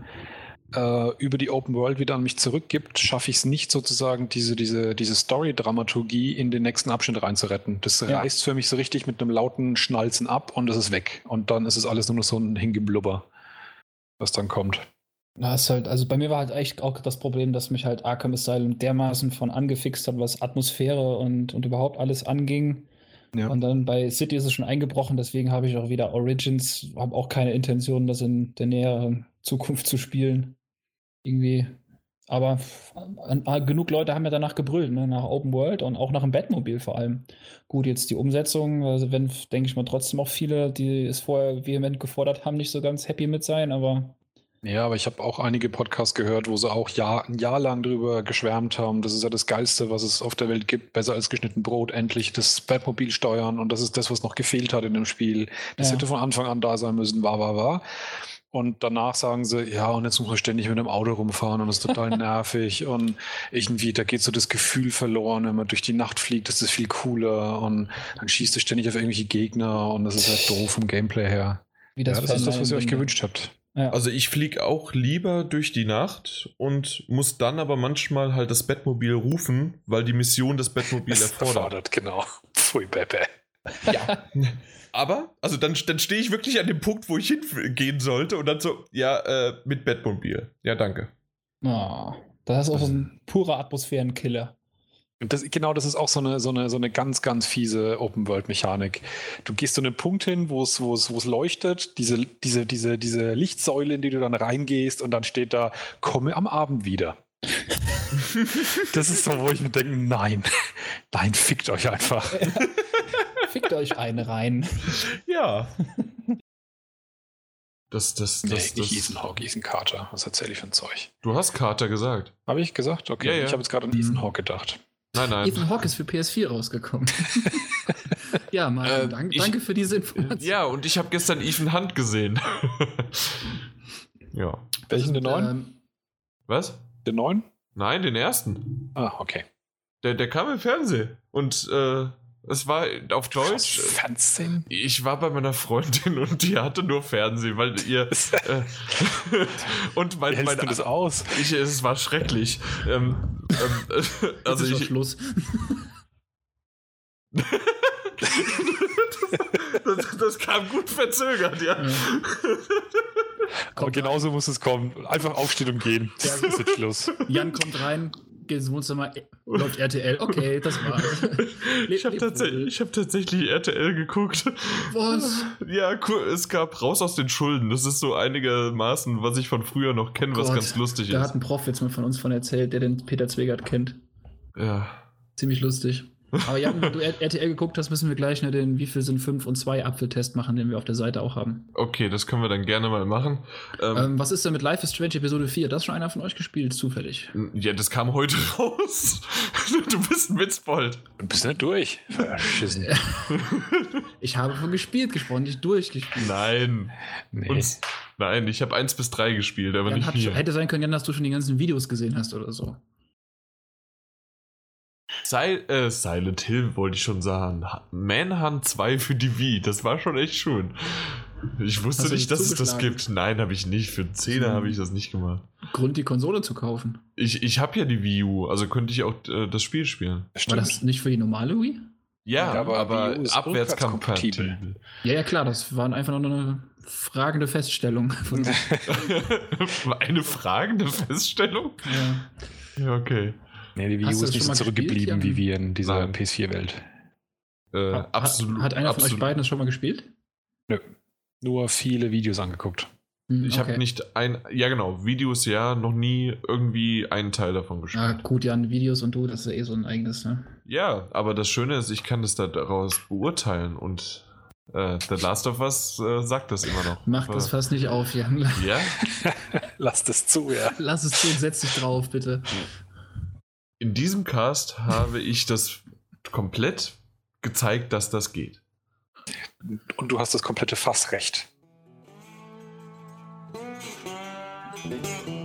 äh, über die Open World wieder an mich zurückgibt, schaffe ich es nicht sozusagen, diese, diese, diese Story-Dramaturgie in den nächsten Abschnitt reinzuretten. Das ja. reißt für mich so richtig mit einem lauten Schnalzen ab und es ist weg. Und dann ist es alles nur noch so ein Hingeblubber, was dann kommt. Ja, ist halt, also bei mir war halt echt auch das Problem, dass mich halt Arkham Asylum dermaßen von angefixt hat, was Atmosphäre und, und überhaupt alles anging ja. Und dann bei City ist es schon eingebrochen, deswegen habe ich auch wieder Origins, habe auch keine Intention, das in der näheren Zukunft zu spielen. Irgendwie Aber genug Leute haben ja danach gebrüllt, ne? nach Open World und auch nach dem Batmobil vor allem. Gut, jetzt die Umsetzung, also wenn, denke ich mal, trotzdem auch viele, die es vorher vehement gefordert haben, nicht so ganz happy mit sein, aber. Ja, aber ich habe auch einige Podcasts gehört, wo sie auch Jahr, ein Jahr lang drüber geschwärmt haben. Das ist ja das Geilste, was es auf der Welt gibt. Besser als geschnitten Brot, endlich das Batmobil steuern. Und das ist das, was noch gefehlt hat in dem Spiel. Das ja. hätte von Anfang an da sein müssen, war, war, war. Und danach sagen sie, ja, und jetzt muss man ständig mit einem Auto rumfahren und das ist total nervig. Und irgendwie, da geht so das Gefühl verloren, wenn man durch die Nacht fliegt, das ist viel cooler. Und dann schießt du ständig auf irgendwelche Gegner und das ist halt doof vom Gameplay her. Wie das, ja, das ist das, was ihr euch gewünscht habt. Ja. Also ich fliege auch lieber durch die Nacht und muss dann aber manchmal halt das Bettmobil rufen, weil die Mission das Bettmobil erfordert. erfordert. Genau. Pfui, Pepe. Ja. Aber, also dann, dann stehe ich wirklich an dem Punkt, wo ich hingehen sollte und dann so, ja, äh, mit Bettmobil. Ja, danke. Oh, das ist auch so ein purer Atmosphärenkiller. Das, genau, das ist auch so eine, so eine, so eine ganz, ganz fiese Open-World-Mechanik. Du gehst zu einem Punkt hin, wo es, wo es, wo es leuchtet, diese, diese, diese, diese Lichtsäule, in die du dann reingehst, und dann steht da, komme am Abend wieder. das ist so, wo ich mir denke, nein, nein, fickt euch einfach. Fickt euch eine rein. Ja. Das, das, das, nee, das, nicht Ethan Carter. Was erzähle ich für ein Zeug? Du hast Carter gesagt. Habe ich gesagt? Okay, ja, ja. ich habe jetzt gerade an Ethan. Hawke gedacht. Nein, nein. Ethan Hawke ist für PS4 rausgekommen. ja, Mann, äh, dank, ich, danke für diese Information. Ja, und ich habe gestern Ethan Hunt gesehen. ja. Welchen, den neuen? Ähm, Was? Den neuen? Nein, den ersten. Ah, okay. Der, der kam im Fernsehen. Und äh, es war auf Deutsch. Fernsehen? Ich war bei meiner Freundin und die hatte nur Fernsehen, weil ihr. äh, und mein. Wie mein, du das aus? Ich, es war schrecklich. Ähm, ähm, also ich. Schluss. das, das, kam gut verzögert, ja. ja. Aber genauso muss es kommen. Einfach aufstehen und gehen. Das ist jetzt Schluss. Jan kommt rein, geht ins Wohnzimmer, läuft RTL. Okay, das war's. ich habe tatsächlich, hab tatsächlich RTL geguckt. Was? Ja, cool. Es gab Raus aus den Schulden. Das ist so einigermaßen, was ich von früher noch kenne, was ganz lustig da ist. Da hat ein Prof jetzt mal von uns von erzählt, der den Peter Zwegert kennt. Ja. Ziemlich lustig. Aber ja, wenn du RTL geguckt hast, müssen wir gleich nur den Wie viel sind 5 und 2 Apfeltest machen, den wir auf der Seite auch haben. Okay, das können wir dann gerne mal machen. Ähm, ähm, was ist denn mit Life is Strange Episode 4? Das schon einer von euch gespielt, zufällig? Ja, das kam heute raus. du bist ein Witzbold. Du bist nicht durch. Verschissen. ich habe von gespielt gesprochen, nicht durchgespielt. Nein. Nee. Und, nein, ich habe 1 bis 3 gespielt, aber Jan nicht 4. Hätte sein können, dass du schon die ganzen Videos gesehen hast oder so. Sil äh, Silent Hill wollte ich schon sagen. Manhunt 2 für die Wii. Das war schon echt schön. Ich wusste nicht, dass es das gibt. Nein, habe ich nicht. Für 10 hm. habe ich das nicht gemacht. Grund, die Konsole zu kaufen. Ich, ich habe ja die Wii U, also könnte ich auch äh, das Spiel spielen. War das nicht für die normale Wii? Ja, ja aber, aber abwärtskompatibel. Ja, ja, klar, das war einfach nur eine fragende Feststellung. eine fragende Feststellung? Ja. Ja, okay. Nee, die Wii U ist nicht so zurückgeblieben wie wir in dieser PS4-Welt. Äh, hat, absolut. Hat einer absolut. von euch beiden das schon mal gespielt? Nö. Nur viele Videos angeguckt. Hm, ich okay. habe nicht ein, ja genau, Videos ja, noch nie irgendwie einen Teil davon gespielt. Ja, gut, ja, Videos und du, das ist ja eh so ein eigenes, ne? Ja, aber das Schöne ist, ich kann das daraus beurteilen und äh, The Last of Us äh, sagt das immer noch. Mach das fast nicht auf, Jan. Ja? Lass es zu, ja. Lass es zu und setz dich drauf, bitte. In diesem Cast habe ich das komplett gezeigt, dass das geht. Und du hast das komplette Fassrecht. Thank